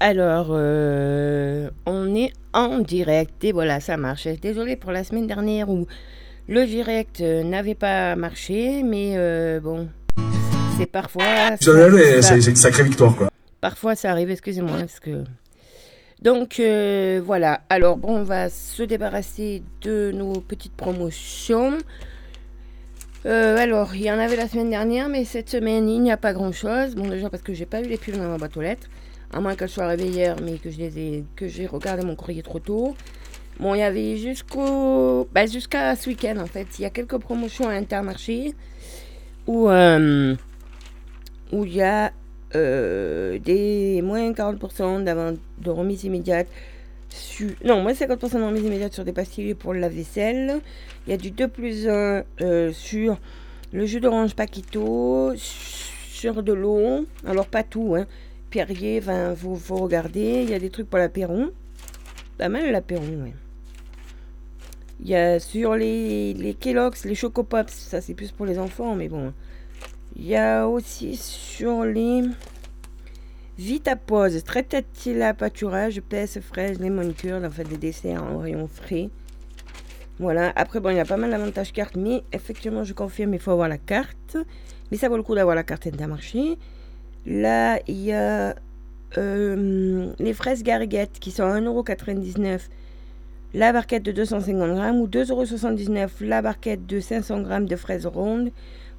Alors, euh, on est en direct et voilà, ça marche. Désolée pour la semaine dernière où le direct euh, n'avait pas marché, mais euh, bon, c'est parfois. c'est une sacrée victoire, quoi. Parfois ça arrive, excusez-moi, parce que. Donc euh, voilà, alors bon, on va se débarrasser de nos petites promotions. Euh, alors, il y en avait la semaine dernière, mais cette semaine, il n'y a pas grand-chose. Bon, déjà parce que j'ai pas eu les pubs dans ma boîte aux lettres, à moins qu'elles soient arrivées hier, mais que je que j'ai regardé mon courrier trop tôt. Bon, il y avait jusqu'au, bah, jusqu'à ce week-end en fait. Il y a quelques promotions à Intermarché où euh, où il y a euh, des moins 40% d'avant de remise immédiate sur, non, moins 50% de remise immédiate sur des pastilles pour le lave-vaisselle. Il y a du 2 plus 1 euh, sur le jus d'orange Paquito, sur de l'eau. Alors, pas tout, hein. Perrier, enfin, faut, faut regarder. Il y a des trucs pour l'apéron. Pas mal l'apéron, ouais. Il y a sur les, Kellogg's, les Choco Pops, ça c'est plus pour les enfants, mais bon. Il y a aussi sur les Vita Pause, stracciatella pâturage, pèse, fraise, lemon curd, en fait des desserts en rayon frais. Voilà, après bon, il y a pas mal d'avantages cartes, mais effectivement, je confirme, il faut avoir la carte. Mais ça vaut le coup d'avoir la carte Intermarché. Là, il y a euh, les fraises gariguettes qui sont à 1,99€ la barquette de 250 grammes ou 2,79€ la barquette de 500 grammes de fraises rondes,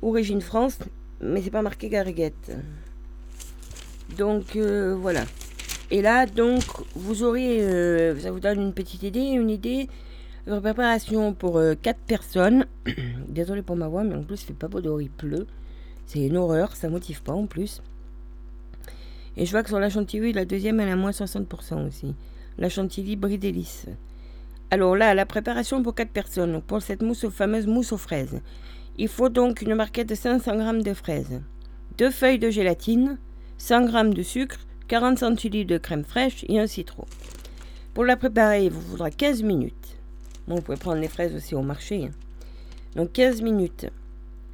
origine France, mais c'est pas marqué gariguette. Donc euh, voilà. Et là, donc, vous aurez, euh, ça vous donne une petite idée, une idée de préparation pour 4 personnes. Désolé pour ma voix, mais en plus, il fait pas beau dehors, il pleut. C'est une horreur, ça motive pas en plus. Et je vois que sur la chantilly, la deuxième, elle a moins 60% aussi. La chantilly brie délice. Alors là, la préparation pour 4 personnes. Pour cette mousse, fameuse mousse aux fraises. Il faut donc une marquette de 500 g de fraises, 2 feuilles de gélatine, 100 g de sucre, 40 centilitres de crème fraîche et un citron. Pour la préparer, il vous faudra 15 minutes. Bon, vous pouvez prendre les fraises aussi au marché. hein. Donc 15 minutes.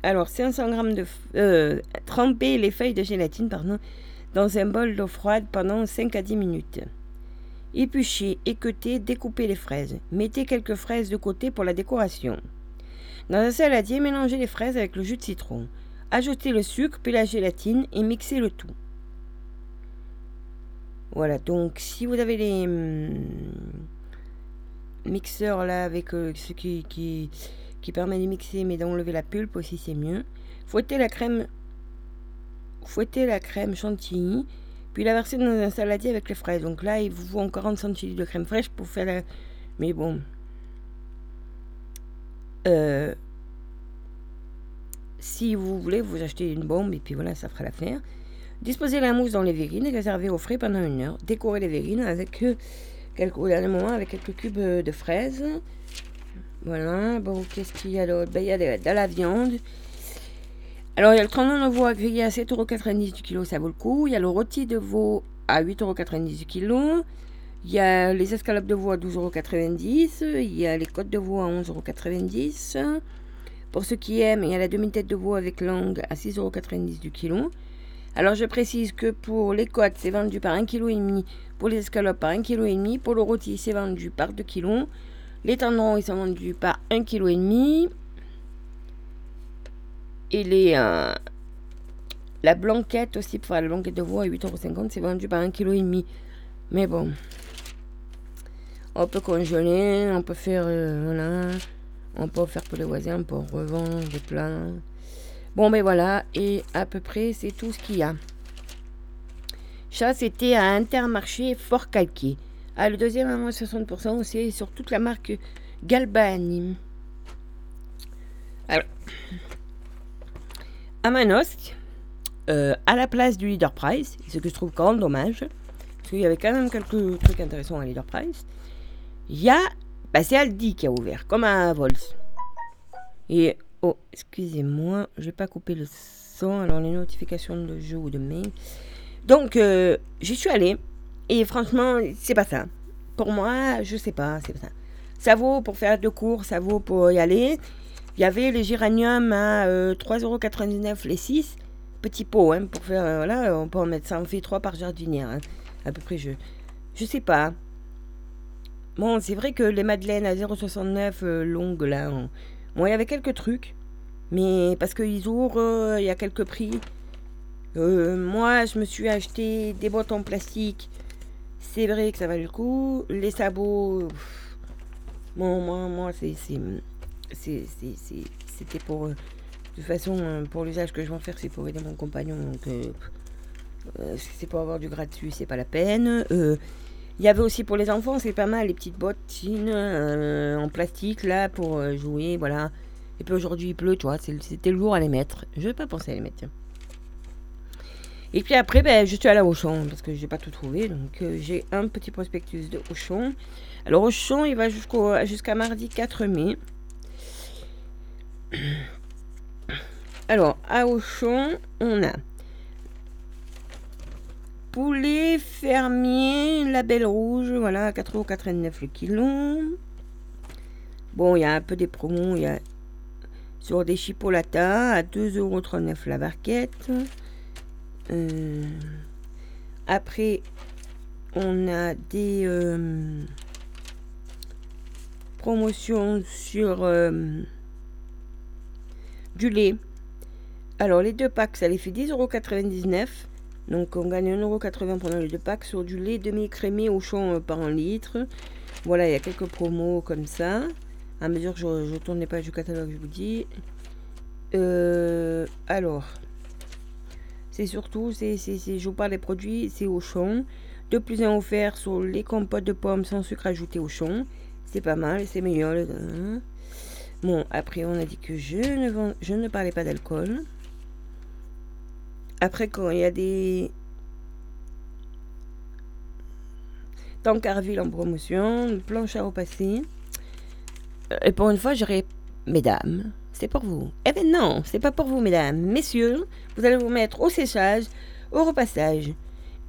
Alors 500 g de... Euh, tremper les feuilles de gélatine pardon, dans un bol d'eau froide pendant 5 à 10 minutes. Épluchez, équeutez, découpez les fraises. Mettez quelques fraises de côté pour la décoration. Dans un saladier, mélangez les fraises avec le jus de citron. Ajoutez le sucre puis la gélatine et mixez le tout. Voilà, donc si vous avez les hum, mixeurs là avec euh, ce qui, qui, qui permet de mixer mais d'enlever la pulpe aussi c'est mieux. Fouettez la crème fouettez la crème chantilly puis la verser dans un saladier avec les fraises. Donc là, il vous faut encore 40 centilitres de crème fraîche pour faire la... Mais bon. Euh, si vous voulez, vous achetez une bombe et puis voilà, ça fera l'affaire. Disposez la mousse dans les verrines et réservez au frais pendant une heure. Décorez les verrines avec euh, quelques, au dernier moment avec quelques cubes euh, de fraises. Voilà. Bon, qu'est-ce qu'il y a d'autre? Ben, Il y a de, de la viande. Alors, il y a le trognon de veau à à 7,90€ du kilo, ça vaut le coup. Il y a le rôti de veau à 8,90€ du kilo. Il y a les escalopes de veau à 12,90€. Il y a les côtes de veau à 11,90€. Pour ceux qui aiment, il y a la demi-tête de veau avec langue à 6,90€ du kilo. Alors, je précise que pour les côtes, c'est vendu par 1,5 kg. Pour les escalopes, par 1,5 kg. Pour le rôti, c'est vendu par 2 kg. Les tendrons, ils sont vendus par 1,5 kg. Les, euh, la blanquette aussi, pour la blanquette de veau à 8,50€, c'est vendu par 1,5 kg. Mais bon, on peut congeler, on peut faire, euh, voilà, on peut faire pour les voisins, on peut revendre des plats. Bon, ben voilà, et à peu près, c'est tout ce qu'il y a. Ça, c'était à Intermarché Fort Calquier. Ah, le deuxième à moins 60%, c'est sur toute la marque Galbani. À Manosque, euh, à la place du Leader Price, ce que je trouve quand même dommage, parce qu'il y avait quand même quelques trucs intéressants à Leader Price, il y a, bah c'est Aldi qui a ouvert, comme à Vols. Et, oh, excusez-moi, je vais pas couper le son, alors les notifications de jeu ou de mail. Donc, euh, j'y suis allée, et franchement, c'est pas ça. Pour moi, je sais pas, c'est pas ça. Ça vaut pour faire deux cours, ça vaut pour y aller. Il y avait les géraniums à euh, 3,99€ les 6. petits pots hein, pour faire. euh, voilà, on peut en mettre ça. On fait trois par jardinière. hein, à peu près, je. Je sais pas. Bon, c'est vrai que les madeleines à 0,69 euh, longues, là. on- Bon, il y avait quelques trucs. Mais parce qu'ils ouvrent, euh, il y a quelques prix. Euh, moi, je me suis acheté des boîtes en plastique. C'est vrai que ça valait le coup. Les sabots. Bon, moi, moi c'est. C'était pour. euh, de toute façon, euh, pour l'usage que je vais en faire, c'est pour aider mon compagnon. Donc, euh, c'est pour avoir du gratuit, c'est pas la peine. Il y avait aussi pour les enfants, c'est pas mal, les petites bottines en plastique, là, pour jouer, voilà. Et puis aujourd'hui, il pleut, tu vois, c'était le jour à les mettre. Je vais pas penser à les mettre. Et puis après, ben, je suis allée à Auchan, parce que j'ai pas tout trouvé. Donc, j'ai un petit prospectus de Auchan. Alors, Auchan, il va jusqu'à mardi 4 mai. Alors, à Auchan, on a poulet fermier, label rouge, voilà, 4,89€ le kilo. Bon, il y a un peu des promos, il y a sur des chipolatas à 2,39€ la barquette. Euh, après, on a des euh, promotions sur euh, du lait. Alors, les deux packs, ça les fait 10,99€. Donc, on gagne 1,80€ pendant les deux packs sur du lait demi-crémé au champ euh, par un litre. Voilà, il y a quelques promos comme ça. À mesure que je, tourne les pages du catalogue, je vous dis. Euh, alors, c'est surtout, c'est, je vous parle des produits, c'est au champ. 2 plus 1 offert sur les compotes de pommes sans sucre ajouté au champ. C'est pas mal, c'est meilleur. le- hein. Bon, après, on a dit que je ne, je ne parlais pas d'alcool. Après, quand il y a des Tancarville en promotion, planche à repasser. Euh, Et pour une fois, j'aurais Mesdames, c'est pour vous. Eh ben non, c'est pas pour vous, mesdames. Messieurs, vous allez vous mettre au séchage, au repassage.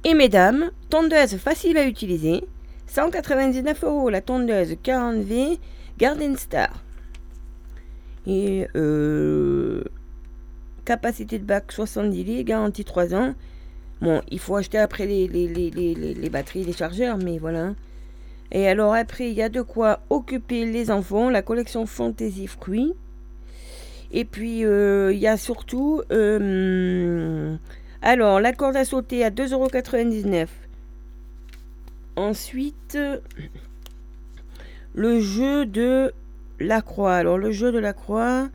Et mesdames, tondeuse facile à utiliser. 199 euros la tondeuse 40V Garden Star. Et euh, capacité de bac 70 litres, garantie 3 ans. Bon, il faut acheter après les, les, les, les, les- batteries, les chargeurs, mais voilà. Et alors après, il y a de quoi occuper les enfants, la collection Fantasy Fruits. Et puis, euh, il y a surtout... euh, alors, la corde à sauter à 2,99€. Ensuite, le jeu de la croix. Alors, le jeu de la croix,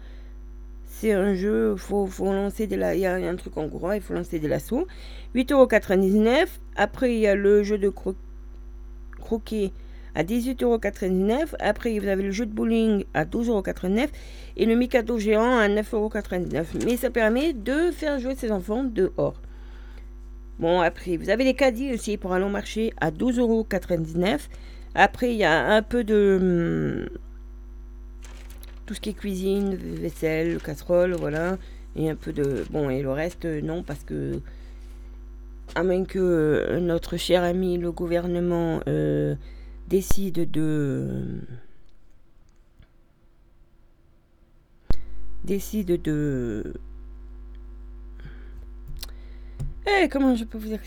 c'est un jeu, faut, faut lancer des la... il y a un truc en croix, il faut lancer des lassos. 8,99€. Après, il y a le jeu de cro- croquet à 18,99€. Après, vous avez le jeu de bowling à 12,89€ et le Mikado géant à 9,99€. Mais ça permet de faire jouer ses enfants dehors. Bon, après, vous avez les caddies aussi pour aller au marché à 12,99€. Après, il y a un peu de. Tout ce qui est cuisine, vaisselle, casserole, voilà. Et un peu de. Bon, et le reste, euh, non, parce que. À moins que euh, notre cher ami, le gouvernement, euh, décide de. décide de. Eh, comment je peux vous dire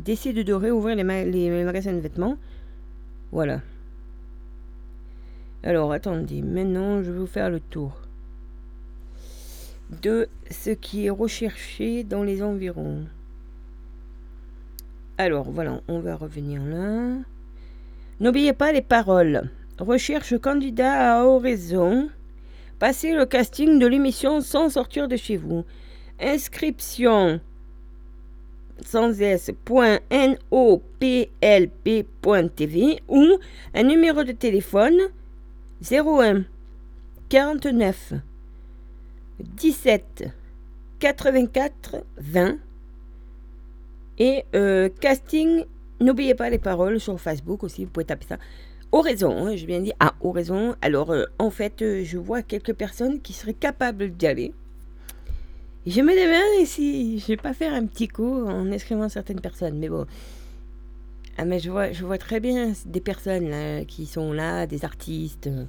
Décide de réouvrir les, les magasins de vêtements. Voilà. Alors, attendez, maintenant, je vais vous faire le tour de ce qui est recherché dans les environs. Alors, voilà, on va revenir là. N'oubliez pas les paroles. Recherche candidat à oraison. Passez le casting de l'émission sans sortir de chez vous. Inscription sans s, point noplp.tv ou un numéro de téléphone 01 49 17 84 20 et euh, casting n'oubliez pas les paroles sur Facebook aussi vous pouvez taper ça. Oraison hein, je viens de dire ah oraison alors euh, en fait euh, je vois quelques personnes qui seraient capables d'y aller. Je me demande si je vais pas faire un petit coup en inscrivant certaines personnes mais bon ah mais je vois je vois très bien des personnes là qui sont là des artistes euh,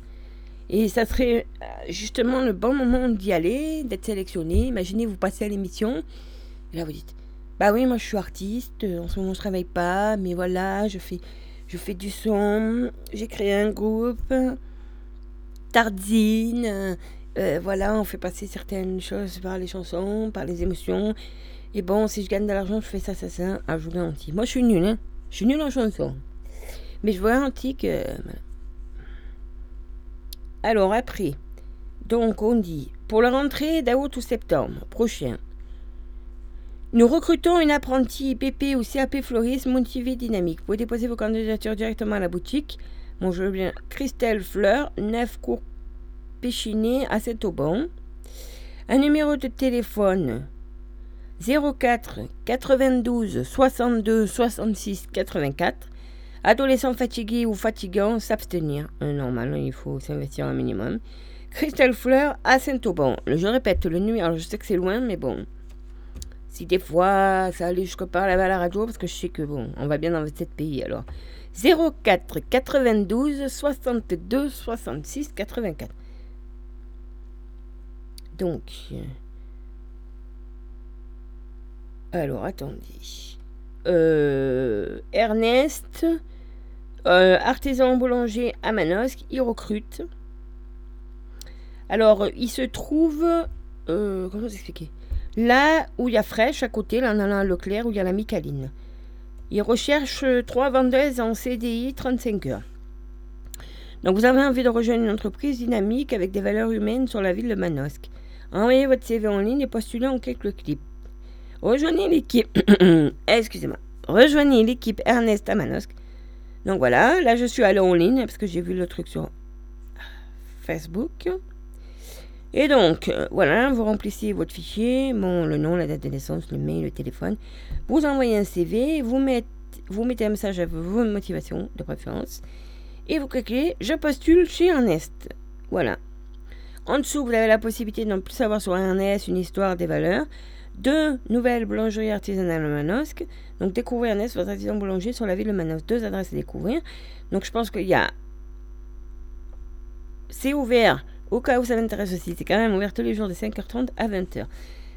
et ça serait euh, justement le bon moment d'y aller, d'être sélectionné. Imaginez, vous passez à l'émission, là, vous dites, bah oui, moi je suis artiste, en ce moment je travaille pas, mais voilà, je fais, je fais du son, j'ai créé un groupe, Tardine, euh, voilà, on fait passer certaines choses par les chansons, par les émotions. Et bon, si je gagne de l'argent, je fais ça, ça, ça. Ah, je vous garantis. Moi, je suis nulle, hein. Je suis nulle en chanson. Mais je vous garantis que. Alors, après. Donc, on dit pour la rentrée d'août ou septembre prochain, nous recrutons une apprentie PP ou CAP floriste motivée dynamique. Vous pouvez déposer vos candidatures directement à la boutique. Bon, je veux bien Christelle Fleur, 9 cours Péchiné à Saint-Auban. Un numéro de téléphone 04 92 62 66 84. Adolescents fatigués ou fatigants, s'abstenir. Euh, normalement, il faut s'investir un minimum. Christelle Fleur à Saint-Auban. Je répète le numéro, je sais que c'est loin, mais bon. Si des fois ça allait jusqu'à par là-bas à la radio, parce que je sais que bon, on va bien dans cette pays alors. 04 92 62 66 84. Donc. Alors, attendez. Euh, Ernest, euh, artisan boulanger à Manosque, il recrute. Alors, il se trouve. Euh, comment expliquer? Là où il y a Fraîche, à côté, là, dans la Leclerc, où il y a la Micaline. Il recherche trois vendeuses en CDI 35 heures. Donc, vous avez envie de rejoindre une entreprise dynamique avec des valeurs humaines sur la ville de Manosque. Envoyez votre CV en ligne et postulez en quelques clips. Rejoignez l'équipe. Excusez-moi. Rejoignez l'équipe Ernest Amanosque. Donc voilà, là je suis allé en ligne parce que j'ai vu le truc sur Facebook. Et donc, euh, voilà, vous remplissez votre fichier, bon, le nom, la date de naissance, le mail, le téléphone. Vous envoyez un CV, vous mettez, vous mettez un message à vos motivations de préférence. Et vous cliquez Je postule chez Ernest. Voilà. En dessous, vous avez la possibilité de ne plus savoir sur Ernest une histoire des valeurs. Deux nouvelles boulangeries artisanales à Manosque. Donc découvrir Ernest, votre artisan boulanger sur la ville de Manosque. Deux adresses à découvrir. Donc je pense qu'il y a... C'est ouvert, au cas où ça m'intéresse aussi. C'est quand même ouvert tous les jours de 5h30 à 20h.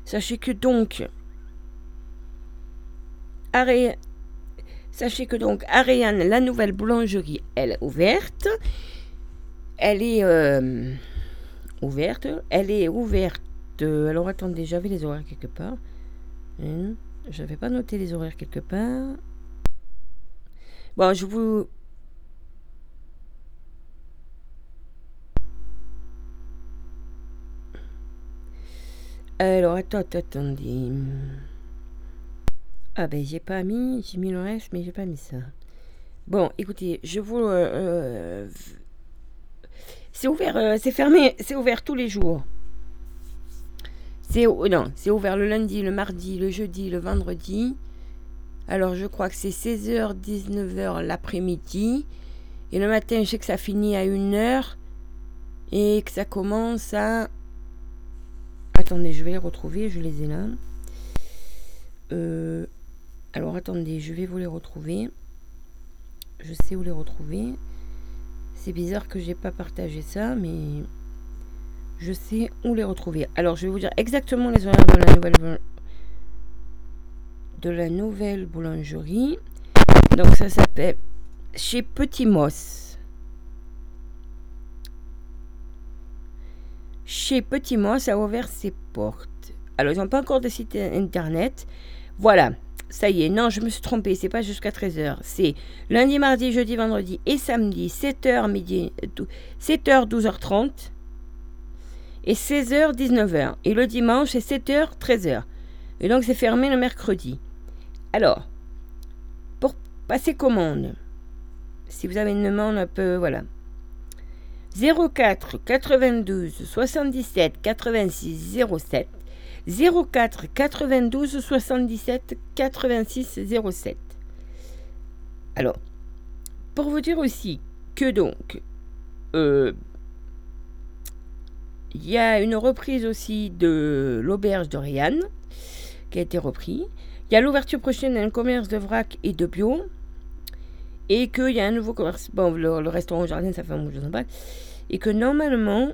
Sachez que donc... Sachez que donc Ariane, la nouvelle boulangerie, elle est ouverte. Elle est... Euh, ouverte. Elle est ouverte. Alors attendez, j'avais les horaires quelque part. Hein? Je n'avais pas noté les horaires quelque part. Bon, je vous. Alors, attends, attendez. Ah ben, j'ai pas mis, j'ai mis le reste, mais j'ai pas mis ça. Bon, écoutez, je vous euh, euh, c'est ouvert, euh, c'est fermé, c'est ouvert tous les jours. C'est non, c'est ouvert le lundi, le mardi, le jeudi, le vendredi. Alors je crois que c'est 16h, 19h l'après-midi. Et le matin, je sais que ça finit à 1h. Et que ça commence à... Attendez, je vais les retrouver, je les ai là. Euh, alors attendez, je vais vous les retrouver. Je sais où les retrouver. C'est bizarre que j'ai pas partagé ça, mais je sais où les retrouver. Alors, je vais vous dire exactement les horaires de la nouvelle de la nouvelle boulangerie. Donc, ça s'appelle chez Petit Moss. Chez Petit Moss a ouvert ses portes. Alors, ils n'ont pas encore de site internet. Voilà. Ça y est, non, je me suis trompée, c'est pas jusqu'à 13h. C'est lundi, mardi, jeudi, vendredi et samedi, 7h, midi, 7h, 12h30 et 16h, 19h. Et le dimanche, c'est 7h, 13h. Et donc, c'est fermé le mercredi. Alors, pour passer commande, si vous avez une demande un peu, voilà. 04 92 77 86 07 04 92 77 86 07. Alors, pour vous dire aussi que donc, euh, il y a une reprise aussi de l'auberge de Rianne qui a été repris. Il y a l'ouverture prochaine d'un commerce de vrac et de bio. Et qu'il y a un nouveau commerce. Bon, le, restaurant au jardin, ça fait un bout, sais pas. Et que normalement,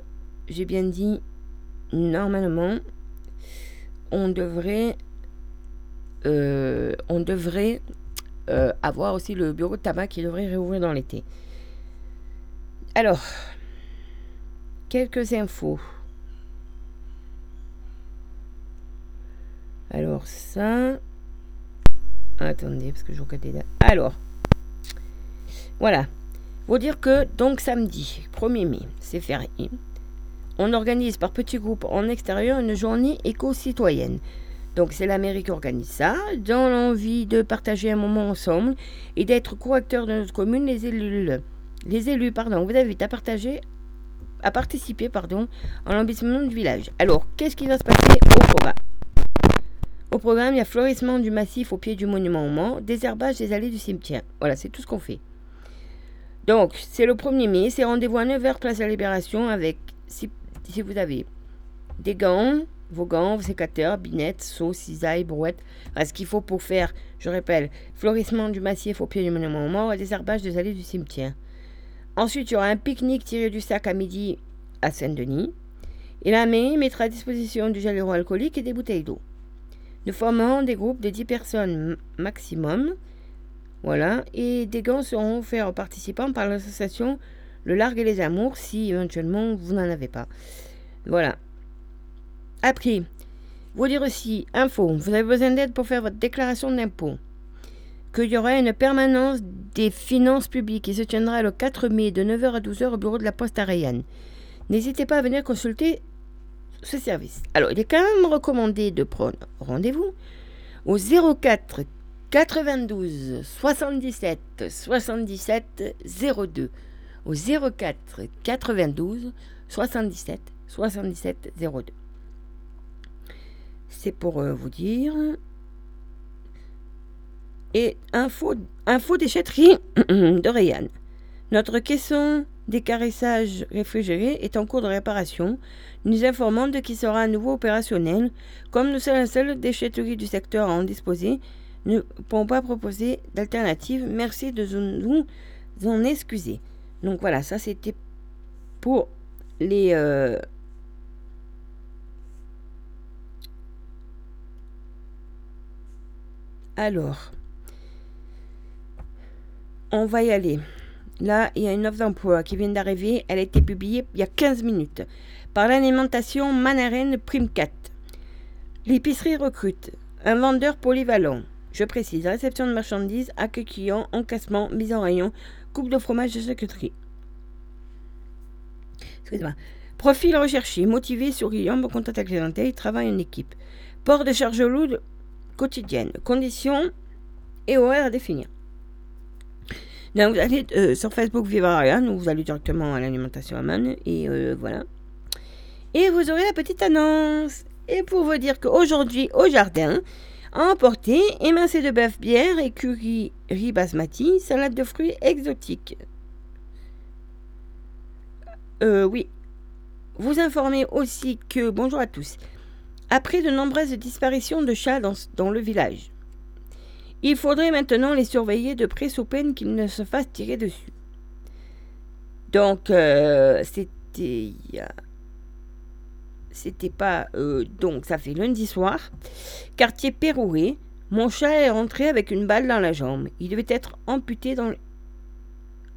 j'ai bien dit, normalement, on devrait on devrait avoir aussi le bureau de tabac qui devrait réouvrir dans l'été. Alors, quelques infos. Alors ça... Attendez, parce que je regardais là. Alors, voilà. Vous dire que, donc samedi, 1er mai, c'est férié. On organise par petits groupes en extérieur une journée éco-citoyenne. Donc c'est la mairie qui organise ça, dans l'envie de partager un moment ensemble et d'être co-acteurs de notre commune, les élus, les élus, pardon, vous invite à partager, à participer, pardon, à l'ambition du village. Alors, qu'est-ce qui va se passer au programme? Au programme, il y a fleurissement du massif au pied du monument aux morts, désherbage des allées du cimetière. Voilà, c'est tout ce qu'on fait. Donc, c'est le 1er mai, c'est rendez-vous à 9h, place de la Libération, avec, si, si vous avez des gants, vos gants, vos sécateurs, binettes, seaux, cisailles, brouettes. ce qu'il faut pour faire, je répète, fleurissement du massif au pied du monument aux morts et désherbage des allées du cimetière. Ensuite, il y aura un pique-nique tiré du sac à midi à Saint-Denis. Et la mairie mettra à disposition du gel hydroalcoolique et des bouteilles d'eau. Nous formons des groupes de 10 personnes maximum voilà. Et des gants seront offerts aux participants par l'association Le Largue et les Amours si éventuellement vous n'en avez pas. Voilà. Après, vous dire aussi, info, vous avez besoin d'aide pour faire votre déclaration d'impôt. Qu'il y aura une permanence des finances publiques qui se tiendra le 4 mai de 9h à 12h au bureau de la Poste à Rayanne. N'hésitez pas à venir consulter ce service. Alors, il est quand même recommandé de prendre rendez-vous au 04 92 77 77 02 au 04 92 77 77 02. C'est pour euh, vous dire. Et info, info déchetterie de Rayanne. Notre caisson d'écarissage réfrigéré est en cours de réparation. Nous informons de qu'il sera à nouveau opérationnel. Comme nous sommes la seule déchetterie du secteur à en disposer, ne pouvons pas proposer d'alternative. Merci de nous en excuser. Donc voilà, ça c'était pour les... Euh, alors, on va y aller. Là, il y a une offre d'emploi qui vient d'arriver. Elle a été publiée il y a 15 minutes par l'alimentation Manaren Prime 4. L'épicerie recrute un vendeur polyvalent, je précise, réception de marchandises, accueil client, encaissement, mise en rayon, coupe de fromage de charcuterie. Excusez-moi. Profil recherché, motivé, souriant, bon contact avec les clientèle, travail en équipe. Port de charge lourde quotidienne. Conditions et horaires à définir. Donc vous allez euh, sur Facebook Vivarian ou vous allez directement à l'alimentation Man et euh, voilà. Et vous aurez la petite annonce. Et pour vous dire qu'aujourd'hui au jardin, à emporter, émincé de bœuf bière, écurie riz basmati, salade de fruits exotiques. Euh, oui. Vous informez aussi que, bonjour à tous, après de nombreuses disparitions de chats dans, le village, il faudrait maintenant les surveiller de près sous peine qu'ils ne se fassent tirer dessus. Donc, euh, c'était c'était pas. Euh, donc, ça fait lundi soir. Quartier Péroué. Mon chat est rentré avec une balle dans la jambe. Il devait être amputé dans,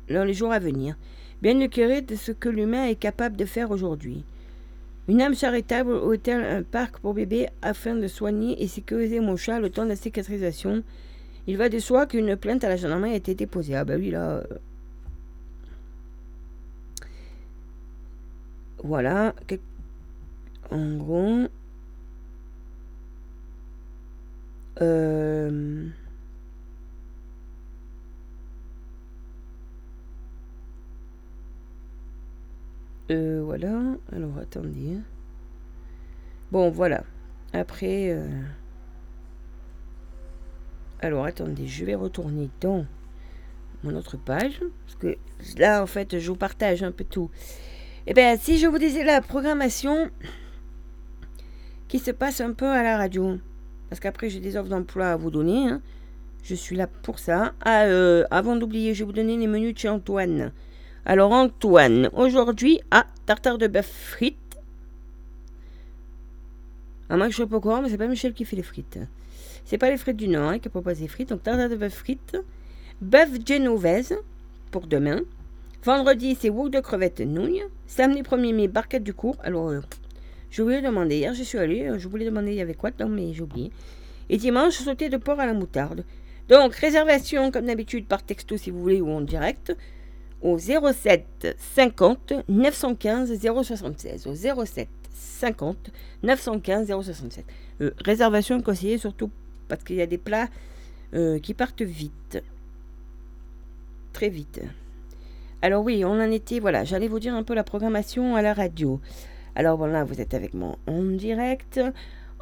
dans les jours à venir. Bien éclairé de ce que l'humain est capable de faire aujourd'hui. Une âme charitable hôtel un parc pour bébés afin de soigner et sécuriser mon chat le temps de la cicatrisation. Il va de soi qu'une plainte à la gendarmerie a été déposée. Ah bah oui là. Euh. Voilà en gros, euh, euh, voilà. Alors attendez. Bon, voilà. Après. Euh, alors attendez, je vais retourner dans mon autre page. Parce que là, en fait, je vous partage un peu tout. Eh bien, si je vous disais la programmation qui se passe un peu à la radio. Parce qu'après, j'ai des offres d'emploi à vous donner. Hein. Je suis là pour ça. Ah, euh, avant d'oublier, je vais vous donner les menus de chez Antoine. Alors, Antoine, aujourd'hui, ah, tartare de bœuf frites. Ah, moi, je sais pas quoi, mais c'est pas Michel qui fait les frites. C'est pas les frites du Nord hein, qui proposent les frites. Donc tartare de bœuf frites, bœuf genovese pour demain. Vendredi, c'est wok de crevettes nouilles. Samedi 1er mai, barquette du cours. Alors, euh, je voulais demander. Hier, je suis allée, euh, je voulais demander il y avait quoi dedans, mais j'ai oublié. Et dimanche, sauté de porc à la moutarde. Donc, réservation, comme d'habitude, par texto si vous voulez ou en direct, au 07 50 915 076. Au 07 50 915 067. réservation conseillée surtout parce qu'il y a des plats euh, qui partent vite. Très vite. Alors oui, on en était, voilà, j'allais vous dire un peu la programmation à la radio. Alors voilà, vous êtes avec moi en direct.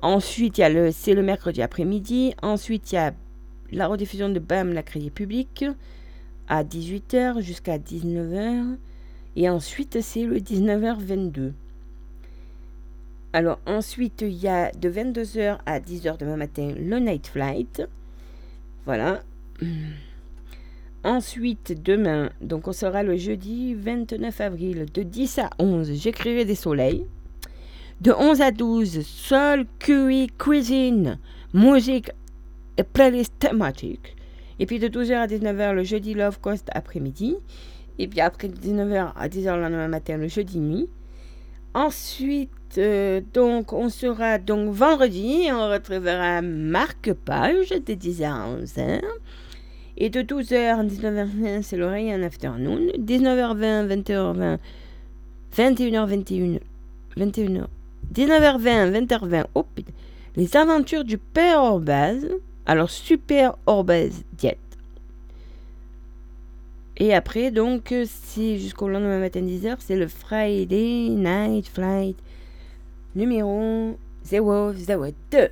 Ensuite, il y a le, c'est le mercredi après-midi. Ensuite, il y a la rediffusion de BAM, la crédit public, à 18h jusqu'à 19h. Et ensuite, c'est le 19h22. Alors ensuite, il y a de 22h à 10h demain matin le Night Flight. Voilà. Ensuite, demain, donc on sera le jeudi 29 avril, de 10 à 11, j'écrirai des soleils. De 11 à 12, sol, QI, cuisine, musique et playlist thématique. Et puis de 12h à 19h le jeudi Love Coast après-midi. Et puis après 19h à 10h le lendemain matin le jeudi nuit. Ensuite, euh, donc, on sera donc vendredi, on retrouvera Marc Page de 10h à 11h. Et de 12h à 19h20, c'est l'oreille en afternoon. 19h20, 20h20, 21h21, 21h, 19h20, 20h20, oh Les aventures du Père Orbaz. Alors, Super Orbaz Diet. Et après, donc, c'est jusqu'au lendemain matin 10h, c'est le Friday Night Flight numéro 002.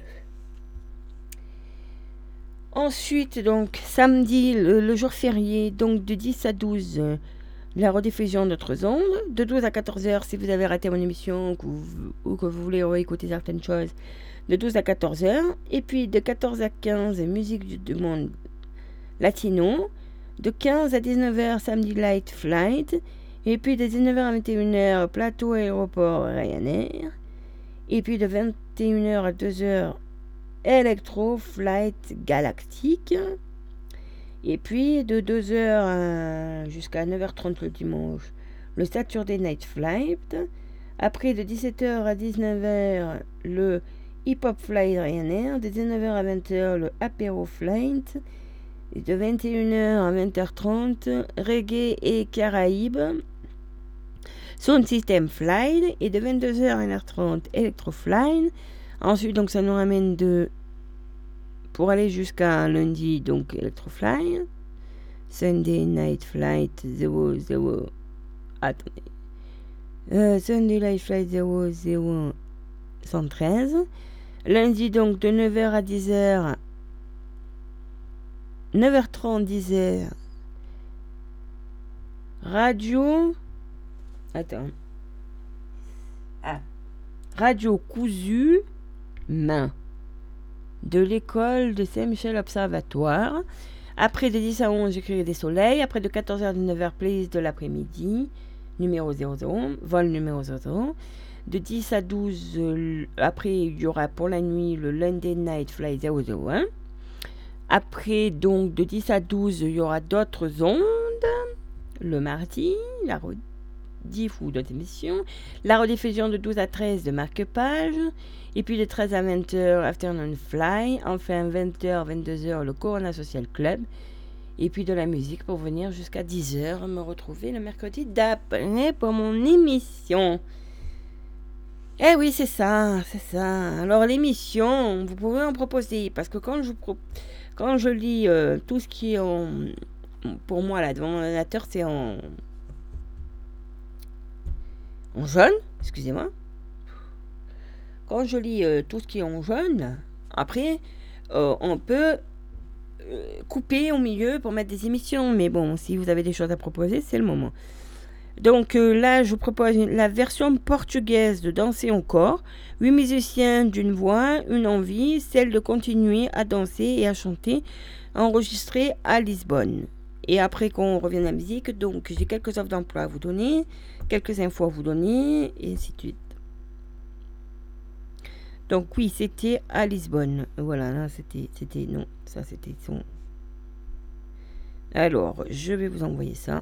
Ensuite, donc, samedi, le, jour férié, donc de 10 à 12, la rediffusion d'autres ondes. De 12 à 14 heures, si vous avez raté mon émission ou que vous voulez réécouter certaines choses, de 12 à 14 heures. Et puis de 14 à 15, musique du, monde latino. De 15 à 19 heures, samedi Light Flight. Et puis de 19h à 21h, plateau aéroport Ryanair. Et puis de 21h à 2h, Electro Flight Galactique. Et puis de 2h jusqu'à 9h30 le dimanche, le Saturday Night Flight. Après de 17h à 19h, le Hip Hop Flight Ryanair. De 19h à 20h, le Apéro Flight. De 21h à 20h30, Reggae et Caraïbes. Sound System Fly et de 22h à 1h30 Electrofly. Ensuite, donc ça nous ramène de pour aller jusqu'à lundi, donc Electrofly. Sunday Night Flight 00. Attendez. Euh, Sunday Night Flight 00 113. Lundi, donc de 9h à 10h. 9h30, 10h. Radio Attends. Ah. Radio cousu main de l'école de Saint-Michel Observatoire. Après de 10 à 11, j'écrirai des soleils. Après de 14h à 19h, playlist de l'après-midi, numéro 00, vol numéro 00. De 10 à 12, euh, après, il y aura pour la nuit le London Night Fly 001. Après, donc, de 10 à 12, il y aura d'autres ondes. Le mardi, la route diff ou d'autres émissions, la rediffusion de 12 à 13 de Marque Page, et puis de 13 à 20h Afternoon Fly, enfin 20h, 22h le Corona Social Club, et puis de la musique pour venir jusqu'à 10h me retrouver le mercredi d'après pour mon émission. Eh oui, c'est ça, c'est ça. Alors l'émission, vous pouvez en proposer, parce que quand je, quand je lis euh, tout ce qui est en... Pour moi, là, devant c'est en en jaune, excusez-moi. Quand je lis euh, tout ce qui est en jaune, après, euh, on peut couper au milieu pour mettre des émissions. Mais bon, si vous avez des choses à proposer, c'est le moment. Donc là, je vous propose la version portugaise de Danser encore. Huit musiciens d'une voix, une envie, celle de continuer à danser et à chanter, enregistrée à Lisbonne. Et après qu'on revienne à la musique, donc j'ai quelques offres d'emploi à vous donner quelques infos à vous donner, et ainsi de suite. Donc oui, c'était à Lisbonne. Voilà, là c'était c'était non, ça c'était son. Alors, je vais vous envoyer ça.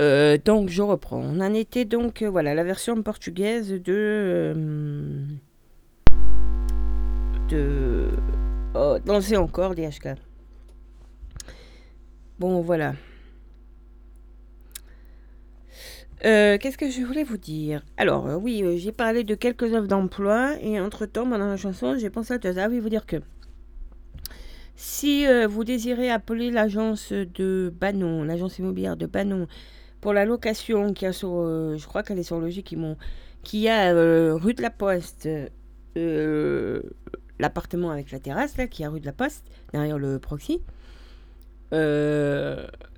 euh, donc je reprends. On en était donc, euh, voilà, la version portugaise de... euh, de... Oh, danser encore, DHK. Bon, voilà. Qu'est-ce que je voulais vous dire? Alors, oui, j'ai parlé de quelques offres d'emploi et entre-temps, pendant la chanson, j'ai pensé à chose. Ah oui, vous dire que si vous désirez appeler l'agence de Banon, l'agence immobilière de Banon, pour la location qui a sur, euh, je crois qu'elle est sur Logique, qui, m'ont- qui a euh, rue de la Poste, euh, l'appartement avec la terrasse, là, qui à rue de la Poste, derrière le proxy.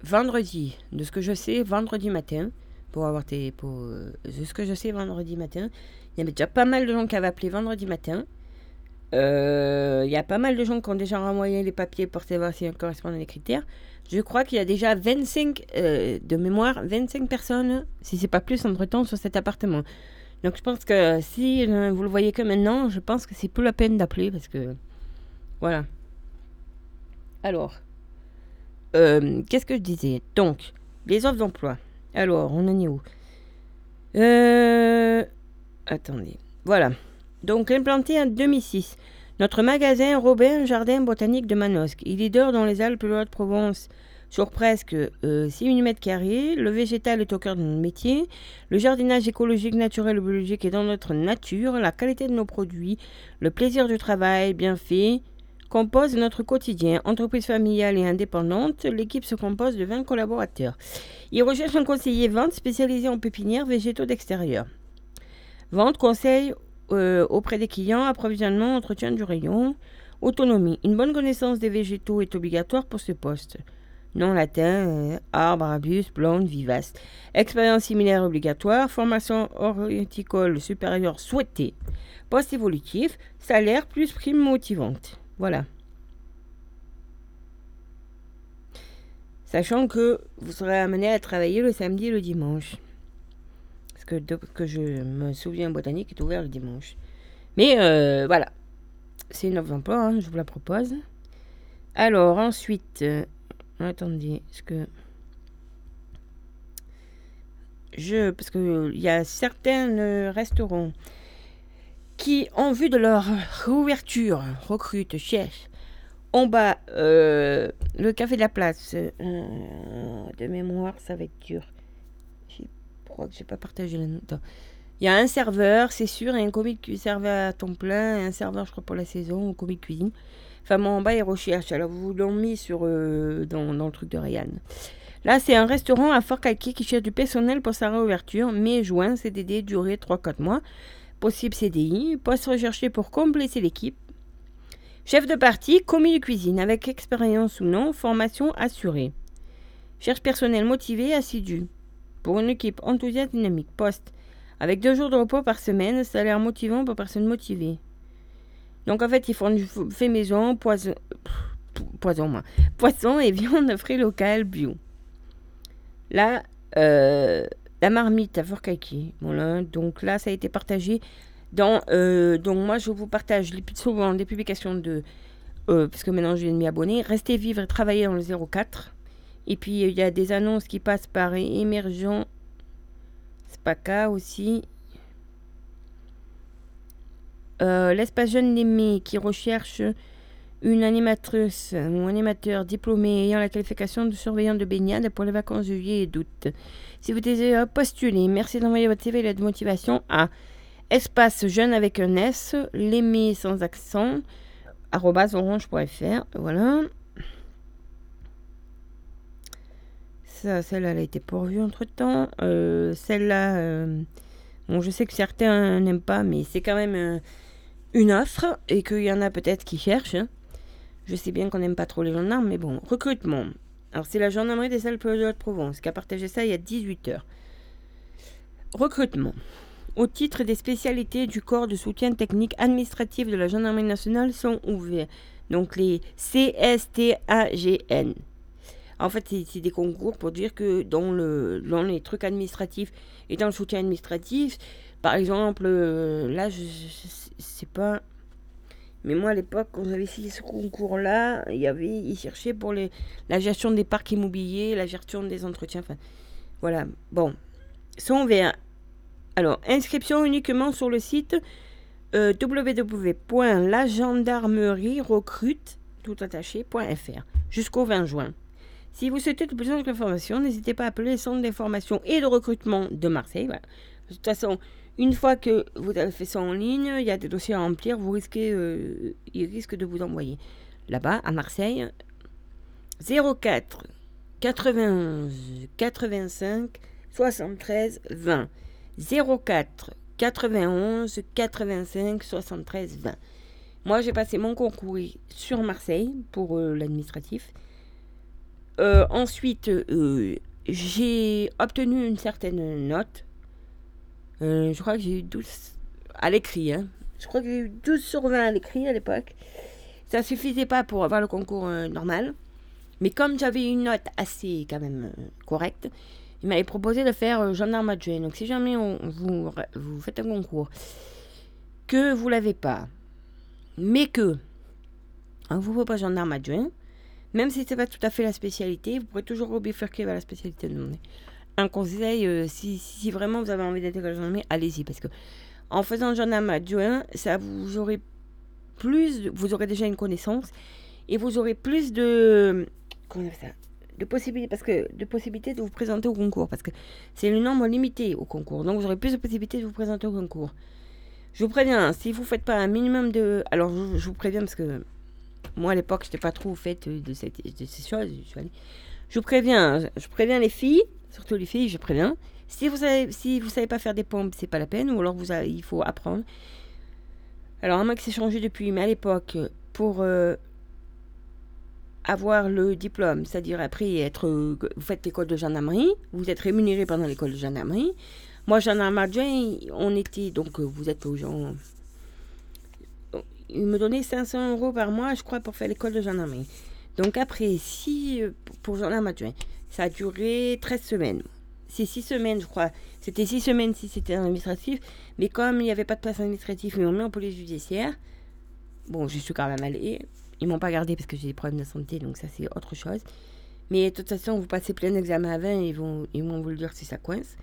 Vendredi, de ce que je sais, vendredi matin, pour avoir tes. Pour, de ce que je sais, vendredi matin, il y avait déjà pas mal de gens qui avaient appelé vendredi matin. Il y a pas mal de gens qui ont déjà renvoyé les papiers pour savoir si elles correspondent à les critères. Je crois qu'il y a déjà 25, euh, de mémoire, 25 personnes, si c'est pas plus entre temps, sur cet appartement. Donc je pense que si vous le voyez que maintenant, je pense que c'est plus la peine d'appeler parce que. Voilà. Alors. euh, Qu'est-ce que je disais? Donc, les offres d'emploi. Alors, on en est où? Euh. Attendez. Voilà. Donc, implanté en 2006. Notre magasin Robin Jardin Botanique de Manosque. Il est leader dans les Alpes de Haute-Provence sur presque euh, 6 000 m2. Le végétal est au cœur de notre métier. Le jardinage écologique, naturel et biologique est dans notre nature. La qualité de nos produits, le plaisir du travail bien fait compose notre quotidien. Entreprise familiale et indépendante, l'équipe se compose de 20 collaborateurs. Il recherche un conseiller vente spécialisé en pépinières végétaux d'extérieur. Vente, conseil euh, auprès des clients, approvisionnement, entretien du rayon, autonomie. Une bonne connaissance des végétaux est obligatoire pour ce poste. Nom latin, euh, arbre, arbuste, plante, vivace. Expérience similaire obligatoire, formation horticole supérieure souhaitée. Poste évolutif, salaire plus prime motivante. Voilà. Sachant que vous serez amené à travailler le samedi et le dimanche. Que, que je me souviens, Botanique est ouvert le dimanche. Mais euh, voilà. C'est une offre d'emploi, hein, je vous la propose. Alors, ensuite. euh, attendez, est-ce que. Je. Parce que il y a certains euh, restaurants qui, en vue de leur réouverture, recrutent, cherchent. En bas, euh, le café de la place. euh, de mémoire, ça va être dur. Je crois que j'ai pas partagé la note. Il y a un serveur, c'est sûr, et un commis cuisine serveur à temps plein, et un serveur, je crois, pour la saison, un commis de cuisine. Enfin, en bas, ils recherchent. Alors, vous l'ont mis sur, euh, dans, dans le truc de Ryan. Là, c'est un restaurant à Fort-Calquier qui cherche du personnel pour sa réouverture. Mai-juin, CDD, durée 3-4 mois. Possible CDI. Poste recherché pour compléter l'équipe. Chef de partie, commis de cuisine, avec expérience ou non, formation assurée. Cherche personnel motivé, assidu. Pour une équipe enthousiaste, dynamique. Poste. Avec deux jours de repos par semaine, salaire motivant pour personnes motivées. Donc en fait, ils font du fait maison, poison, poison moi, poisson et viande frais local bio. Là, euh, la marmite à. Voilà, donc là, ça a été partagé euh, donc moi, je vous partage souvent des publications de. euh, parce que maintenant, je viens de m'y abonner. Restez vivre et travailler dans le 04. Et puis, il y a des annonces qui passent par Émergent Spaca aussi. Euh, L'espace jeune d'Aimé qui recherche une animatrice ou animateur diplômé ayant la qualification de surveillant de baignade pour les vacances de juillet et d'août. Si vous désirez postuler, merci d'envoyer votre CV et de motivation à espace jeune avec un S, l'aimer sans accent, orange.fr. Voilà. Celle-là, elle a été pourvue entre temps. celle-là, euh, bon, je sais que certains n'aiment pas, mais c'est quand même euh, une offre et qu'il y en a peut-être qui cherchent. hein. Je sais bien qu'on n'aime pas trop les gendarmes, mais bon, recrutement. Alors, c'est la gendarmerie des Alpes de Haute-Provence qui a partagé ça il y a 18 heures. Recrutement. Au titre des spécialités du corps de soutien technique administratif de la gendarmerie nationale sont ouverts. Donc, les CSTAGN. En fait, c'est des concours pour dire que dans, le, dans les trucs administratifs et dans le soutien administratif, par exemple, euh, là, je, sais pas. Mais moi, à l'époque, quand j'avais fait ce concours-là, il y avait, ils cherchaient pour la gestion des parcs immobiliers, la gestion des entretiens. Voilà. Bon, son vert. Alors, inscription uniquement sur le site euh, www.lagendarmerierecrute tout attaché.fr jusqu'au 20 juin. Si vous souhaitez plus d'informations, n'hésitez pas à appeler le centre d'information et de recrutement de Marseille. De toute façon, une fois que vous avez fait ça en ligne, il y a des dossiers à remplir, vous risquez, euh, il risque de vous envoyer là-bas, à Marseille, 04 91 85 73 20. 04 91 85 73 20. Moi, j'ai passé mon concours sur Marseille pour euh, l'administratif. Euh, ensuite, j'ai obtenu une certaine note euh, je crois que j'ai eu 12 à l'écrit. Hein. Je crois que j'ai eu 12 sur 20 à l'écrit à l'époque. Ça suffisait pas pour avoir le concours euh, normal. Mais comme j'avais une note assez quand même euh, correcte, il m'avait proposé de faire gendarme adjoint. Donc si jamais vous, vous faites un concours, que vous l'avez pas, mais que on vous propose gendarme adjoint, même si c'est pas tout à fait la spécialité, vous pourrez toujours rebifurquer vers la spécialité demandée un conseil, euh, si, vraiment vous avez envie d'être gendarmerie, allez-y. Parce que en faisant gendarme adjoint, ça vous aurez plus, vous aurez déjà une connaissance et vous aurez plus de, comment ça, de possibilités, parce que de possibilités de vous présenter au concours, parce que c'est le nombre limité au concours. Donc vous aurez plus de possibilités de vous présenter au concours. Je vous préviens, si vous faites pas un minimum de, alors je, vous préviens parce que moi à l'époque je n'étais pas trop au fait de, cette, de ces choses. Je, vous préviens, je préviens les filles surtout les filles, je préviens. Si vous savez, si savez pas faire des pompes, c'est pas la peine, ou alors vous il faut apprendre. Alors, moins que c'est changé depuis, mais à l'époque, pour euh, avoir le diplôme, c'est-à-dire après être, vous faites l'école de gendarmerie, vous êtes rémunéré pendant l'école de gendarmerie. Moi, gendarme adjoint, on était, donc vous êtes aux gens. Il me donnait 500 euros par mois, je crois, pour faire l'école de gendarmerie. Donc après, si, pour gendarme adjoint, ça a duré 13 semaines. C'est 6 semaines, je crois. C'était 6 semaines si c'était administratif. Mais comme il n'y avait pas de place administrative, mais on met en police judiciaire. Bon, je suis quand même allée. Ils m'ont pas gardé parce que j'ai des problèmes de santé, donc ça c'est autre chose. Mais de toute façon, vous passez plein d'examens à 20 et ils vont, ils vont vous le dire si ça coince.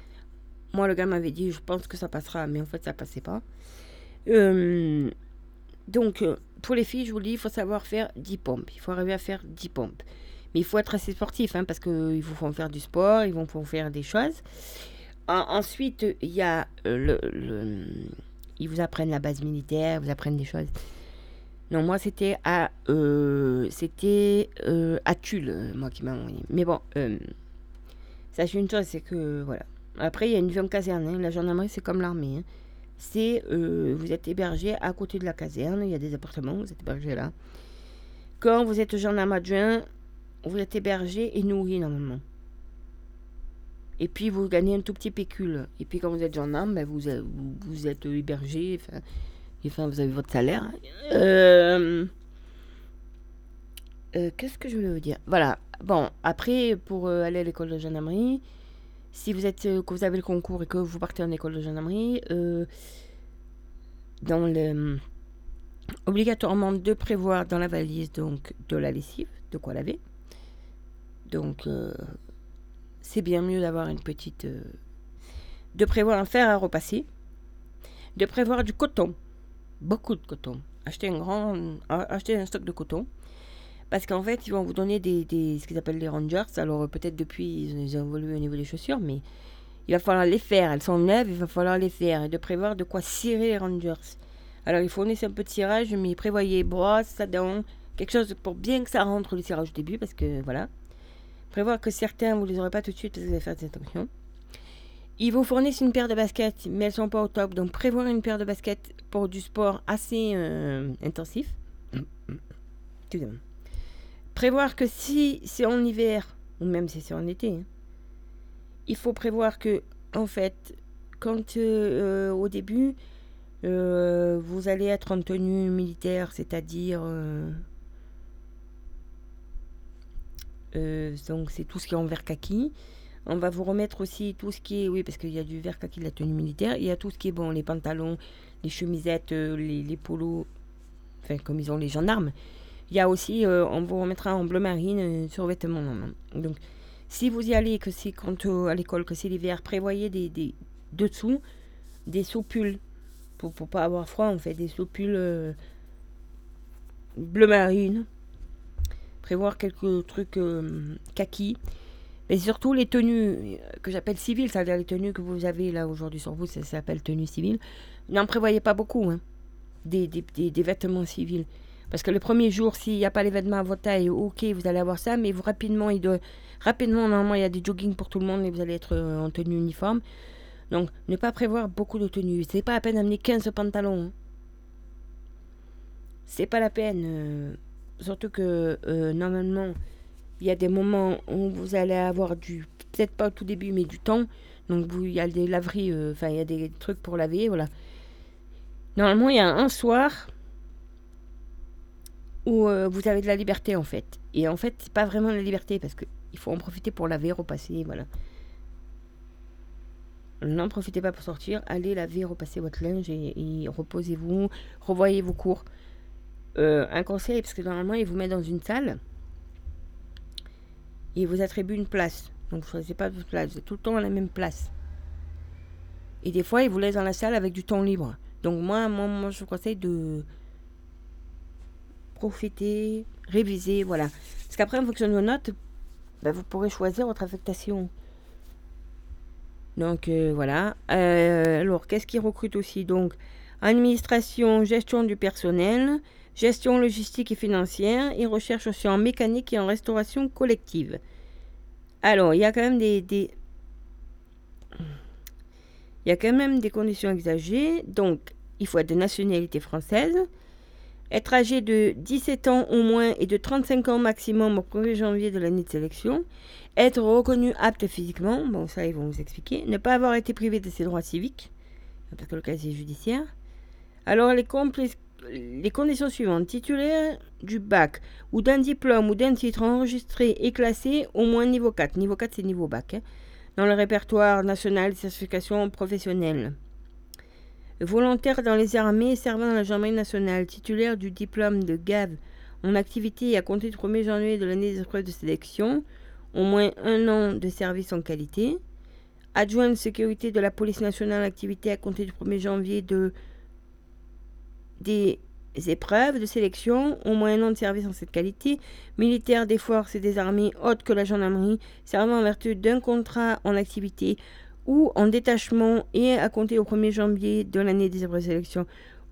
Moi, le gars m'avait dit, je pense que ça passera, mais en fait, ça passait pas. Euh, donc, euh, pour les filles, je vous le dis, il faut savoir faire 10 pompes. Il faut arriver à faire 10 pompes. Mais il faut être assez sportif, hein, parce qu'ils vous font faire du sport, ils vont vous faire des choses. ensuite, il y a euh, Ils vous apprennent la base militaire, ils vous apprennent des choses. Non, moi, c'était à... Euh, c'était à Tulle, moi, qui m'a envoyé. Mais bon, sachez une chose, c'est que... Voilà. Après, il y a une vie en caserne. Hein. La gendarmerie, c'est comme l'armée. Hein. C'est... vous êtes hébergé à côté de la caserne. Il y a des appartements, vous êtes hébergé là. Quand vous êtes gendarme adjoint, vous êtes hébergé et nourri normalement. Et puis vous gagnez un tout petit pécule. Et puis quand vous êtes gendarme, ben, vous, vous, êtes hébergé, enfin, vous avez votre salaire. Euh, euh, qu'est-ce que je voulais vous dire? Voilà. Bon, après, pour euh, aller à l'école de gendarmerie, si vous êtes que vous avez le concours et que vous partez en école de gendarmerie, dans le obligatoirement de prévoir dans la valise donc de la lessive, de quoi laver. Donc, euh, c'est bien mieux d'avoir une petite. Euh, de prévoir un fer à repasser. De prévoir du coton. Beaucoup de coton. Acheter un grand. Acheter un stock de coton. Parce qu'en fait, ils vont vous donner des, ce qu'ils appellent les rangers. Alors, peut-être depuis, ils ont évolué au niveau des chaussures, mais il va falloir les faire. Elles sont neuves, il va falloir les faire. Et de prévoir de quoi cirer les rangers. Alors, il fournissent un peu de cirage, mais prévoyez brosse, dents, quelque chose pour bien que ça rentre le cirage au début, parce que voilà. Prévoir que certains, vous ne les aurez pas tout de suite parce que vous allez faire des attention. Ils vous fournissent une paire de baskets, mais elles sont pas au top. Donc prévoir une paire de baskets pour du sport assez euh, intensif. Prévoir que si c'est en hiver, ou même si c'est en été, hein, il faut prévoir que, en fait, quand euh, au début, euh, vous allez être en tenue militaire, c'est-à-dire euh, donc c'est tout ce qui est en vert kaki. On va vous remettre aussi tout ce qui est, oui, parce qu'il y a du vert kaki la tenue militaire. Il y a tout ce qui est bon, les pantalons, les chemisettes, euh, les, polos. enfin comme ils ont les gendarmes, il y a aussi, euh, on vous remettra en bleu marine euh, sur vêtements. Donc, si vous y allez, que c'est quand à l'école, que c'est l'hiver, prévoyez des, des, dessous des soupules pour ne pas avoir froid. On fait des soupules bleu marine. Prévoir quelques trucs kaki. Mais surtout les tenues que j'appelle civiles, c'est-à-dire les tenues que vous avez là aujourd'hui sur vous, ça s'appelle tenue civile. N'en prévoyez pas beaucoup, hein, des, des, des, vêtements civils. Parce que le premier jour, s'il n'y a pas l'événement à votre taille, ok, vous allez avoir ça, mais vous rapidement, il doit, rapidement, normalement, il y a des joggings pour tout le monde et vous allez être euh, en tenue uniforme. Donc, ne pas prévoir beaucoup de tenues. C'est pas à peine d'amener 15 pantalons. Hein. C'est pas la peine. Euh, surtout que, euh, normalement, il y a des moments où vous allez avoir du, peut-être pas au tout début, mais du temps. Donc il y a des laveries, enfin il y a des trucs pour laver, voilà. Normalement, il y a un soir où euh, vous avez de la liberté en fait. Et en fait, c'est pas vraiment la liberté parce qu'il faut en profiter pour laver, repasser, voilà. N'en profitez pas pour sortir, allez laver, repasser votre linge et, reposez-vous, revoyez vos cours. Euh, un conseil, parce que normalement, ils vous mettent dans une salle il vous attribue une place. Donc, vous ne choisissez pas votre place. Vous êtes tout le temps à la même place. Et des fois, il vous laisse dans la salle avec du temps libre. Donc, moi, moi, moi je vous conseille de profiter, réviser, voilà. Parce qu'après, en fonction de vos notes, ben, vous pourrez choisir votre affectation. Donc, euh, voilà. Euh, alors, qu'est-ce qui recrute aussi? Donc, administration, gestion du personnel, gestion logistique et financière, et recherche aussi en mécanique et en restauration collective. Alors, il y a quand même des, il y a quand même des conditions exagérées. Donc, il faut être de nationalité française, être âgé de 17 ans au moins et de 35 ans maximum au 1er janvier de l'année de sélection, être reconnu apte physiquement, bon ça ils vont vous expliquer, ne pas avoir été privé de ses droits civiques, parce que le casier judiciaire. Alors les, conditions suivantes. Titulaire du bac ou d'un diplôme ou d'un titre enregistré et classé au moins niveau 4. Niveau 4, c'est niveau bac. Hein, dans le répertoire national de certification professionnelle. Volontaire dans les armées servant dans la gendarmerie nationale. Titulaire du diplôme de GAV en activité à compter du 1er janvier de l'année des épreuves de sélection. Au moins un an de service en qualité. Adjoint de sécurité de la police nationale activité à compter du 1er janvier de des épreuves de sélection, au moins un an de service en cette qualité, militaire des forces et des armées autres que la gendarmerie, servant en vertu d'un contrat en activité ou en détachement et à compter au 1er janvier de l'année des épreuves de sélection,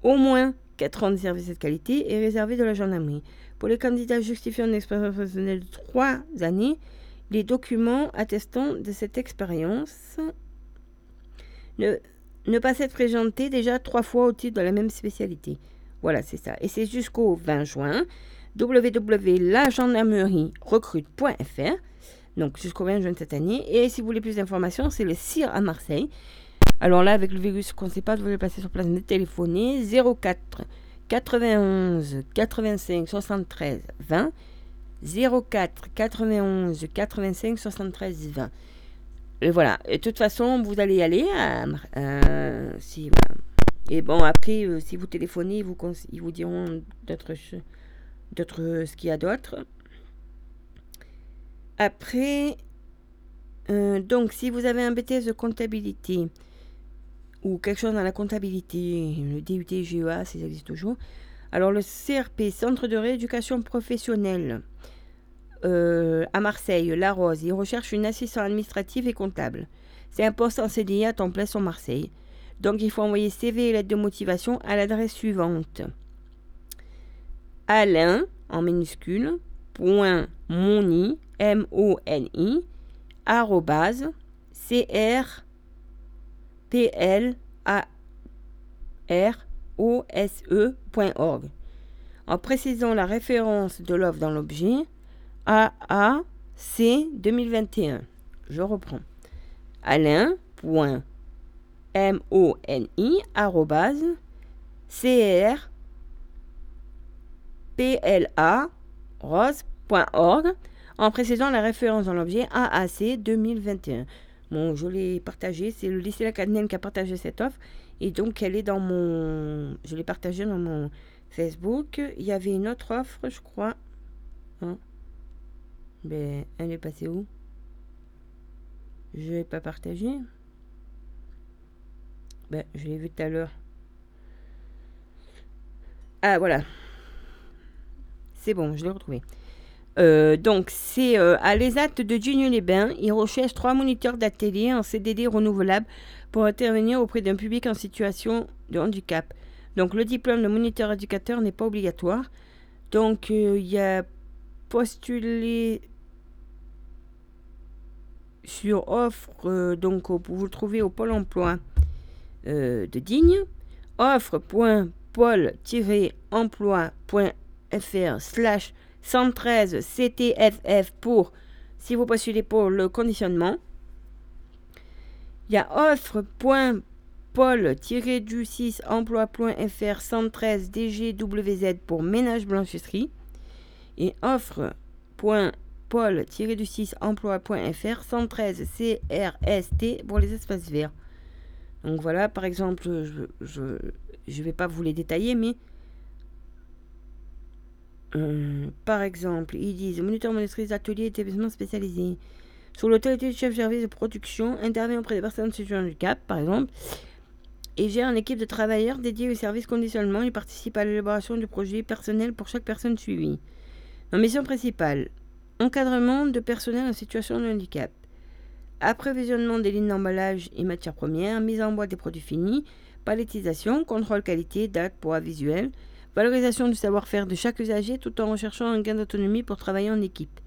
au moins 4 ans de service de qualité est réservé de la gendarmerie. Pour les candidats justifiant une expérience professionnelle de 3 années, les documents attestant de cette expérience ne ne pas s'être présenté déjà trois fois au titre de la même spécialité. Voilà, c'est ça. Et c'est jusqu'au 20 juin. www.lagendarmerierecrute.fr donc jusqu'au 20 juin de cette année. Et si vous voulez plus d'informations, c'est le CIR à Marseille. Alors là, avec le virus qu'on ne sait pas, vous voulez passer sur place de téléphoner 04 91 85 73 20 04 91 85 73 20 et voilà. Et de toute façon, vous allez y aller. Euh, Et bon, après, euh, si vous téléphonez, ils vous, ils vous diront d'autres, d'autres, ce qu'il y a d'autre. Après, euh, donc, si vous avez un BTS de comptabilité ou quelque chose dans la comptabilité, le DUT, GEA, ça existe toujours. Alors, le CRP, Centre de rééducation professionnelle, euh, à Marseille, La Rose. Il recherche une assistante administrative et comptable. C'est un poste en CDI à temps plein sur Marseille. Donc il faut envoyer CV et lettre de motivation à l'adresse suivante. Alain, en minuscule, point moni, M-O-N-I, arrobase, C-R, P-L-A-R-O-S-E.org. En précisant la référence de l'offre dans l'objet, AAC 2021. Je reprends. Alain.moni arrobase CR PLA rose.org en précisant la référence dans l'objet AAC 2021. Bon, je l'ai partagé, c'est le lycée Lacadien qui a partagé cette offre et donc elle est dans mon je l'ai partagée dans mon Facebook. Il y avait une autre offre, je crois. Hein? Ben, elle est passée où? Je vais pas partager. Ben, je l'ai vu tout à l'heure. Ah, voilà. C'est bon, je l'ai retrouvé. Euh, donc, c'est euh, à l'ESAT de Digne-les-Bains. Ils recherchent trois moniteurs d'atelier en CDD renouvelable pour intervenir auprès d'un public en situation de handicap. Donc, le diplôme de moniteur éducateur n'est pas obligatoire. Donc, euh, il y a postulé sur offre, donc vous le trouvez au Pôle emploi de Digne. Offre.pôle-emploi.fr slash 113 CTFF pour, si vous postulez pour le conditionnement. Il y a offre.pôle-du6 emploi.fr 113 DGWZ pour ménage blanchisserie et offre.pôle-du6 emploi.fr 113 CRST pour les espaces verts. Donc voilà, par exemple, je ne vais pas vous les détailler, mais euh, par exemple, ils disent moniteur, monitrice, atelier, établissement spécialisé. Sur l'autorité du chef service de production, intervient auprès des personnes en situation de handicap, par exemple, et gère une équipe de travailleurs dédiés au service conditionnement et participe à l'élaboration du projet personnel pour chaque personne suivie. En mission principale, encadrement de personnel en situation de handicap, approvisionnement des lignes d'emballage et matières premières, mise en boîte des produits finis, palettisation, contrôle qualité, date, poids visuel, Valorisation du savoir-faire de chaque usager tout en recherchant un gain d'autonomie pour travailler en équipe.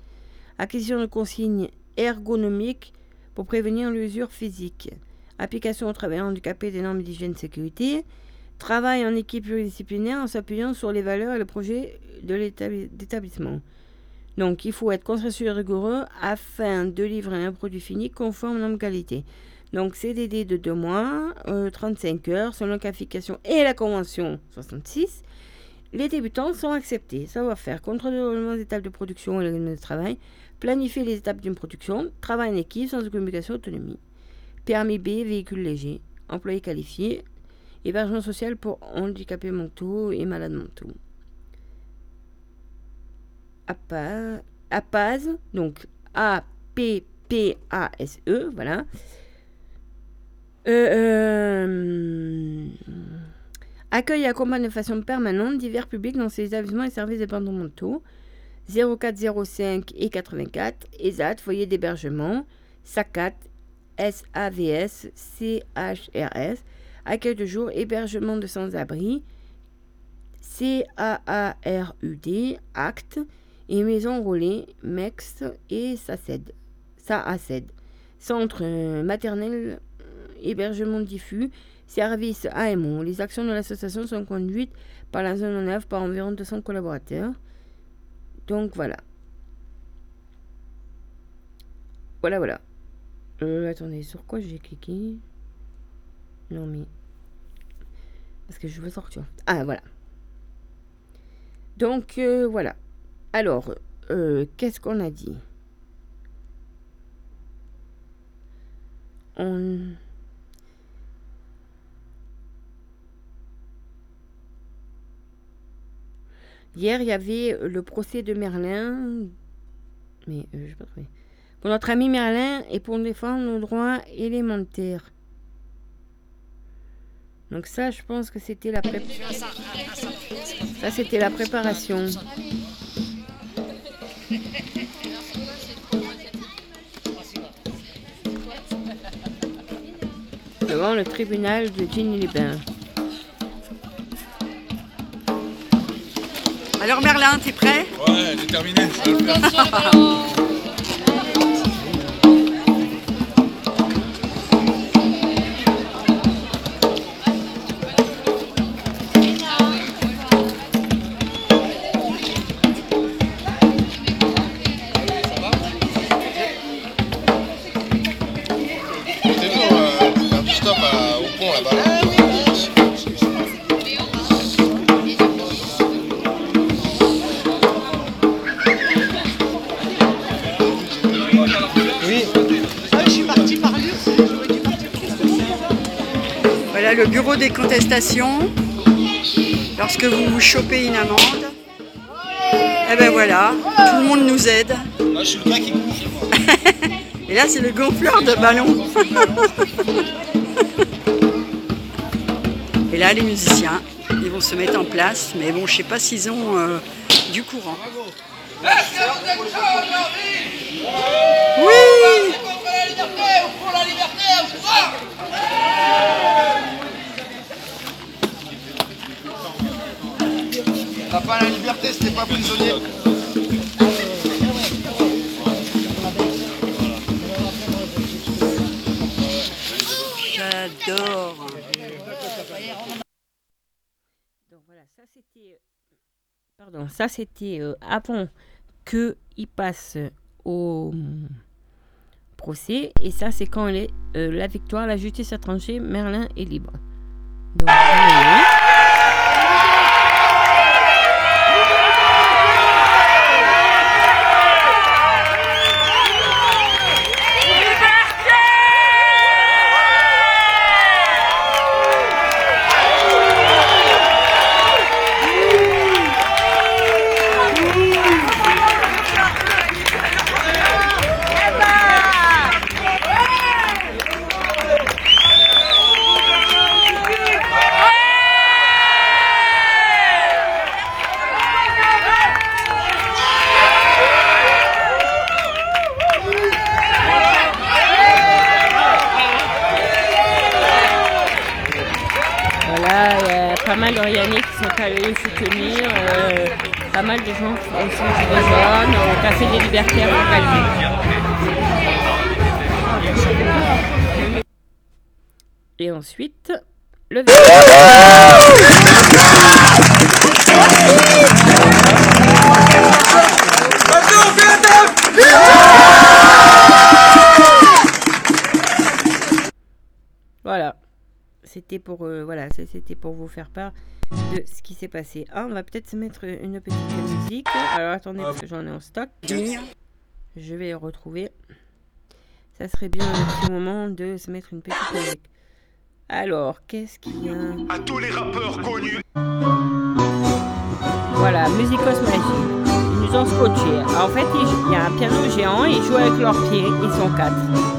Acquisition de consignes ergonomiques pour prévenir l'usure physique. Application aux travailleurs handicapés des normes d'hygiène et sécurité. Travail en équipe pluridisciplinaire en s'appuyant sur les valeurs et le projet de l'établissement. Donc, il faut être consciencieux et rigoureux afin de livrer un produit fini conforme aux normes qualité. Donc, CDD de 2 mois, 35 euh, heures, selon la qualification et la convention 66. Les débutants sont acceptés. Savoir-faire, contrôler les étapes de production et le de travail, planifier les étapes d'une production, travail en équipe, sans communication, autonomie. Permis B, véhicule léger, employé qualifié, hébergement social pour handicapés mentaux et malades mentaux. APAS, donc A-P-P-A-S-E, voilà. euh, euh Accueille et accompagne de façon permanente divers publics dans ses établissements et services départementaux. 0405 et 84, ESAT, foyer d'hébergement, SACAT, SAVS, CHRS, accueil de jour, hébergement de sans-abri, CAARUD, ACT, et maison relais, MEX et SACED, SAACED, centre maternel, hébergement diffus, Service AMO. Les actions de l'association sont conduites par la zone 9 par environ 200 collaborateurs. Donc voilà. Voilà, voilà. Euh, attendez, sur quoi j'ai cliqué? Non, mais. Parce que je veux sortir. Ah, voilà. Donc, euh, voilà. Alors, euh, qu'est-ce qu'on a dit? On. Hier, il y avait le procès de Merlin. Mais euh, pas trouver. Pour notre ami Merlin et pour défendre nos droits élémentaires. Donc ça, je pense que c'était la préparation. Ça, c'était la préparation. Devant le tribunal de Ginny-les-Bains. Alors Merlin, t'es prêt? Ouais, déterminé, ça des contestations. lorsque vous vous chopez une amende, eh ben voilà, tout le monde nous aide. Moi, je suis le gars qui gonfle. Et là, c'est le gonfleur de ballon. Et là, les musiciens, ils vont se mettre en place. Mais bon, je sais pas s'ils ont euh, du courant. Oui J'adore. Donc voilà, ça c'était. Pardon, ça c'était euh, avant que il passe au procès. Et ça c'est quand euh, la victoire, la justice a tranché, Merlin est libre. Pas mal de gens qui aussi des jeunes, au Café des Libertaires en Calvi. Et ensuite, le Voilà. C'était pour euh, voilà, c'était pour vous faire part de ce qui s'est passé. Ah, on va peut-être se mettre une petite musique. Alors attendez parce que j'en ai en stock. Je vais retrouver. Ça serait bien un petit moment de se mettre une petite musique. Alors, qu'est-ce qu'il y a? À tous les rappeurs connus. Voilà, Musicos Magic. Ils nous ont scotché. En fait, il y a un piano géant, ils jouent avec leurs pieds, ils sont quatre.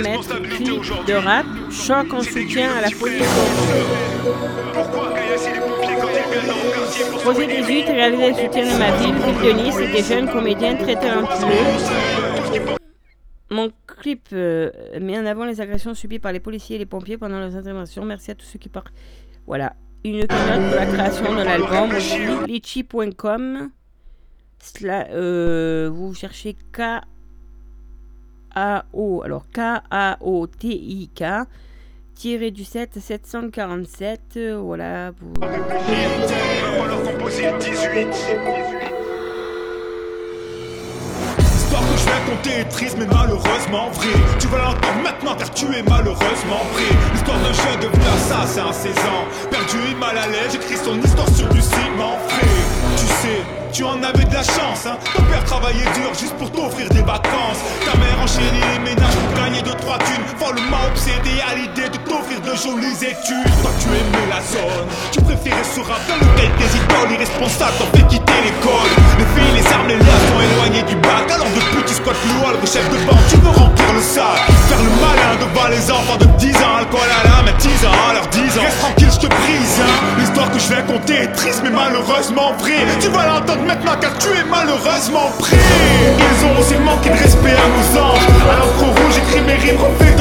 Clip de rap, choc en soutien à la folie. Projet soigner 18, réalisé le soutien de ma ville, ville de Nice, et des jeunes comédiens très talentueux. Mon clip euh, met en avant les agressions subies par les policiers et les pompiers pendant leurs interventions. Merci à tous ceux qui partent. Voilà, une cagnotte pour la création de l'album aussi. litchi.com. Euh, vous cherchez K A-O, alors K-A-O-T-I-K, tiré du 7 747, euh, voilà, vous... On va leur composer le 18. L'histoire que je vais raconter est triste mais malheureusement vrai Tu vas l'entendre maintenant car tu es malheureusement vrai L'histoire d'un passé à 16 ans. Perdu et mal à l'aise, j'écris son histoire sur du ciment frais. Tu sais, tu en avais de la chance, hein. Ton père travaillait dur juste pour t'offrir des vacances. Ta mère enchaînait les ménages pour gagner 2-3 thunes. Follement obsédé à l'idée de t'offrir de jolies études. Toi, tu aimais la zone, tu préférais ce rap dans lequel tes idoles irresponsables t'ont fait quitter l'école. Les filles, les armes, les liasses sont éloignées du bac. Alors depuis, tu squattes le hall, le chef de banque, tu veux remplir le sac. Faire le malin devant les enfants de 10 ans, alcool à la main, 10 ans, à leurs 10 ans. Reste tranquille, je te prise, hein. L'histoire que je vais compter est triste, mais malheureusement vraie. Tu vas l'entendre maintenant car tu es malheureusement pris. Ils ont aussi manqué de respect à nos anges. À l'encre rouge, j'écris mes rimes, reflets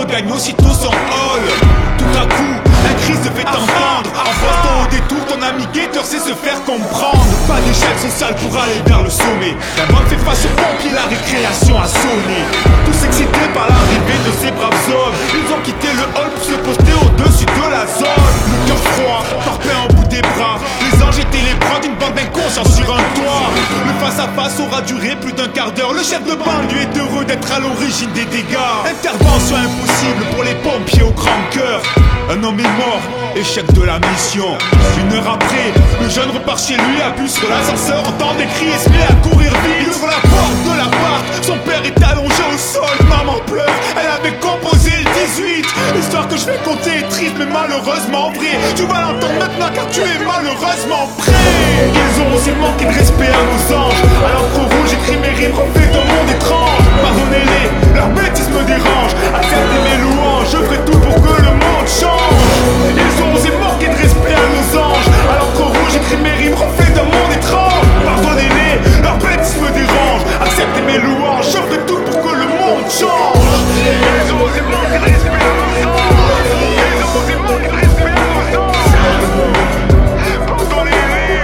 et regagne aussitôt son hall. Tout à coup, la crise se fait entendre. En passant au détour, ton ami guetteur sait se faire comprendre. Pas d'échelle sociale pour aller vers le sommet. La mode fait face au pompier, la récréation a sonné. Tous excités par l'arrivée de ces braves hommes. Ils ont quitté le hall pour se poster au-dessus de la zone. Le cœur froid, torpé en bout des bras. Le face-à-face aura duré plus d'un quart d'heure. Le chef de bande lui est heureux d'être à l'origine des dégâts. Intervention impossible pour les pompiers au grand cœur. Un homme est mort, échec de la mission. Une heure après, le jeune repart chez lui, appuie sur l'ascenseur, entend des cris et se met à courir vite. Il ouvre la porte de l'appart, son père est allongé au sol, maman pleure, elle avait composé le 18. L'histoire que je vais compter est triste mais malheureusement vraie. Tu vas l'entendre maintenant car tu es malheureusement prêt. Ils ont aussi manqué de respect à nos anges. À l'encre rouge, j'écris mes rimes, reflets d'un monde étrange. Pardonnez-les, leur bêtise me dérange. Acceptez mes louanges, je ferai tout pour que le monde change. Ils ont osé manquer de respect à nos anges. À l'encre rouge, j'écris mes rimes, reflets d'un monde étrange. Pardonnez-les, leur bêtise me dérange. Acceptez mes louanges, je ferai tout pour que le monde change. Ils ont osé manquer de respect à nos anges. Ils ont osé manquer de respect à nos anges. Pardonnez-les,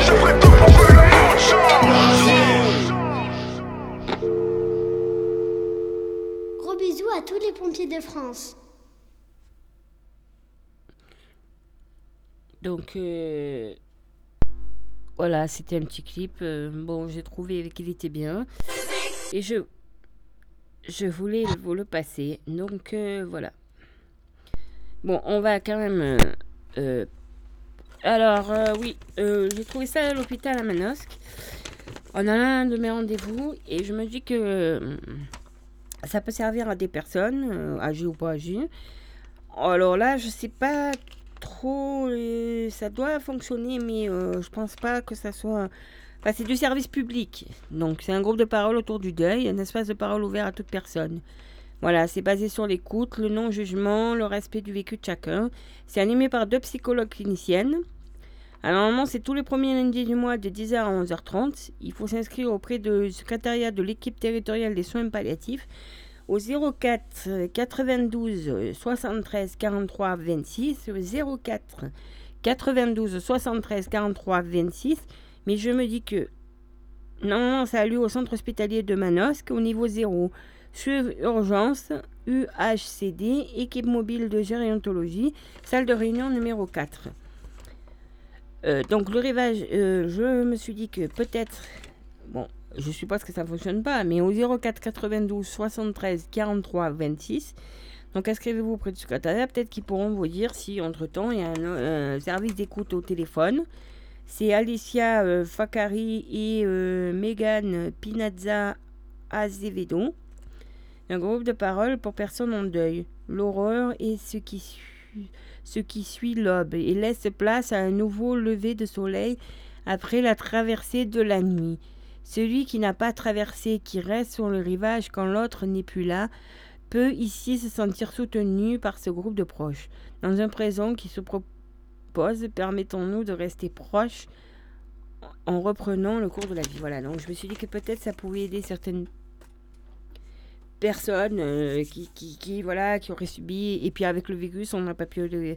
je ferai tout pour que le monde change. Gros bisous à tous les pompiers de France. Donc euh, voilà, c'était un petit clip. euh, bon, j'ai trouvé qu'il était bien. Et je, je voulais vous le passer. Donc euh, voilà. Bon, on va quand même... alors, oui, j'ai trouvé ça à l'hôpital à Manosque. On a un de mes rendez-vous et je me dis que ça peut servir à des personnes, âgées ou pas âgées. Alors là, je sais pas trop. ça doit fonctionner, mais euh, je pense pas que ça soit. Enfin, c'est du service public. Donc, c'est un groupe de parole autour du deuil, un espace de parole ouvert à toute personne. Voilà, c'est basé sur l'écoute, le non-jugement, le respect du vécu de chacun. C'est animé par deux psychologues cliniciennes. Alors, normalement, c'est tous les premiers lundis du mois de 10h à 11h30. Il faut s'inscrire auprès du secrétariat de l'équipe territoriale des soins palliatifs au 04 euh, 92 euh, 73 43 26 euh, 04 92 73 43 26 mais je me dis que non ça a lieu au centre hospitalier de Manosque au niveau 0 sur urgence UHCD équipe mobile de gérontologie salle de réunion numéro 4 Euh, donc le rivage euh, je me suis dit que peut-être bon je suppose que ça ne fonctionne pas, mais au 04 92 73 43 26. Donc inscrivez-vous auprès du secrétariat, peut-être qu'ils pourront vous dire si entre-temps il y a un, service d'écoute au téléphone. C'est Alicia euh, Fakari et euh, Megan Pinazza Azevedo. Un groupe de parole pour personnes en deuil. L'horreur est ce qui suit, ce qui suit l'aube et laisse place à un nouveau lever de soleil après la traversée de la nuit. Celui qui n'a pas traversé, qui reste sur le rivage quand l'autre n'est plus là, peut ici se sentir soutenu par ce groupe de proches. Dans un présent qui se propose, permettons-nous de rester proches en reprenant le cours de la vie. Voilà, donc je me suis dit que peut-être ça pouvait aider certaines personnes euh, qui, qui, voilà, qui auraient subi. Et puis avec le virus, on n'a pas pu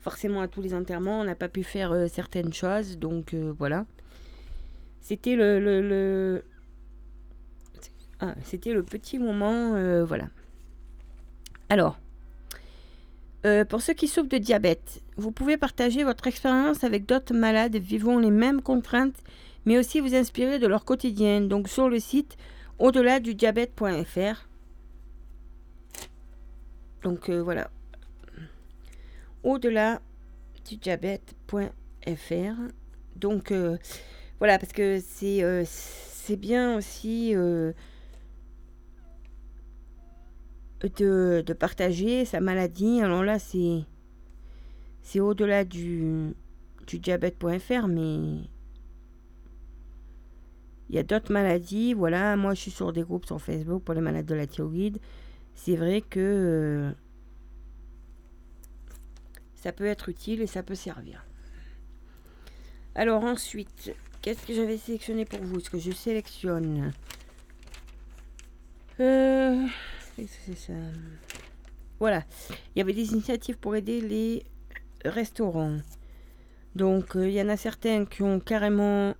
forcément à tous les enterrements, on n'a pas pu faire euh, certaines choses. Donc euh, voilà. C'était le, Ah, c'était le petit moment. euh, voilà. Alors. euh, pour ceux qui souffrent de diabète, vous pouvez partager votre expérience avec d'autres malades vivant les mêmes contraintes, mais aussi vous inspirer de leur quotidien. Donc sur le site au-delà du diabète.fr. Donc euh, voilà. Au-delà du diabète.fr. Donc voilà, parce que c'est euh, bien aussi euh, de, partager sa maladie. Alors là, c'est c'est au-delà du, du diabète.fr, mais il y a d'autres maladies. Voilà, moi je suis sur des groupes sur Facebook pour les malades de la thyroïde. C'est vrai que euh, ça peut être utile et ça peut servir. Alors ensuite, qu'est-ce que j'avais sélectionné pour vous Ce que je sélectionne. Euh, c'est ça Voilà, il y avait des initiatives pour aider les restaurants. Donc euh, il y en a certains qui ont carrément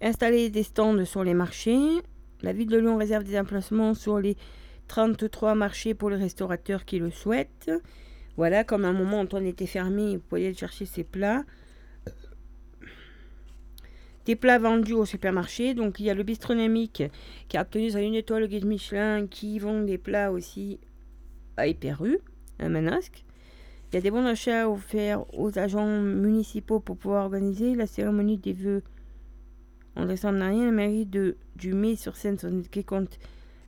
installé des stands sur les marchés. La ville de Lyon réserve des emplacements sur les 33 marchés pour les restaurateurs qui le souhaitent. Voilà, comme à un moment où on était fermé, vous pouvez aller chercher ces plats. Des plats vendus au supermarché. Donc il y a le bistronomique qui a obtenu sa une étoile au guide Michelin qui vend des plats aussi à Hyper-U, à Manosque. Il y a des bons d'achat offerts aux agents municipaux pour pouvoir organiser la cérémonie des vœux en décembre dernier, la mairie de, du Mai sur Seine, qui compte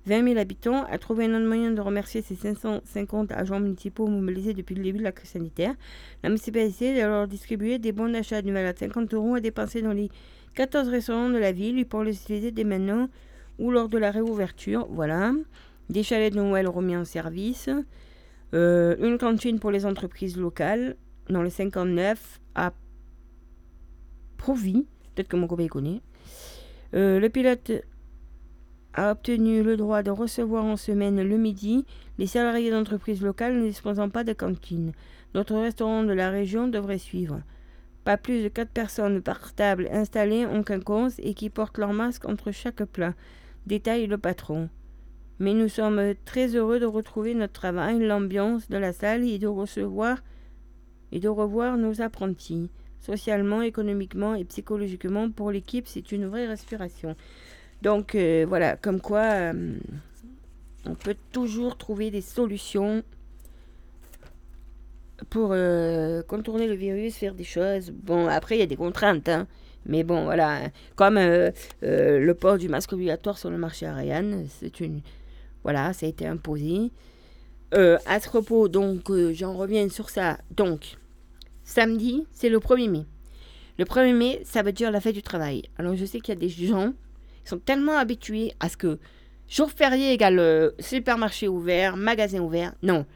20 000 habitants, a trouvé un autre moyen de remercier ses 550 agents municipaux mobilisés depuis le début de la crise sanitaire. La municipalité a alors distribué des bons d'achat d'une valeur de 50 euros à dépenser dans les 14 restaurants de la ville pour les utiliser dès maintenant ou lors de la réouverture. Voilà. Des chalets de Noël remis en service. Euh, une cantine pour les entreprises locales dans le 59 à Provy. Peut-être que mon copain connaît. Euh, le pilote a obtenu le droit de recevoir en semaine le midi les salariés d'entreprises locales ne disposant pas de cantine. D'autres restaurants de la région devraient suivre. Pas plus de 4 personnes par table installées en quinconce et qui portent leur masque entre chaque plat, détaille le patron. Mais nous sommes très heureux de retrouver notre travail, l'ambiance de la salle et de recevoir et de revoir nos apprentis. Socialement, économiquement et psychologiquement, pour l'équipe, c'est une vraie respiration. Donc euh, voilà, comme quoi euh, on peut toujours trouver des solutions pour euh, contourner le virus, faire des choses. Bon, après, il y a des contraintes, hein. mais bon, voilà. Comme euh, euh, le port du masque obligatoire sur le marché Ariane, c'est une. Voilà, ça a été imposé. À ce propos, donc, j'en reviens sur ça. Donc, samedi, c'est le 1er mai. Le 1er mai, ça veut dire la fête du travail. Alors, je sais qu'il y a des gens qui sont tellement habitués à ce que jour férié égale supermarché ouvert, magasin ouvert. Non.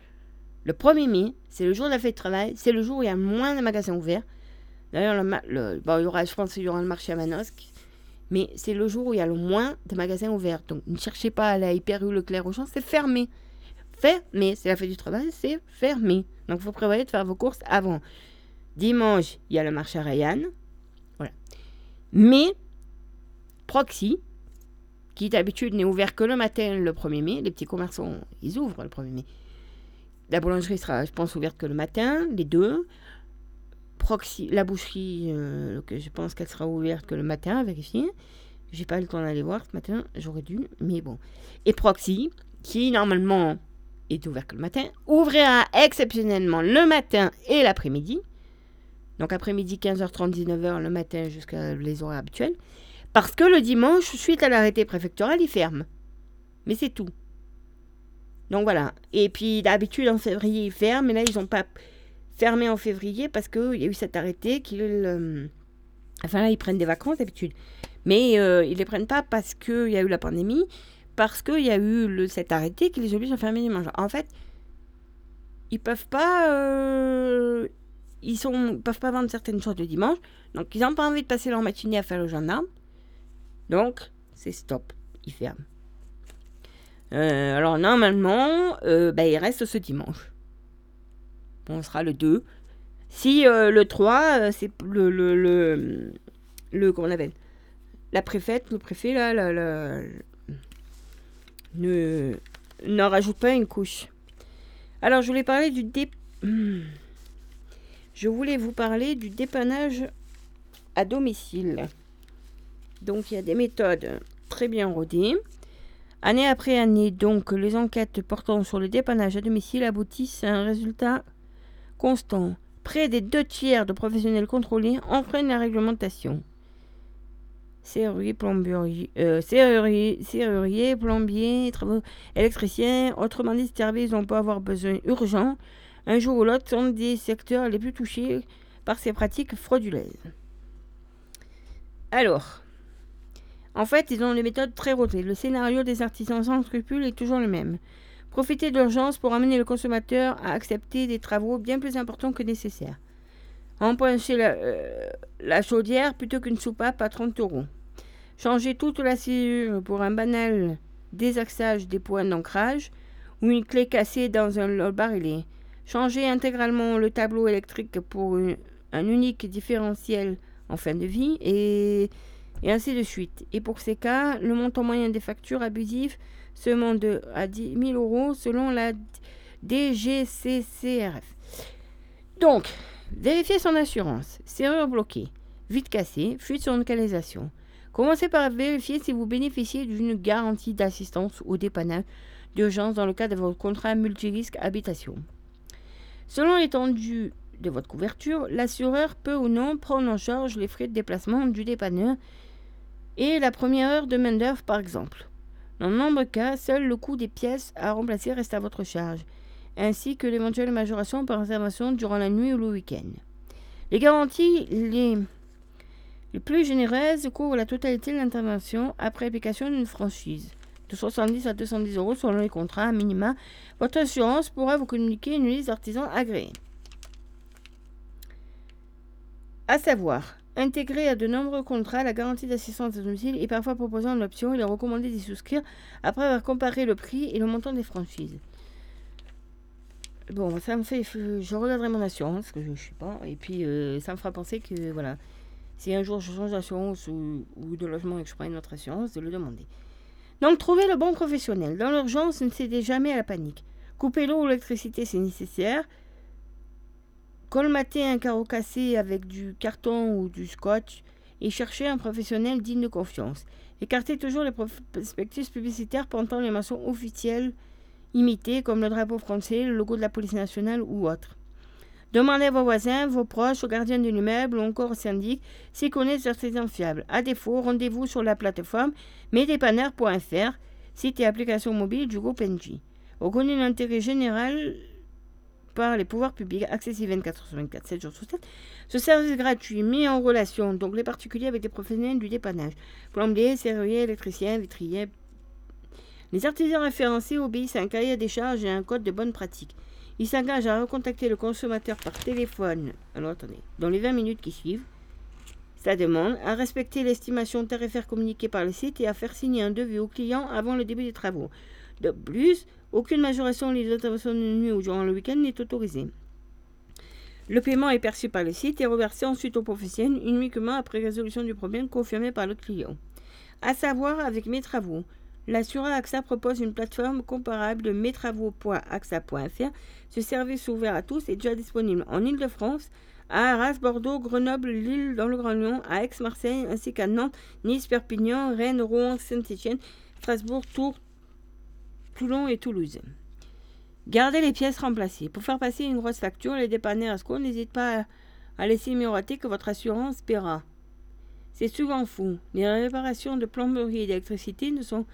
Le 1er mai, c'est le jour de la fête du travail. C'est le jour où il y a moins de magasins ouverts. D'ailleurs, le il y aura, je pense qu'il y aura le marché à Manosque. Mais c'est le jour où il y a le moins de magasins ouverts. Donc, ne cherchez pas à aller à Hyper U, Leclerc, Auchan, c'est fermé. Fermé. C'est la fête du travail, c'est fermé. Donc, faut prévoir de faire vos courses avant. Dimanche, il y a le marché à Rayanne. Voilà. Mais, Proxy, qui d'habitude n'est ouvert que le matin le 1er mai, les petits commerçants, ils ouvrent le 1er mai. La boulangerie sera, je pense, ouverte que le matin, les deux. Proxy, la boucherie, euh, je pense qu'elle sera ouverte que le matin, à vérifier. J'ai pas eu le temps d'aller voir ce matin, j'aurais dû, mais bon. Et Proxy, qui normalement est ouvert que le matin, ouvrira exceptionnellement le matin et l'après-midi. Donc après-midi 15h30, 19h, le matin jusqu'à les horaires habituels. Parce que le dimanche, suite à l'arrêté préfectoral, il ferme. Mais c'est tout. Donc voilà. Et puis d'habitude en février, ils ferment, mais là, ils n'ont pas fermé en février parce qu'il y a eu cet arrêté qu'ils. euh, Enfin là, ils prennent des vacances d'habitude. Mais euh, ils ne les prennent pas parce qu'il y a eu la pandémie, parce qu'il y a eu cet arrêté qui les oblige à fermer dimanche. En fait, ils peuvent pas. euh, ils peuvent pas vendre certaines choses le dimanche. Donc ils n'ont pas envie de passer leur matinée à faire le gendarme. Donc, c'est stop. Ils ferment. Euh, alors normalement, euh, bah, il reste ce dimanche. On sera le 2. Si euh, le 3, euh, c'est le, le, le, Comment on appelle? La préfète, le préfet, là, là, là, ne, n'en rajoute pas une couche. Alors, je voulais parler du dé... Je voulais vous parler du dépannage à domicile. Donc, il y a des méthodes très bien rodées. Année après année, donc, les enquêtes portant sur le dépannage à domicile aboutissent à un résultat constant. Près des deux tiers de professionnels contrôlés enfreignent la réglementation. Serrurier, plombier, euh, travaux électriciens, autrement dit, ces services vont pas avoir besoin urgent. Un jour ou l'autre sont des secteurs les plus touchés par ces pratiques frauduleuses. Alors, en fait, ils ont des méthodes très rodées. Le scénario des artisans sans scrupules est toujours le même. Profiter de l'urgence pour amener le consommateur à accepter des travaux bien plus importants que nécessaires. Empocher la, euh, la chaudière plutôt qu'une soupape à 30 euros. Changer toute la serrure pour un banal désaxage des points d'ancrage ou une clé cassée dans un barillet. Changer intégralement le tableau électrique pour un unique différentiel en fin de vie et, et ainsi de suite. Et pour ces cas, le montant moyen des factures abusives se monte à 10 000 euros selon la DGCCRF. Donc, vérifier son assurance, serrure bloquée, vide cassée, fuite sur localisation. Commencez par vérifier si vous bénéficiez d'une garantie d'assistance au dépannage d'urgence dans le cadre de votre contrat multirisque habitation. Selon l'étendue de votre couverture, l'assureur peut ou non prendre en charge les frais de déplacement du dépanneur et la première heure de main-d'œuvre par exemple. Dans de nombreux cas, seul le coût des pièces à remplacer reste à votre charge, ainsi que l'éventuelle majoration par intervention durant la nuit ou le week-end. Les garanties les, plus généreuses couvrent la totalité de l'intervention après application d'une franchise. De 70 à 210 euros selon les contrats à minima, votre assurance pourra vous communiquer une liste d'artisans agréés. À savoir, intégrer à de nombreux contrats la garantie d'assistance à domicile et parfois proposant une option, il est recommandé d'y souscrire après avoir comparé le prix et le montant des franchises. Bon, ça me fait. Je regarderai mon assurance, parce que je ne sais pas. Et puis, euh, ça me fera penser que, voilà, si un jour je change d'assurance ou, ou de logement et que je prends une autre assurance, de le demander. Donc, trouver le bon professionnel. Dans l'urgence, ne cédez jamais à la panique. Couper l'eau ou l'électricité, c'est nécessaire. Colmater un carreau cassé avec du carton ou du scotch et chercher un professionnel digne de confiance. Écartez toujours les prospectus publicitaires portant les maçons officiels imités comme le drapeau français, le logo de la police nationale ou autre. Demandez à vos voisins, vos proches, aux gardiens de l'immeuble ou encore au syndic s'ils connaissent des artisans fiables. À défaut, rendez-vous sur la plateforme mesdépanneurs.fr, site et application mobile du groupe NJ. Reconnu d'intérêt général les pouvoirs publics, accessible 24 sur 24, 7 jours sur 7. Ce service gratuit mis en relation donc les particuliers avec des professionnels du dépannage, plombiers, serruriers, électriciens, vitriers. Les artisans référencés obéissent à un cahier des charges et à un code de bonne pratique. Ils s'engagent à recontacter le consommateur par téléphone, alors attendez, dans les 20 minutes qui suivent, sa demande, à respecter l'estimation tarifaire communiquée par le site et à faire signer un devis au client avant le début des travaux. De plus, aucune majoration les interventions de nuit ou durant le week-end n'est autorisée. Le paiement est perçu par le site et reversé ensuite au professionnel uniquement après résolution du problème confirmé par le client. À savoir, avec mes travaux, l'assureur AXA propose une plateforme comparable de metravaux.axa.fr. Ce service ouvert à tous est déjà disponible en Ile-de-France, à Arras, Bordeaux, Grenoble, Lille, dans le Grand Lyon, à Aix, Marseille, ainsi qu'à Nantes, Nice, Perpignan, Rennes, Rouen, Saint-Étienne, Strasbourg, Tours, Toulon et Toulouse. Gardez les pièces remplacées. Pour faire passer une grosse facture, les dépanneurs Asco n'hésitent pas à, à laisser miroiter que votre assurance paiera. C'est souvent fou. Les réparations de plomberie et d'électricité ne sont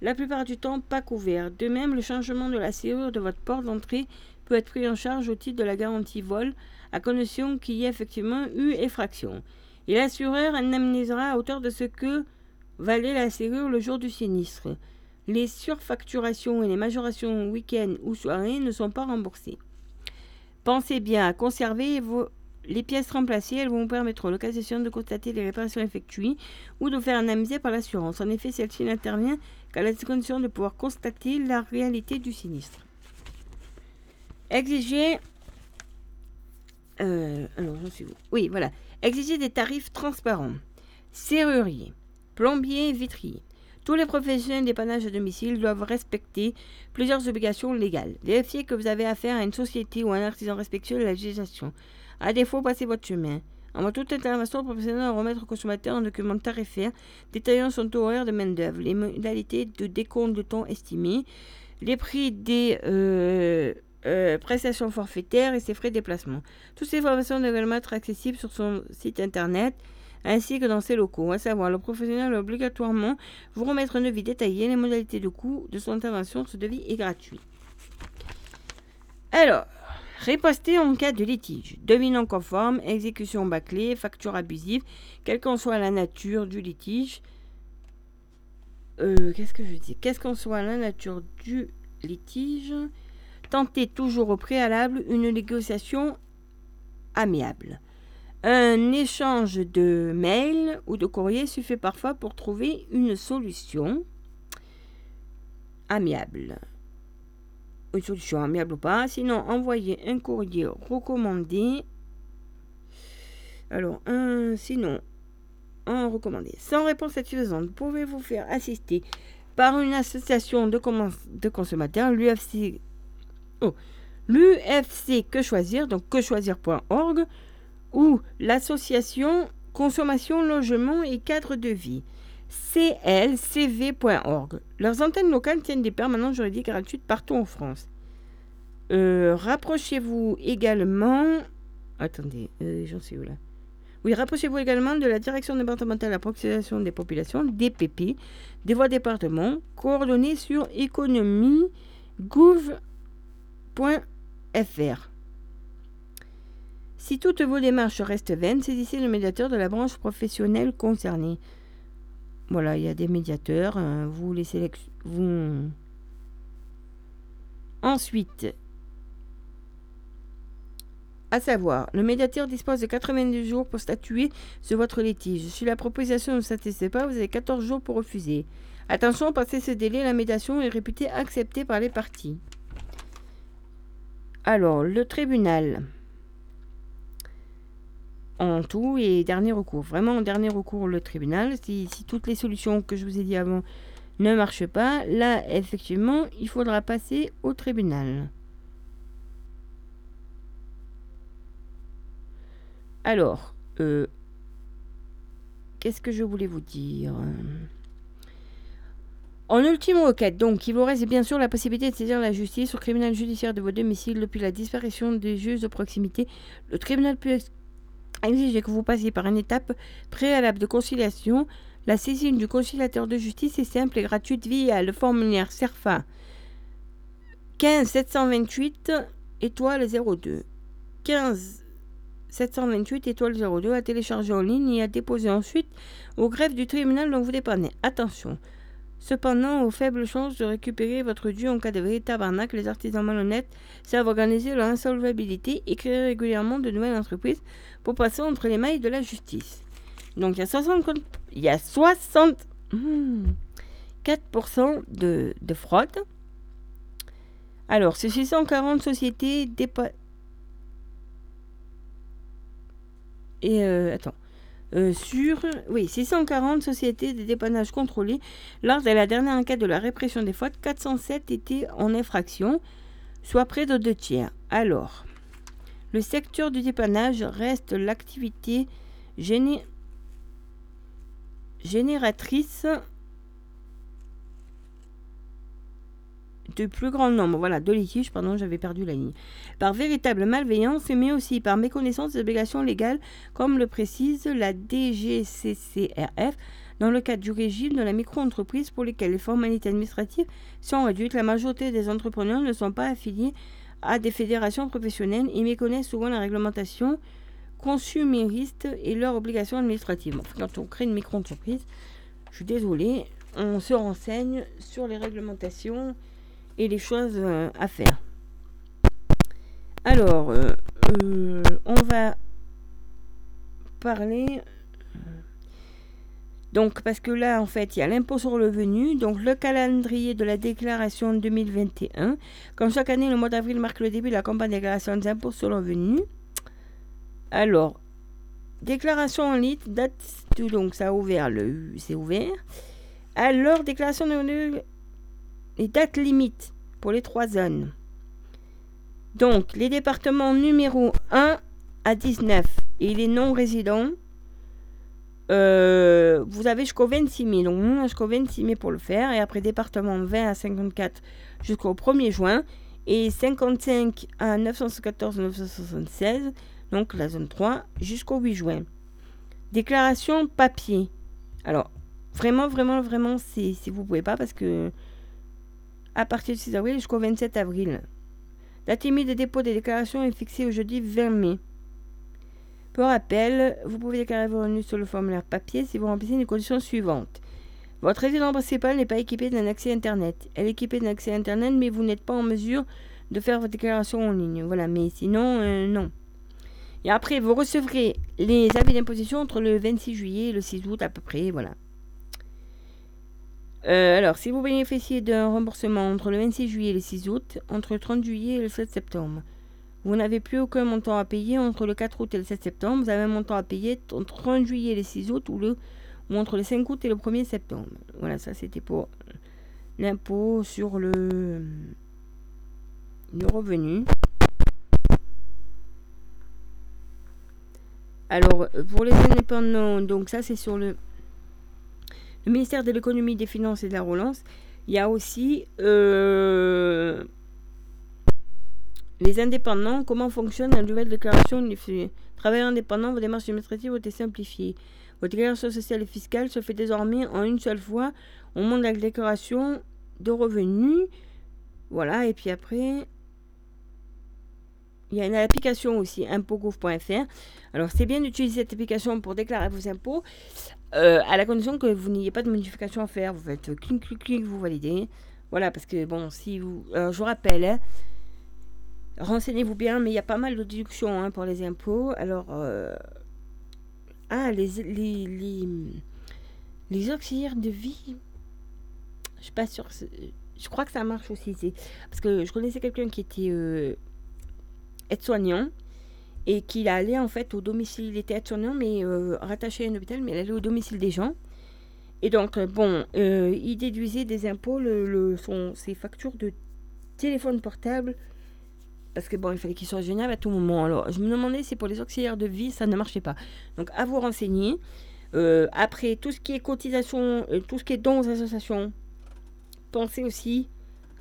la plupart du temps pas couvertes. De même, le changement de la serrure de votre porte d'entrée peut être pris en charge au titre de la garantie vol, à condition qu'il y ait effectivement eu effraction. Et l'assureur indemnisera à hauteur de ce que valait la serrure le jour du sinistre. Les surfacturations et les majorations week-end ou soirée ne sont pas remboursées. Pensez bien à conserver les pièces remplacées, elles vous permettront, le cas échéant, de constater les réparations effectuées ou de faire indemniser par l'assurance. En effet, celle-ci n'intervient qu'à la condition de pouvoir constater la réalité du sinistre. Exiger. Euh, alors, suis Oui, voilà. Exiger des tarifs transparents. Serrurier, plombier, vitrier. Tous les professionnels dépannage à domicile doivent respecter plusieurs obligations légales. Vérifiez que vous avez affaire à une société ou à un artisan respectueux de la législation. À défaut, passez votre chemin. Avant toute intervention professionnelle à remettre au consommateur un document tarifaire détaillant son taux horaire de main-d'œuvre, les modalités de décompte de temps estimés, les prix des euh, euh, prestations forfaitaires et ses frais de déplacement. Toutes ces informations doivent être accessibles sur son site internet ainsi que dans ses locaux. À savoir, le professionnel obligatoirement vous remettre un devis détaillé, les modalités de coût de son intervention. Ce devis est gratuit. Alors, riposter en cas de litige. Devis non conforme, exécution bâclée, facture abusive, quelle qu'en soit la nature du litige. Euh, Qu'est-ce que je dis? Qu'est-ce qu'en soit la nature du litige? Tentez toujours au préalable une négociation amiable. Un échange de mails ou de courrier suffit parfois pour trouver une solution amiable. Une solution amiable ou pas. Sinon, envoyez un courrier recommandé. Alors, un, sinon, un recommandé. Sans réponse satisfaisante, pouvez-vous faire assister par une association de, de consommateurs, l'UFC. Oh, l'UFC Que Choisir, donc quechoisir.org ou l'association Consommation, Logement et Cadre de Vie, clcv.org. Leurs antennes locales tiennent des permanences juridiques gratuites partout en France. Euh, rapprochez-vous également. Attendez, euh, j'en où là Oui, rapprochez-vous également de la Direction départementale d'approximation des populations, DPP, des voies départements, coordonnées sur économie.gouv.fr. Si toutes vos démarches restent vaines, saisissez le médiateur de la branche professionnelle concernée. Voilà, il y a des médiateurs. hein, vous les sélectionnez. Vous... Ensuite, à savoir, le médiateur dispose de 90 jours pour statuer sur votre litige. Si la proposition ne satisfait pas, vous avez 14 jours pour refuser. Attention, passé ce délai, la médiation est réputée acceptée par les parties. Alors, le tribunal en tout et dernier recours. Vraiment en dernier recours le tribunal. Si, toutes les solutions que je vous ai dit avant ne marchent pas, là effectivement il faudra passer au tribunal. Alors, euh, qu'est-ce que je voulais vous dire? En ultime requête, donc, il vous reste bien sûr la possibilité de saisir la justice au tribunal judiciaire de votre domicile depuis la disparition des juges de proximité. Le tribunal peut exiger que vous passiez par une étape préalable de conciliation. La saisine du conciliateur de justice est simple et gratuite via le formulaire CERFA 15 728 étoile 02. 15 728 étoile 02 à télécharger en ligne et à déposer ensuite au greffe du tribunal dont vous dépendez. Attention, Cependant, aux faibles chances de récupérer votre dû en cas de véritable arnaque, les artisans malhonnêtes savent organiser leur insolvabilité et créer régulièrement de nouvelles entreprises pour passer entre les mailles de la justice. Donc il y a 60, il y a 60 hmm, 4% de, de fraude. Alors, ces 640 sociétés dépa... Et euh, attends. Euh, sur oui, 640 sociétés de dépannage contrôlées. Lors de la dernière enquête de la répression des fautes, 407 étaient en infraction, soit près de deux tiers. Alors, le secteur du dépannage reste l'activité géné... génératrice de plus grand nombre voilà, de litiges, pardon, j'avais perdu la ligne, par véritable malveillance, mais aussi par méconnaissance des obligations légales, comme le précise la DGCCRF, dans le cadre du régime de la micro-entreprise pour lesquelles les formalités administratives sont réduites. La majorité des entrepreneurs ne sont pas affiliés à des fédérations professionnelles et méconnaissent souvent la réglementation consumériste et leurs obligations administratives. Quand on crée une micro-entreprise, je suis désolée, on se renseigne sur les réglementations et les choses euh, à faire. Alors, euh, euh, on va parler. Donc, parce que là, en fait, il y a l'impôt sur le revenu, donc le calendrier de la déclaration 2021. Comme chaque année, le mois d'avril marque le début de la campagne de déclaration des impôts sur le revenu. Alors, déclaration en ligne, date, donc ça a ouvert, le, c'est ouvert. Alors, déclaration de revenus, les dates limites pour les trois zones. Donc, les départements numéro 1 à 19 et les non-résidents, euh, vous avez jusqu'au 26 mai. Donc, jusqu'au 26 mai pour le faire. Et après, département 20 à 54 jusqu'au 1er juin. Et 55 à 914-976, donc la zone 3, jusqu'au 8 juin. Déclaration papier. Alors, vraiment, vraiment, vraiment, si vous pouvez pas, parce que à partir du 6 avril jusqu'au 27 avril. Date limite de dépôt des déclarations est fixée au jeudi 20 mai. Pour rappel, vous pouvez déclarer vos revenus sur le formulaire papier si vous remplissez les conditions suivantes. Votre résidence principale n'est pas équipée d'un accès Internet. Elle est équipée d'un accès Internet, mais vous n'êtes pas en mesure de faire votre déclaration en ligne. Voilà, mais sinon, euh, non. Et après, vous recevrez les avis d'imposition entre le 26 juillet et le 6 août à peu près, voilà. Euh, alors, si vous bénéficiez d'un remboursement entre le 26 juillet et le 6 août, entre le 30 juillet et le 7 septembre, vous n'avez plus aucun montant à payer entre le 4 août et le 7 septembre. Vous avez un montant à payer entre le 30 juillet et le 6 août ou, le, ou entre le 5 août et le 1er septembre. Voilà, ça c'était pour l'impôt sur le, le revenu. Alors, pour les indépendants, donc ça c'est sur le, le ministère de l'économie, des finances et de la relance. Il y a aussi euh, les indépendants, comment fonctionne la nouvelle déclaration unifiée Travailleurs indépendants, vos démarches administratives ont été simplifiées. Votre déclaration sociale et fiscale se fait désormais en une seule fois au moment de la déclaration de revenus. Voilà, et puis après, il y a une application aussi, impôtgouv.fr. Alors, c'est bien d'utiliser cette application pour déclarer vos impôts, euh, à la condition que vous n'ayez pas de modification à faire. Vous faites clic, clic, clic, vous validez. Voilà, parce que, bon, si vous... Alors, je vous rappelle, renseignez-vous bien, mais il y a pas mal de déductions hein, pour les impôts. Alors, euh, ah, les, les, les, auxiliaires de vie, je suis pas sûre. Je crois que ça marche aussi. Parce que je connaissais quelqu'un qui était euh, aide-soignant et qu'il allait en fait au domicile. Il était aide-soignant, mais euh, rattaché à un hôpital, mais il allait au domicile des gens. Et donc, bon, il déduisait des impôts le, son, ses factures de téléphone portable parce que bon, il fallait qu'il soit génial à tout moment. Alors, je me demandais si pour les auxiliaires de vie, ça ne marchait pas. Donc, à vous renseigner. Euh, après, tout ce qui est cotisation, euh, tout ce qui est dons aux associations, pensez aussi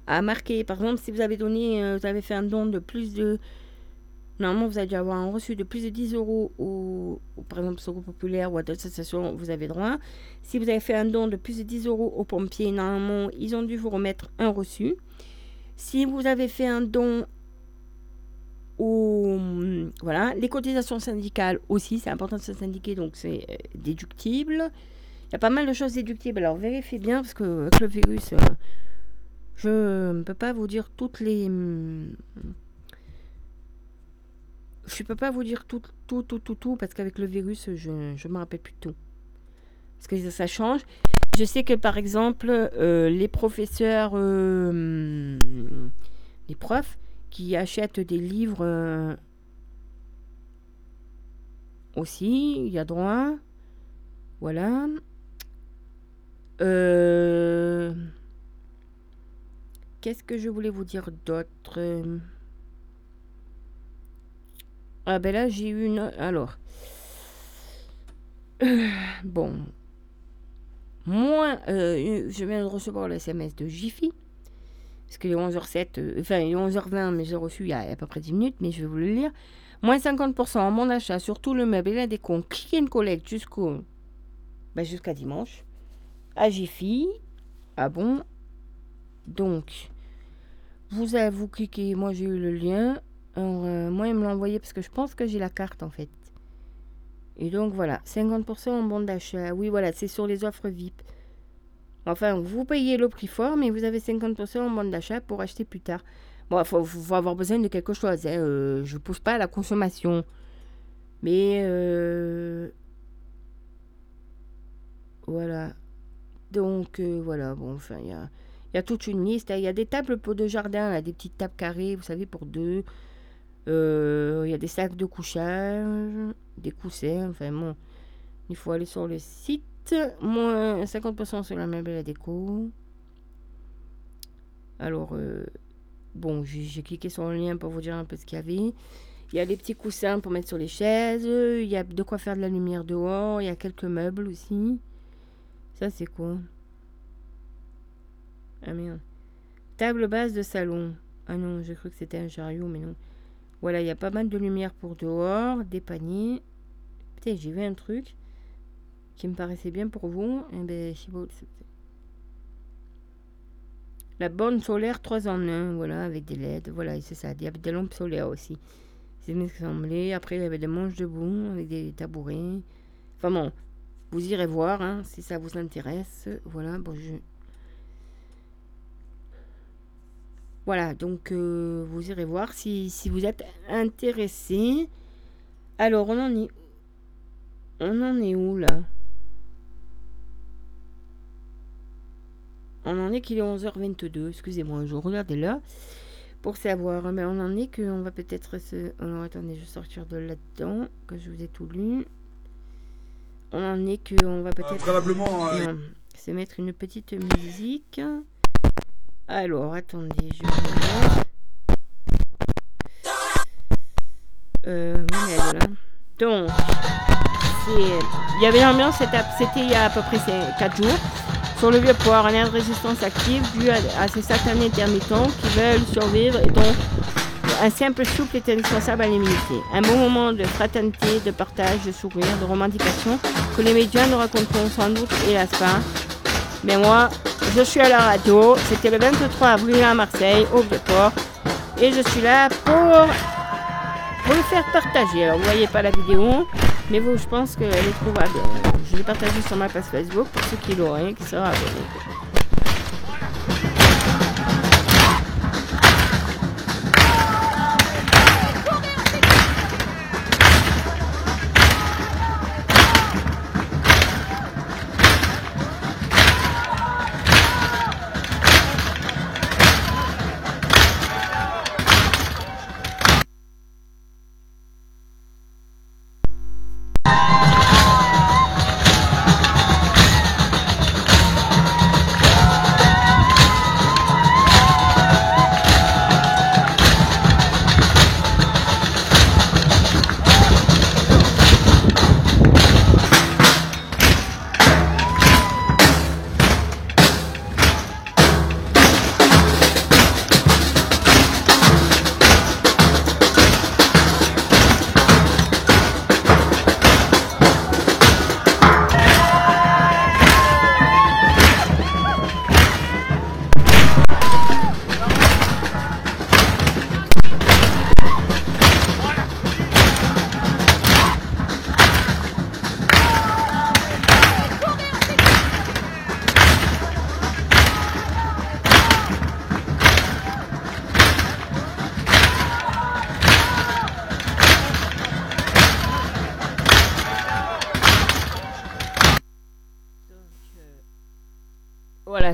à marquer. Par exemple, si vous avez donné, euh, vous avez fait un don de plus de. Normalement, vous avez dû avoir un reçu de plus de 10 euros au, par exemple, au populaire ou à d'autres associations, vous avez droit. Si vous avez fait un don de plus de 10 euros aux pompiers, normalement, ils ont dû vous remettre un reçu. Si vous avez fait un don ou voilà, les cotisations syndicales aussi, c'est important de se syndiquer, donc c'est euh, déductible. Il y a pas mal de choses déductibles, alors vérifiez bien, parce que avec le virus, euh, je ne peux pas vous dire toutes les... Je ne peux pas vous dire tout, tout, tout, tout, tout, parce qu'avec le virus, je ne me rappelle plus tout. Parce que ça, change. Je sais que par exemple, euh, les professeurs, les profs, qui achètent des livres euh, aussi, il y a droit. Voilà. Euh, qu'est-ce que je voulais vous dire d'autre? Ah ben là j'ai eu une... Alors. bon. Moi, euh, je viens de recevoir le SMS de Jiffy. Parce qu'il est 11h07, enfin il est 11h20, mais j'ai reçu il y, a, à peu près 10 minutes, mais je vais vous le lire. Moins 50% en mon achat sur tout le meuble et la déco, click and collect jusqu'au, ben, jusqu'à dimanche. À Jiffy. Ah bon? Donc, vous, avez, vous cliquez, moi j'ai eu le lien. Alors, euh, moi, il me l'a envoyé parce que je pense que j'ai la carte en fait. Et donc voilà, 50% en bon d'achat. Oui, voilà, c'est sur les offres VIP. Enfin, vous payez le prix fort, mais vous avez 50% en bande d'achat pour acheter plus tard. Bon, il faut, avoir besoin de quelque chose. Hein. Euh, je ne pousse pas à la consommation. Mais euh, voilà. Donc voilà, bon, enfin, il y a, toute une liste. Il y a des tables pour de jardin, là, des petites tables carrées, vous savez, pour deux. Euh, Il y a des sacs de couchage, des coussins, enfin bon. Il faut aller sur le site. Moins 50% sur la meuble et la déco. Alors, euh, bon, j'ai cliqué sur le lien pour vous dire un peu ce qu'il y avait. Il y a des petits coussins pour mettre sur les chaises. Il y a de quoi faire de la lumière dehors. Il y a quelques meubles aussi. Ça, c'est quoi? Ah merde. Table basse de salon. Ah non, j'ai cru que c'était un chariot, mais non. Voilà, il y a pas mal de lumière pour dehors, des paniers. Putain, j'ai vu un truc qui me paraissait bien pour vous. Eh ben. La borne solaire 3 en 1, voilà, avec des LED. Voilà, c'est ça. Il y avait des lampes solaires aussi. C'est bien semblé. Après, il y avait des manches debout avec des tabourets. Enfin bon, vous irez voir hein, si ça vous intéresse. Voilà, bon, je. Voilà, donc euh, vous irez voir si, si vous êtes intéressé. Alors, on en est. On en est où là? On en est qu'il est 11h22. Excusez-moi, je regarde là pour savoir. Mais on en est qu'on va peut-être se. Alors, attendez, je vais sortir de là-dedans, que je vous ai tout lu. On en est qu'on va peut-être. Probablement. euh, c'est mettre une petite musique. Alors, attendez, je. Euh, voilà. Donc, il y avait l'ambiance, c'était il y a à peu près 4 jours. Sur le vieux port, un air de résistance active dû à, ces certains intermittents qui veulent survivre et dont un simple souple est indispensable à l'immunité. Un bon moment de fraternité, de partage, de sourire, de revendication que les médias ne raconteront sans doute, hélas pas. Mais moi, je suis à la radio. C'était le 23 avril à Marseille, au Vieux-Port. Et je suis là pour vous le faire partager. Alors, vous voyez pas la vidéo, mais vous, je pense qu'elle est trouvable. Je l'ai partagée sur ma page Facebook pour ceux qui l'auraient, qui sera abonné.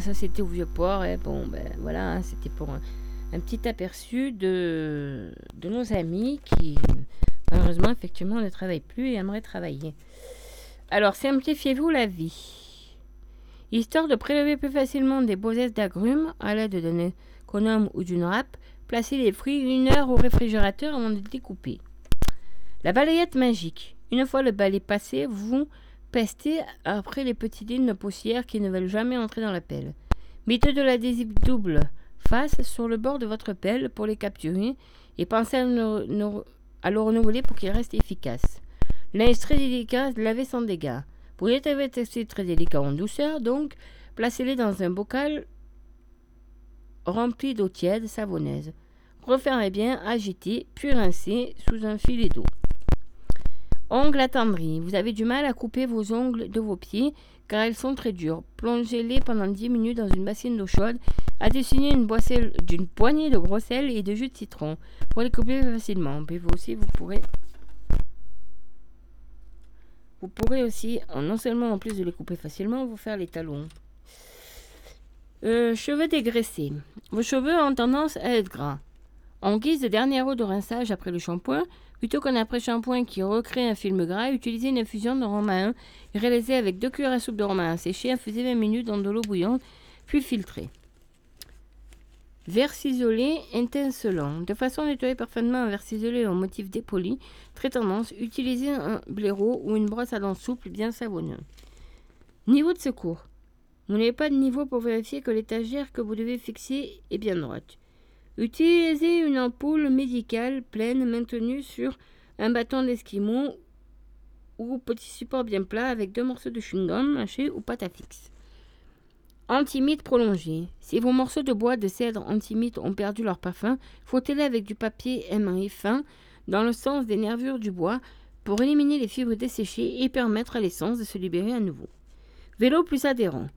Ça c'était au Vieux-Port. Et bon, ben voilà, hein, c'était pour un, petit aperçu de, de nos amis qui, malheureusement, effectivement, ne travaillent plus et aimeraient travailler. Alors, simplifiez-vous la vie. Histoire de prélever plus facilement des beaux d'agrumes à l'aide d'un économe ou d'une râpe, placez les fruits une heure au réfrigérateur avant de les découper. La balayette magique. Une fois le balai passé, vous pestez après les petits dés de poussière qui ne veulent jamais entrer dans la pelle. Mettez de l'adhésif double face sur le bord de votre pelle pour les capturer et pensez à le, renouveler pour qu'il reste efficace. Linge très délicat, lavez sans dégâts. Pour les tester très délicats en douceur, donc, placez-les dans un bocal rempli d'eau tiède savonneuse. Refermez bien, agitez, puis rincez sous un filet d'eau. Ongles attendris. Vous avez du mal à couper vos ongles de vos pieds car elles sont très dures. Plongez-les pendant 10 minutes dans une bassine d'eau chaude. Additionnez une d'une poignée de gros sel et de jus de citron pour les couper facilement. Puis vous aussi, vous pourrez Vous pourrez aussi, non seulement en plus de les couper facilement, vous faire les talons. Euh, cheveux dégraissés. Vos cheveux ont tendance à être gras. En guise de dernière eau de rinçage après le shampoing, plutôt qu'un après-shampoing qui recrée un film gras, utilisez une infusion de romain réalisée avec deux cuillères à soupe de romarin séché, infusé 20 minutes dans de l'eau bouillante, puis filtré. Verre ciselé étincelant. De façon à nettoyer parfaitement un verre ciselé en motif dépoli, très tendance, utilisez un blaireau ou une brosse à dents souple bien savonneuse. Niveau de secours. Vous n'avez pas de niveau pour vérifier que l'étagère que vous devez fixer est bien droite. Utilisez une ampoule médicale pleine maintenue sur un bâton d'esquimau ou petit support bien plat avec deux morceaux de chewing-gum mâché ou pâte à fixe. Antimite prolongé. Si vos morceaux de bois de cèdre antimite ont perdu leur parfum, frottez-les avec du papier émaillé fin dans le sens des nervures du bois pour éliminer les fibres desséchées et permettre à l'essence de se libérer à nouveau. Vélo plus adhérent.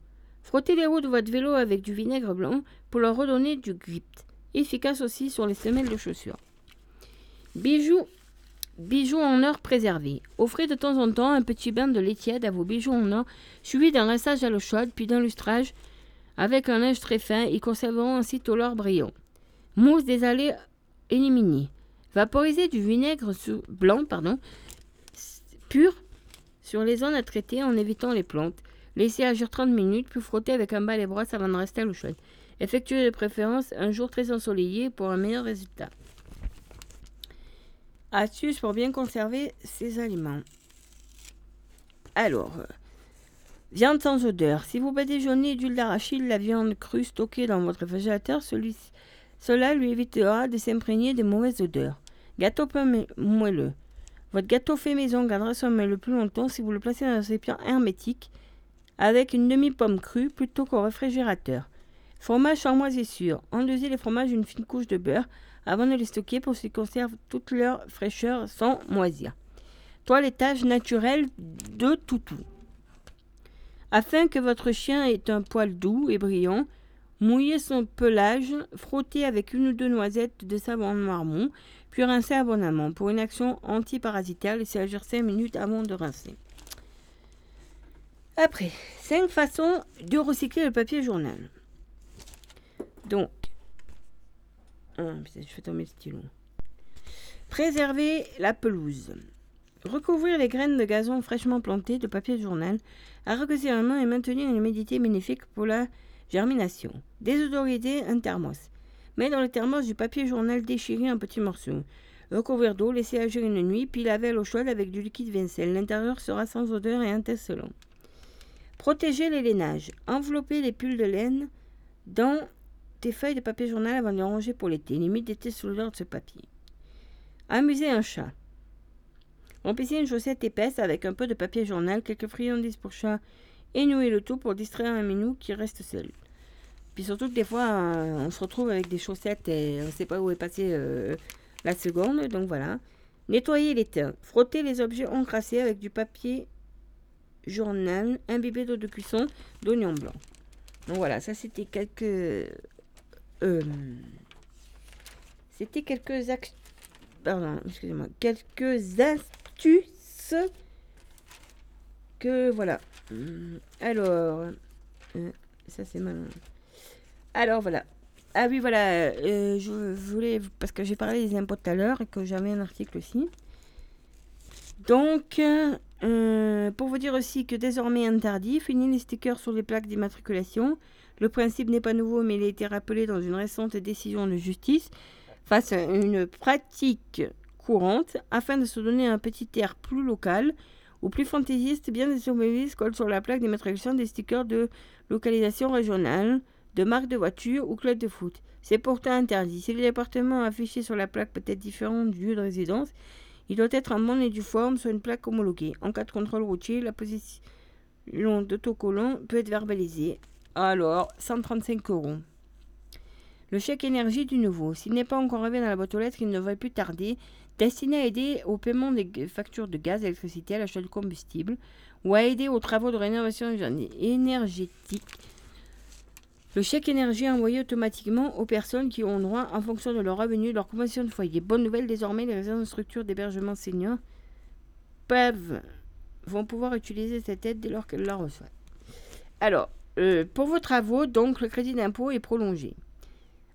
Frottez les roues de votre vélo avec du vinaigre blanc pour leur redonner du grip. Efficace aussi sur les semelles de chaussures. Bijoux. Bijoux en or préservés. Offrez de temps en temps un petit bain de lait tiède à vos bijoux en or, suivi d'un rinçage à l'eau chaude, puis d'un lustrage avec un linge très fin et conserveront ainsi tout l'or brillant. Mousse des allées éliminée. Vaporisez du vinaigre blanc pardon, pur sur les zones à traiter en évitant les plantes. Laissez agir 30 minutes, puis frottez avec un balai brosse avant de rester à l'eau chaude. Effectuez de préférence un jour très ensoleillé pour un meilleur résultat. Astuce pour bien conserver ces aliments. Alors, euh, viande sans odeur. Si vous badigeonnez d'huile d'arachide la viande crue stockée dans votre réfrigérateur, cela lui évitera de s'imprégner de mauvaises odeurs. Gâteau mé- moelleux. Votre gâteau fait maison gardera son moelleux le plus longtemps si vous le placez dans un récipient hermétique avec une demi-pomme crue plutôt qu'au réfrigérateur. Fromage sans moisissure. Enduisez les fromages d'une fine couche de beurre avant de les stocker pour qu'ils conservent toute leur fraîcheur sans moisir. Toilettage naturel de toutou. Afin que votre chien ait un poil doux et brillant, mouillez son pelage, frottez avec une ou deux noisettes de savon marmon, puis rincez abondamment. Pour une action antiparasitaire, laissez agir 5 minutes avant de rincer. Après, 5 façons de recycler le papier journal. Donc, je fais tomber le stylo. Préserver la pelouse. Recouvrir les graines de gazon fraîchement plantées de papier journal occasionnellement et maintenir une humidité bénéfique pour la germination. Désodoriser un thermos. Mets dans le thermos du papier journal déchiré en petits morceaux. Recouvrir d'eau, laisser agir une nuit, puis laver à l'eau avec du liquide Vincel. L'intérieur sera sans odeur et intincelant. Protéger les lainages. Envelopper les pulls de laine dans tes feuilles de papier journal avant de les ranger pour l'été. Limite d'été sous l'odeur de ce papier. Amuser un chat. Remplissez une chaussette épaisse avec un peu de papier journal, quelques friandises pour chat et nouez le tout pour distraire un minou qui reste seul. Puis surtout des fois, euh, on se retrouve avec des chaussettes et on ne sait pas où est passée euh, la seconde. Donc voilà. Nettoyer les teints. Frotter les objets encrassés avec du papier journal imbibé d'eau de cuisson d'oignon blanc. Donc voilà, ça c'était quelques... euh, c'était quelques act- Pardon, excusez-moi. Quelques astuces que voilà. Hum, Alors, euh, ça c'est mal. Alors voilà. Ah oui, voilà. euh, je voulais parce que j'ai parlé des impôts tout à l'heure et que j'avais un article aussi. Donc, pour vous dire aussi que désormais interdit, fini les stickers sur les plaques d'immatriculation. Le principe n'est pas nouveau, mais il a été rappelé dans une récente décision de justice face à une pratique courante afin de se donner un petit air plus local ou plus fantaisiste. Bien des automobilistes collent sur la plaque d'immatriculation des stickers de localisation régionale, de marque de voiture ou club de foot. C'est pourtant interdit. Si le département affiché sur la plaque peut être différent du lieu de résidence, il doit être en bonne et due forme sur une plaque homologuée. En cas de contrôle routier, la position d'autocollant peut être verbalisée. Alors, 135 euros. Le chèque énergie du nouveau. S'il n'est pas encore arrivé dans la boîte aux lettres, il ne devrait plus tarder. Destiné à aider au paiement des factures de gaz, d'électricité, à l'achat de combustible ou à aider aux travaux de rénovation énergétique. Le chèque énergie est envoyé automatiquement aux personnes qui ont droit en fonction de leur revenu leur convention de foyer. Bonne nouvelle, désormais, les résidences de structures d'hébergement seniors peuvent vont pouvoir utiliser cette aide dès lors qu'elles la reçoivent. Alors, euh, pour vos travaux, donc, le crédit d'impôt est prolongé.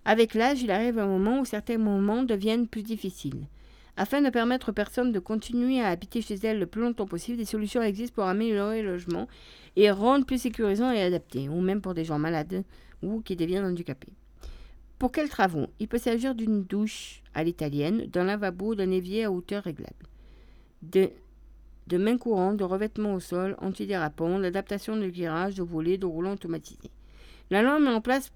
Avec l'âge, il arrive un moment où certains moments deviennent plus difficiles. Afin de permettre aux personnes de continuer à habiter chez elles le plus longtemps possible, des solutions existent pour améliorer le logement et rendre plus sécurisant et adapté, ou même pour des gens malades ou qui deviennent handicapés. Pour quels travaux? Il peut s'agir d'une douche à l'italienne, d'un lavabo, d'un évier à hauteur réglable, de mains courantes, de revêtements au sol, antidérapants, d'adaptation de virage, de volets, de roulants automatisés. La loi met en place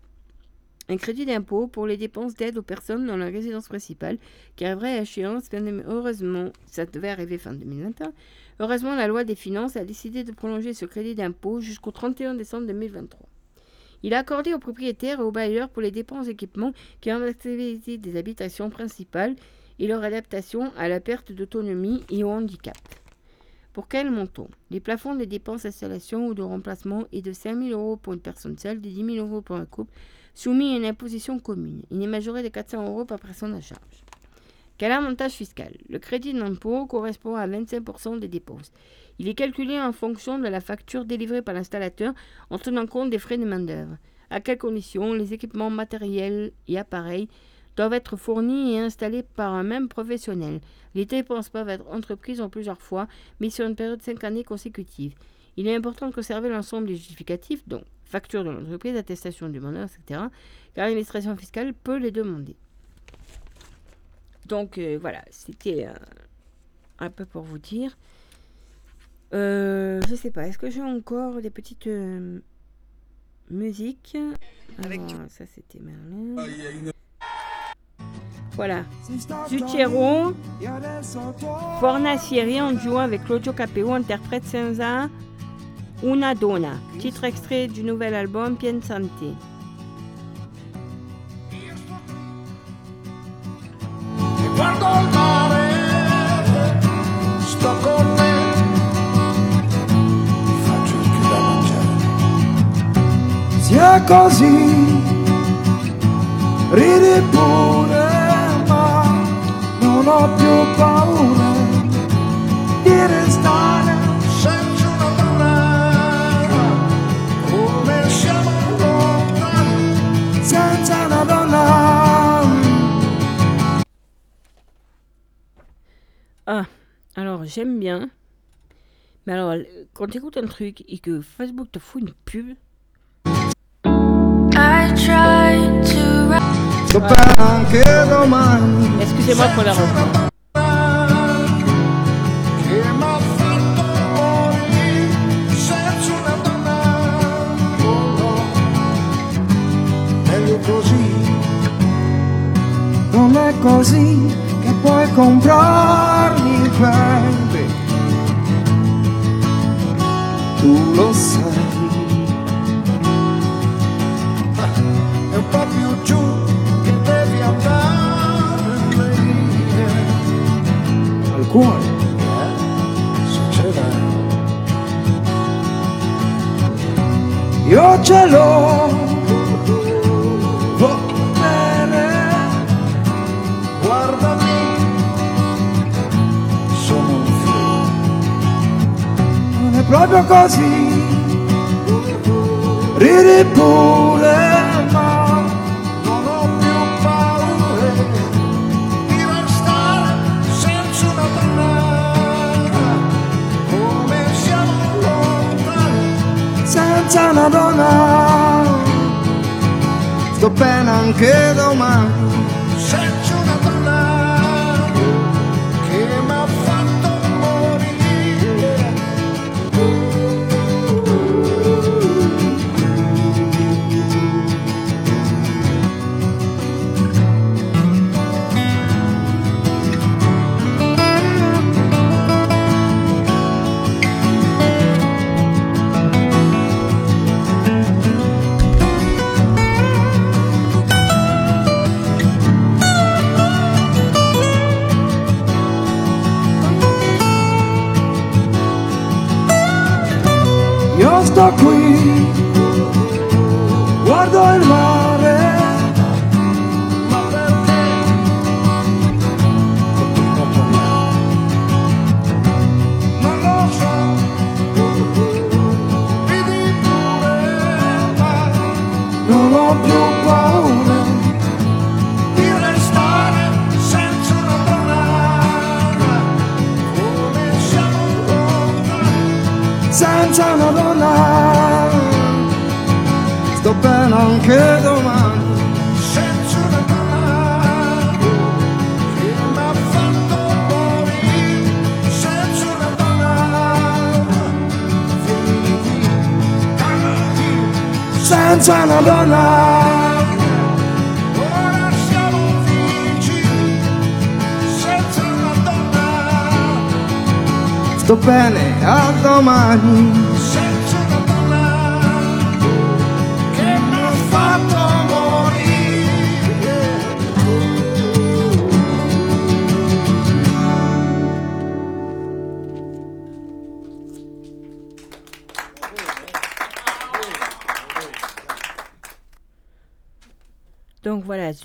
un crédit d'impôt pour les dépenses d'aide aux personnes dans la résidence principale qui arriverait à échéance fin heureusement ça devait arriver fin 2021 heureusement la loi des finances a décidé de prolonger ce crédit d'impôt jusqu'au 31 décembre 2023 il est accordé aux propriétaires et aux bailleurs pour les dépenses d'équipement qui ont l'activité des habitations principales et leur adaptation à la perte d'autonomie et au handicap. Pour quel montant? Les plafonds des dépenses d'installation ou de remplacement est de 5 000 euros pour une personne seule, de 10 000 euros pour un couple, soumis à une imposition commune. Il est majoré de 400 euros par personne à charge. Quel avantage fiscal? Le crédit d'impôt correspond à 25% des dépenses. Il est calculé en fonction de la facture délivrée par l'installateur en tenant compte des frais de main-d'œuvre. À quelles conditions? Les équipements matériels et appareils doivent être fournis et installés par un même professionnel. Les dépenses peuvent être entreprises en plusieurs fois, mais sur une période de 5 années consécutives. Il est important de conserver l'ensemble des justificatifs, donc facture de l'entreprise, attestation du demandeur, etc., car l'administration fiscale peut les demander. Donc euh, voilà, c'était euh, un peu pour vous dire. Euh, je sais pas, est-ce que j'ai encore des petites euh, musiques? Avec Alors, Ça c'était Merlin. Voilà. Zucchero, Fornacieri en duo avec Claudio Capeo interprète Senza Una Donna, titre extrait du nouvel album Piensante. Sto non ho più paura di restare senza una donna. Come siamo lontani senza una donna. Ah, alors j'aime bien. Mais alors, quand tu écoutes un truc et que Facebook te fout une pub, Scopare anche domani excusez-moi pour la meglio così. Non è così che puoi comprarmi, baby. Tu lo sai. È un po' più giù Al cuore succederà. Io ce l'ho, voglio bene, guardami, sono un figlio. Non è proprio così, ridi pure, senza una donna. Sto bene anche domani the queen. Senza una donna. Ora siamo vicini, senza una donna, Sto bene, a domani.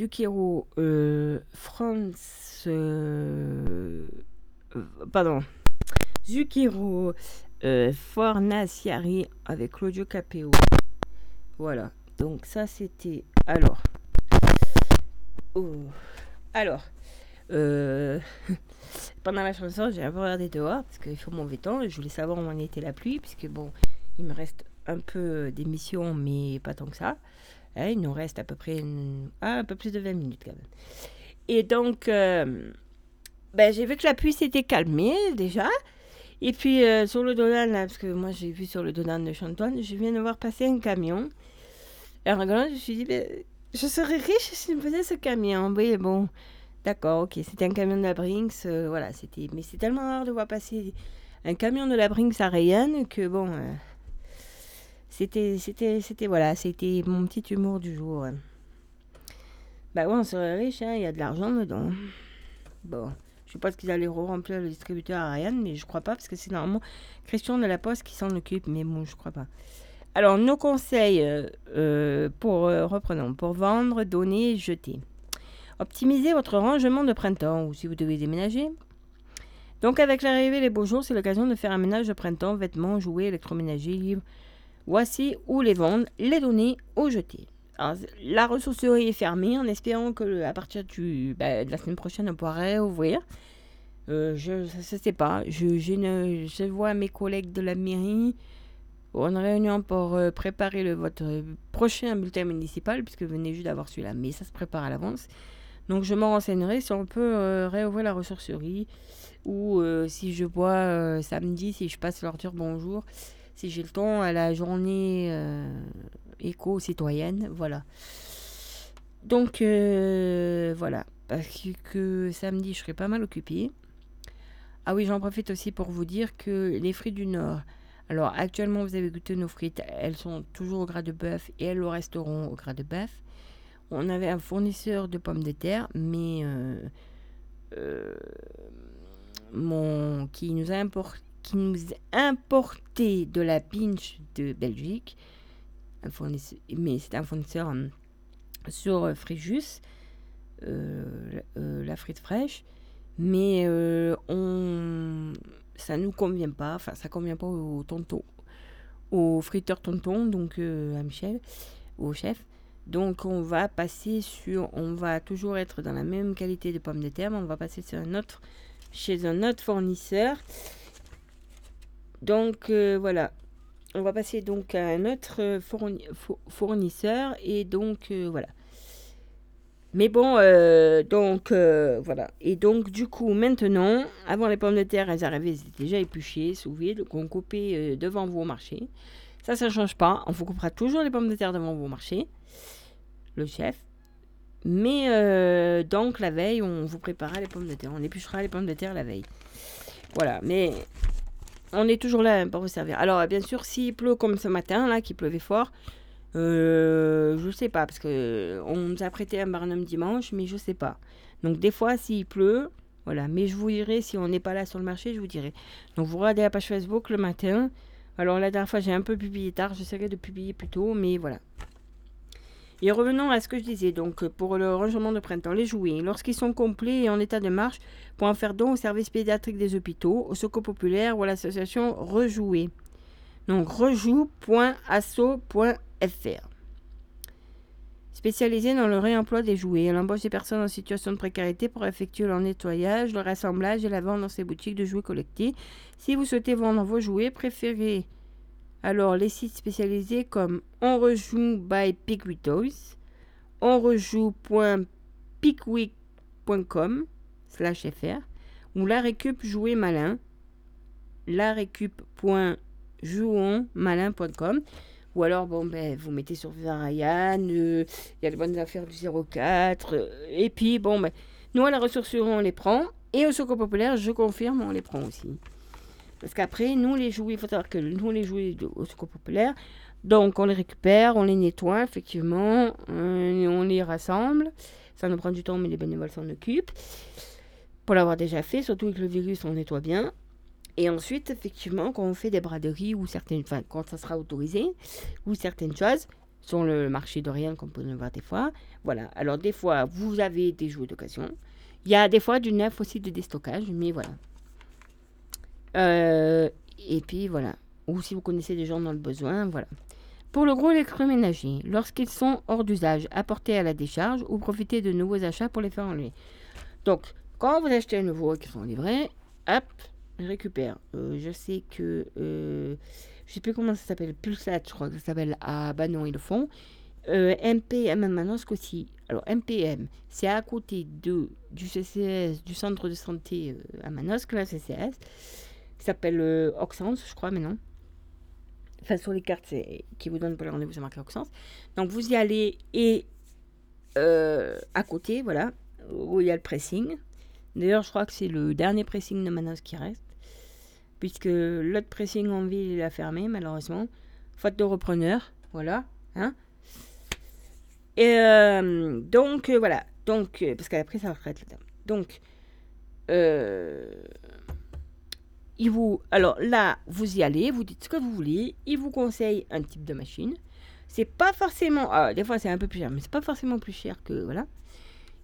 Zucchero, euh, France. euh, pardon. Zucchero, euh, Fornaciari avec Claudio Capeo. Voilà. Donc ça c'était. Alors. Oh. Alors. pendant la chanson, j'ai un peu regardé dehors parce qu'il faut mauvais temps. Je voulais savoir où en était la pluie, puisque bon, il me reste un peu d'émission, mais pas tant que ça. Hein, il nous reste à peu près un peu plus de 20 minutes quand même. Et donc, euh, ben, j'ai vu que la pluie s'était calmée déjà. Et puis euh, sur le Donan, parce que moi j'ai vu sur le Donan de Chantoine, je viens de voir passer un camion. Et en rigolant, je me suis dit, ben, je serais riche si je me faisais ce camion. Oui, bon, d'accord, ok, c'était un camion de la Brinks, euh, voilà, c'était. Mais c'est tellement rare de voir passer un camion de la Brinks à Rayanne que bon. C'était, c'était, c'était, voilà, c'était mon petit humour du jour. Bah ouais, on serait riche, hein, il y a de l'argent dedans. Bon, je sais pas ce qu'ils allaient remplir le distributeur à Ryan, mais je crois pas, parce que c'est normalement Christian de la Poste qui s'en occupe, mais bon, je crois pas. Alors, nos conseils euh, euh, pour, euh, reprenons, pour vendre, donner, jeter. Optimisez votre rangement de printemps, ou si vous devez déménager. Donc, avec l'arrivée des beaux jours, c'est l'occasion de faire un ménage de printemps, vêtements, jouets, électroménagers, livres, Voici où les vendre, les donner ou jeter. La ressourcerie est fermée en espérant que à partir du, bah, de la semaine prochaine, on pourra réouvrir. Euh, je ne sais pas. Je, j'ai une- je vois mes collègues de la mairie une réunion pour euh, préparer le, votre euh, prochain bulletin municipal, puisque vous venez juste d'avoir celui-là, mais ça se prépare à l'avance. Donc je me renseignerai si on peut euh, réouvrir la ressourcerie ou euh, si je vois euh, samedi, si je passe leur dire bonjour si j'ai le temps à la journée euh, éco-citoyenne, voilà. Donc euh, voilà, parce que, samedi je serai pas mal occupée. Ah oui, j'en profite aussi pour vous dire que les frites du Nord. Alors actuellement vous avez goûté nos frites, elles sont toujours au gras de bœuf et elles le resteront au gras de bœuf. On avait un fournisseur de pommes de terre, mais euh, mon, qui nous a importé qui nous a importé de la pinch de Belgique, un mais c'est un fournisseur hum, sur euh, Fréjus, euh, euh, la frite fraîche, mais euh, on, ça nous convient pas, enfin ça convient pas au tonton, au friteur tonton, donc euh, à Michel, au chef. Donc on va passer sur, on va toujours être dans la même qualité de pommes de terre, mais on va passer sur un autre, chez un autre fournisseur. Donc euh, voilà, on va passer donc à un autre euh, fourni- fou- fournisseur et donc euh, voilà. Mais bon, donc voilà. Et donc du coup maintenant, avant les pommes de terre, elles arrivaient, déjà épluchées, sous vide, donc on coupait devant vous au marché. Ça, ça ne change pas. On vous coupera toujours les pommes de terre devant vous au marché, le chef. Mais donc la veille, on vous préparera les pommes de terre. On épluchera les pommes de terre la veille. Voilà, mais on est toujours là pour vous servir. Alors, bien sûr, s'il pleut comme ce matin, là, qu'il pleuvait fort, euh, je sais pas, parce que on nous a prêté un barnum dimanche, mais je sais pas. Donc, des fois, s'il pleut, voilà. Mais je vous dirai, si on n'est pas là sur le marché, je vous dirai. Donc, vous regardez la page Facebook le matin. Alors, la dernière fois, j'ai un peu publié tard, j'essaierai de publier plus tôt, mais voilà. Et revenons à ce que je disais. Donc, pour le rangement de printemps, les jouets, lorsqu'ils sont complets et en état de marche, pour en faire don au service pédiatrique des hôpitaux, au secours populaire ou à l'association Rejouer. Donc, rejoue.asso.fr. Spécialisé dans le réemploi des jouets, elle embauche des personnes en situation de précarité pour effectuer leur nettoyage, leur assemblage et la vente dans ses boutiques de jouets collectés. Si vous souhaitez vendre vos jouets, préférez alors les sites spécialisés comme On Rejoue by Pickwick Toys, onrejoue.pickwick.com slash fr ou la récup jouet malin, la récup.jouonmalin.com. Ou alors, bon, ben, vous mettez sur Ryan, euh, il y a les bonnes affaires du 04. euh, et puis, bon, ben, nous, à la ressourcerie, on les prend. Et au Secours Populaire, je confirme, on les prend aussi. Parce qu'après, nous, les jouets, il faut savoir que nous, les jouets au Secours Populaire, donc on les récupère, on les nettoie, effectivement, euh, on les rassemble. Ça nous prend du temps, mais les bénévoles s'en occupent. Pour l'avoir déjà fait, surtout avec le virus, on nettoie bien. Et ensuite, effectivement, quand on fait des braderies ou certaines, quand ça sera autorisé, ou certaines choses, sur le marché de rien, comme on peut le voir des fois. Voilà. Alors, des fois, vous avez des jouets d'occasion. Il y a des fois du neuf aussi de déstockage, mais voilà. Euh, et puis, voilà. Ou si vous connaissez des gens dans le besoin, voilà. Pour le gros électroménager, lorsqu'ils sont hors d'usage, apportés à la décharge ou profitez de nouveaux achats pour les faire enlever. Donc, quand vous achetez un nouveau et qu'ils sont livrés, hop, récupère. Euh, je sais que. Euh, je sais plus comment ça s'appelle. Pulsat, je crois que ça s'appelle à Banon, ils le font. Euh, MPM à Manosque aussi. Alors, MPM, c'est à côté de, du CCS, du centre de santé euh, à Manosque, la CCS, qui s'appelle euh, Oxens, je crois, maintenant. Enfin, sur les cartes qui vous donnent pour les rendez-vous, c'est marqué Oxens. Donc, vous y allez et euh, à côté, voilà, où il y a le pressing. D'ailleurs, je crois que c'est le dernier pressing de Manos qui reste, puisque l'autre pressing en ville, il a fermé, malheureusement. Faute de repreneur, voilà. Hein et euh, donc, euh, voilà. Donc, parce qu'elle a pris sa retraite, la dame. Donc, euh, vous, alors là, vous y allez, vous dites ce que vous voulez, il vous conseille un type de machine. C'est pas forcément, ah, des fois c'est un peu plus cher, mais c'est pas forcément plus cher que, voilà.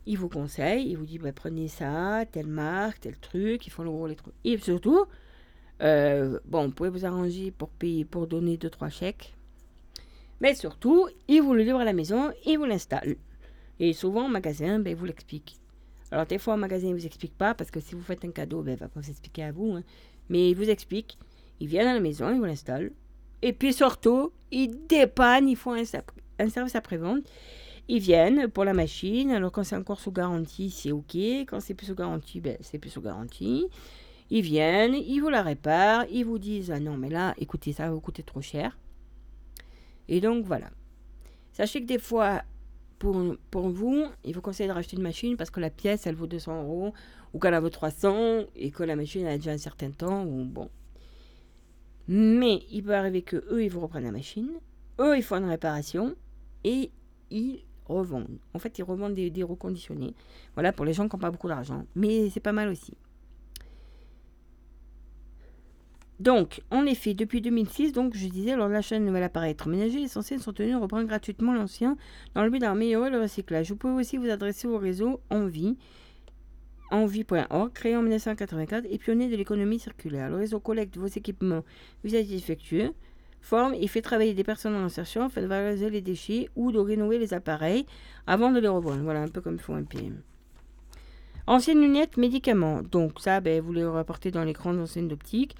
Il vous conseille, il vous dit, bah, prenez ça, telle marque, tel truc, ils font le gros, les trucs. Et surtout, euh, bon, vous pouvez vous arranger pour payer, pour donner 2-3 chèques. Mais surtout, il vous le livre à la maison, il vous l'installe. Et souvent, au magasin, ben, il vous l'explique. Alors, des fois, au magasin, il ne vous explique pas, parce que si vous faites un cadeau, ben, il ne va pas vous expliquer à vous. hein. Mais il vous explique. Il vient à la maison, il vous l'installe. Et puis, surtout, il dépanne, ils font un, un service après-vente. Ils viennent pour la machine. Alors, quand c'est encore sous garantie, c'est OK. Quand c'est plus sous garantie, ben, c'est plus sous garantie. Ils viennent, ils vous la réparent, ils vous disent Ah non, mais là, écoutez, ça va vous coûter trop cher. Et donc, voilà. Sachez que des fois, pour, pour vous, il vous conseille de racheter une machine parce que la pièce, elle vaut 200 euros ou qu'elle en vaut 300 et que la machine a déjà un certain temps ou bon. Mais il peut arriver que eux, ils vous reprennent la machine, eux, ils font une réparation et ils revendent. En fait, ils revendent des, des reconditionnés. Voilà, pour les gens qui n'ont pas beaucoup d'argent. Mais c'est pas mal aussi. Donc, en effet, depuis 2006, donc je disais, lors de l'achat d'un nouvel appareil électroménager, les anciens sont tenus de reprendre gratuitement l'ancien dans le but d'améliorer le recyclage. Vous pouvez aussi vous adresser au réseau Envie, envie.org, créé en 1984 et pionnier de l'économie circulaire. Le réseau collecte vos équipements usagés défectueux, forme et fait travailler des personnes en insertion afin de valoriser les déchets ou de rénover les appareils avant de les revendre. Voilà, un peu comme font un PM. Anciennes lunettes, médicaments. Donc ça, ben, vous les rapportez dans les grandes enseignes d'optique.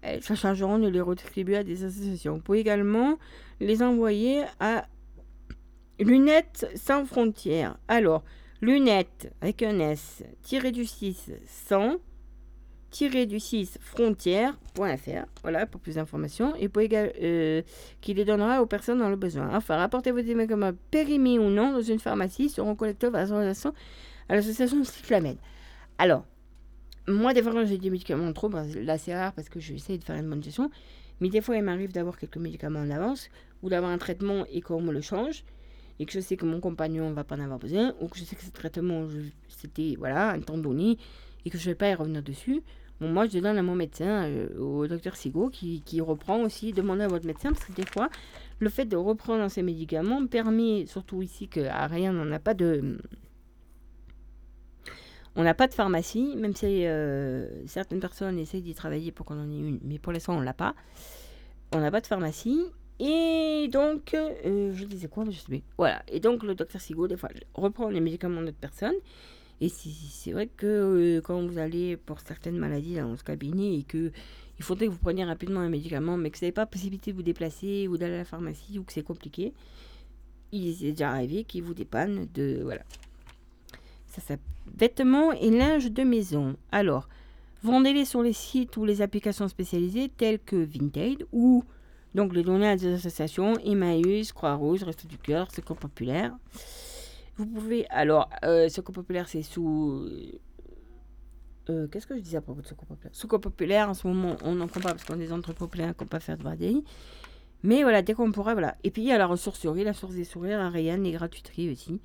Elles se chargeront de les redistribuer à des associations. Vous pouvez également les envoyer à Lunettes sans frontières. Alors, lunettes avec un S, tiré du 6, 100, tiré du 6, frontières.fr. Voilà, pour plus d'informations. Et pouvez également, euh, qui les donnera aux personnes dans le besoin. Enfin, rapportez vos médicaments périmés ou non dans une pharmacie, seront collectés par association à l'association Cyclamed. Alors, moi, des fois, quand j'ai des médicaments trop, ben, là, c'est rare parce que j'essaie de faire une bonne gestion. Mais des fois, il m'arrive d'avoir quelques médicaments en avance ou d'avoir un traitement et qu'on me le change et que je sais que mon compagnon ne va pas en avoir besoin ou que je sais que ce traitement, c'était voilà, un temps donné et que je ne vais pas y revenir dessus. Bon, moi, je donne à mon médecin, euh, au docteur Sigo, qui, qui reprend aussi, demandez à votre médecin, parce que des fois, le fait de reprendre ces médicaments permet, surtout ici, qu'à rien, on n'a pas de, on n'a pas de pharmacie, même si euh, certaines personnes essayent d'y travailler pour qu'on en ait une, mais pour l'instant on l'a pas. On n'a pas de pharmacie. Et donc, euh, je disais quoi Je sais. Voilà. Et donc, le docteur Sigo, des fois, reprend les médicaments d'autres personnes. Et c'est- vrai que euh, quand vous allez pour certaines maladies dans ce cabinet et que il faudrait que vous preniez rapidement un médicament, mais que vous n'avez pas possibilité de vous déplacer ou d'aller à la pharmacie ou que c'est compliqué, il est déjà arrivé qu'ils vous dépannent de. Voilà. Ça s'appelle vêtements et linge de maison. Alors, vendez-les sur les sites ou les applications spécialisées telles que Vinted ou Donc les donner à des associations, Emmaüs, Croix-Rouge, Resto du Cœur, Secours Populaire. Vous pouvez, alors, euh, Secours Populaire, c'est sous... euh, Qu'est-ce que je disais à propos de Secours Populaire? Secours Populaire, en ce moment, on n'en prend pas parce qu'on est des entreprises populaires qu'on ne peut pas faire de VADI. Mais voilà, dès qu'on pourra, voilà. Et puis il y a la ressourcerie, la source des sourires, à Rayanne, les gratuiteries aussi.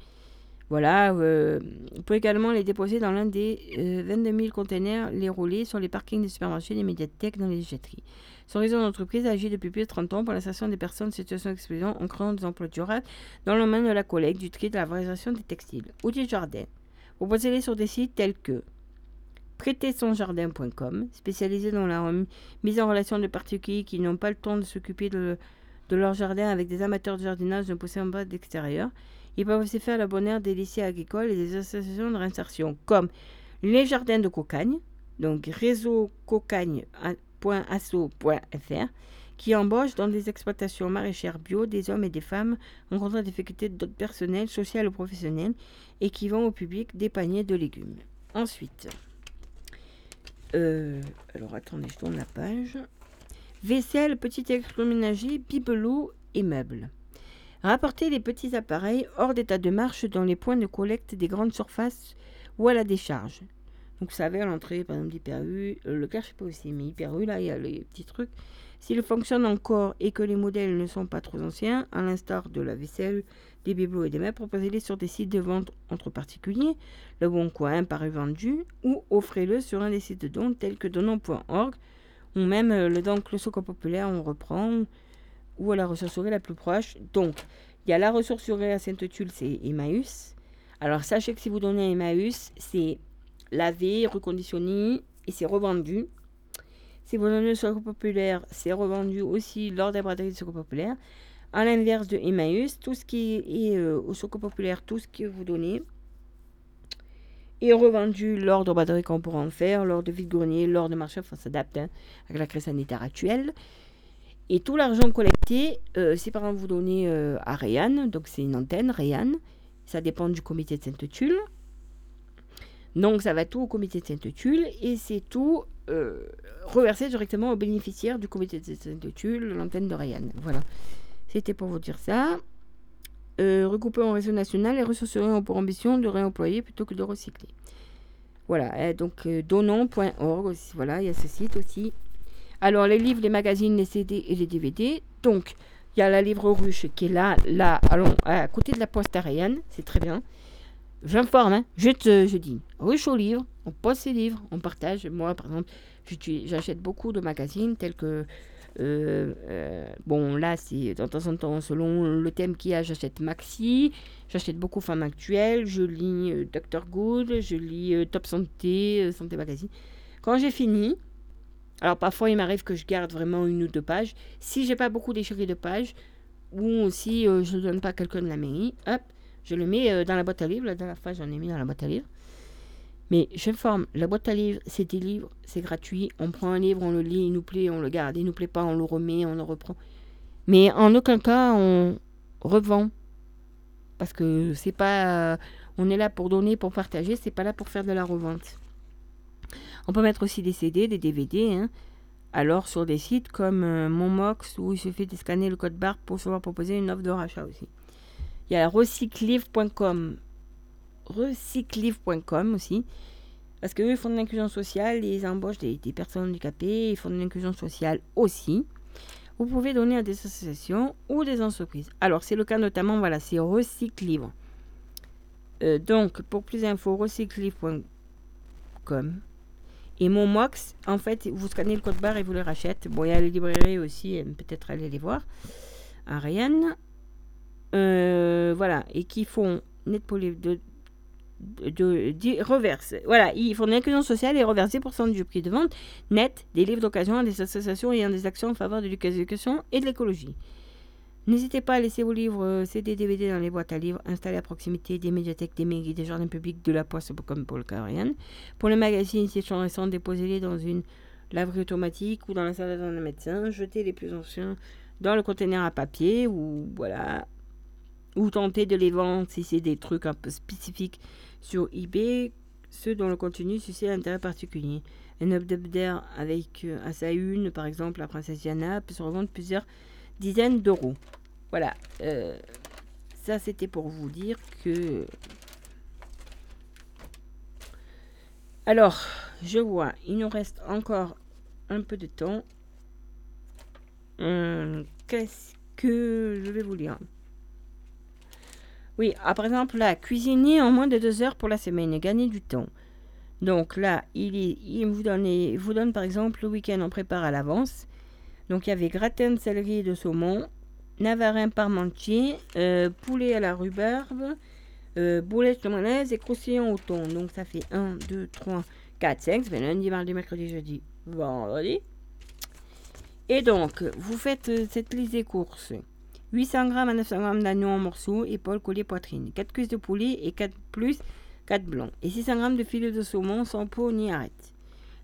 Voilà, euh, vous pouvez également les déposer dans l'un des euh, 22 000 containers, les rouler sur les parkings des supermarchés, des médiathèques, dans les déchetteries. Son réseau d'entreprise agit depuis plus de 30 ans pour l'insertion des personnes en situation d'exclusion en créant des emplois durables dans le domaine de la collecte, du tri, de la valorisation des textiles. Outils de jardin. Vous posez-les sur des sites tels que prêtersonjardin.com, spécialisé dans la mise en relation de particuliers qui n'ont pas le temps de s'occuper de, de leur jardin avec des amateurs de jardinage ne possédant pas d'extérieur. Ils peuvent aussi faire le bonheur des lycées agricoles et des associations de réinsertion, comme les jardins de Cocagne, donc réseau cocagne.asso.fr, qui embauche dans des exploitations maraîchères bio des hommes et des femmes rencontrant des difficultés d'autres personnels, sociales ou professionnels, et qui vendent au public des paniers de légumes. Ensuite, euh, alors attendez, je tourne la page. Vaisselle, petit électroménager, bibelot et meubles. Rapportez les petits appareils hors d'état de marche dans les points de collecte des grandes surfaces ou à la décharge. Donc, vous savez, à l'entrée, par exemple, d'Hyper-U, euh, le cas, je sais pas aussi, mais Hyper-U, là, il y a les petits trucs. S'ils fonctionnent encore et que les modèles ne sont pas trop anciens, à l'instar de la vaisselle, des bibelots et des meubles, proposez-les sur des sites de vente entre particuliers, Le Bon Coin, Paris Vendu, ou offrez-le sur un des sites de dons tels que donnons.org, ou même euh, le don le Secours Populaire, on reprend, ou à la ressourcerie la plus proche. Donc, il y a la ressourcerie à Sainte-Tulle, c'est Emmaüs. Alors, sachez que si vous donnez à Emmaüs, c'est lavé, reconditionné et c'est revendu. Si vous donnez au Secours Populaire, c'est revendu aussi lors des braderies du Secours Populaire. À l'inverse de Emmaüs, tout ce qui est euh, au Secours Populaire, tout ce que vous donnez est revendu lors de braderies qu'on pourra en faire, lors de vide-grenier, lors de marché, enfin ça s'adapte hein, avec la crise sanitaire actuelle. Et tout l'argent collecté, euh, si par exemple vous donnez euh, à Rayanne, donc c'est une antenne Rayanne, ça dépend du comité de Sainte-Tulle. Donc ça va tout au comité de Sainte-Tulle et c'est tout euh, reversé directement aux bénéficiaires du comité de Sainte-Tulle, l'antenne de Rayanne. Voilà. C'était pour vous dire ça. Euh, regroupé en réseau national, les ressourceries ont pour ambition de réemployer plutôt que de recycler. Voilà, donc euh, donnons.org voilà, il y a ce site aussi. Alors, les livres, les magazines, les CD et les DVD. Donc, il y a la livre ruche qui est là, là, allons, à côté de la poste ariane, c'est très bien. J'informe, hein, je te, je dis, ruche aux livres, on poste ses livres, on partage. Moi, par exemple, j'achète beaucoup de magazines tels que, euh, euh, bon, là, c'est de temps en temps, selon le thème qu'il y a, j'achète Maxi, j'achète beaucoup Femmes Actuelles, je lis euh, Dr Good, je lis euh, Top Santé, Santé Magazine. Quand j'ai fini, alors parfois il m'arrive que je garde vraiment une ou deux pages. Si j'ai pas beaucoup déchiré de pages, ou si euh, je ne donne pas quelqu'un de la mairie, hop, je le mets euh, dans la boîte à livres. La dernière j'en ai mis dans la boîte à livres. Mais je forme, la boîte à livres, c'est des livres, c'est gratuit. On prend un livre, on le lit, il nous plaît, on le garde. Il nous plaît pas, on le remet, on le reprend. Mais en aucun cas, on revend. Parce que c'est pas. euh, on est là pour donner, pour partager, c'est pas là pour faire de la revente. On peut mettre aussi des CD, des DVD. hein. Alors sur des sites comme euh, Monmox où il suffit de scanner le code barre pour pouvoir proposer une offre de rachat aussi. Il y a recyclive.com. Recyclive.com aussi. Parce qu'eux, ils font de l'inclusion sociale, ils embauchent des, personnes handicapées, ils font de l'inclusion sociale aussi. Vous pouvez donner à des associations ou des entreprises. Alors, c'est le cas notamment, voilà, c'est Recyclive. Euh, donc, pour plus d'infos, recyclive.com. Et mon Mox, en fait, vous scannez le code barre et vous le rachetez. Bon, il y a les librairies aussi, peut-être aller les voir. Rennes. Euh, voilà, et qui font net pour les de, de, de- de- reverse. Voilà, ils font de l'inclusion sociale et reversent 10% du prix de vente net des livres d'occasion à des associations ayant des actions en faveur de l'éducation et de l'écologie. N'hésitez pas à laisser vos livres euh, CD, DVD dans les boîtes à livres installées à proximité des médiathèques, des mairies, des jardins publics, de la poste, comme pour le cas Ariane. Pour les magazines, si sont récents, déposez-les dans une laverie automatique ou dans la salle d'un médecin. Jetez les plus anciens dans le conteneur à papier ou voilà. Ou tentez de les vendre si c'est des trucs un peu spécifiques sur eBay, ceux dont le contenu suscite un intérêt particulier. Un update avec euh, à sa une, par exemple, la princesse Diana peut se revendre plusieurs dizaines d'euros. Voilà. euh, ça, c'était pour vous dire que. Alors, je vois, il nous reste encore un peu de temps. Hum, Qu'est-ce que je vais vous lire? Oui, ah, par exemple, là, cuisiner en moins de deux heures pour la semaine, gagner du temps. Donc là, il, vous, donne, il vous donne par exemple le week-end, on prépare à l'avance. Donc il y avait gratin de céleri et de saumon, navarin parmentier, euh, poulet à la rhubarbe, euh, de mayonnaise et croustillant au thon. Donc ça fait 1, 2, 3, 4, 5. Ça fait lundi, mardi, mercredi, jeudi, vendredi. Et donc, vous faites euh, cette liste des courses. 800 g à 900 g d'agneau en morceaux, épaules, collier, poitrine. 4 cuisses de poulet et 4 plus 4 blancs. Et 600 g de filet de saumon sans peau ni arête.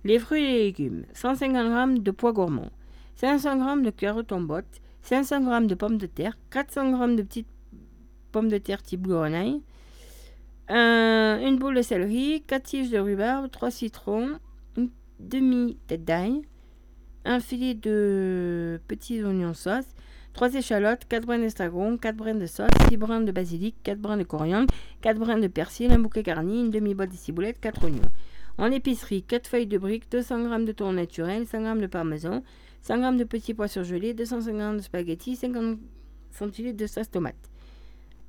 Les fruits et les légumes. 150 g de pois gourmands. 500 g de carottes en botte. 500 g de pommes de terre. 400 g de petites pommes de terre type grenaille. un- une boule de céleri. 4 tiges de rhubarbe. 3 citrons. Une demi-tête d'ail. Un filet de petits oignons sauce. 3 échalotes, 4 brins d'estragon, 4 brins de sauce, 6 brins de basilic, 4 brins de coriandre, 4 brins de persil, un bouquet garni, une demi-boîte de ciboulette, 4 oignons. En épicerie, 4 feuilles de briques, 200 g de thon naturel, 100 g de parmesan, 100 g de petits pois surgelés, 250 de spaghettis, 50 centilitres de sauce tomate.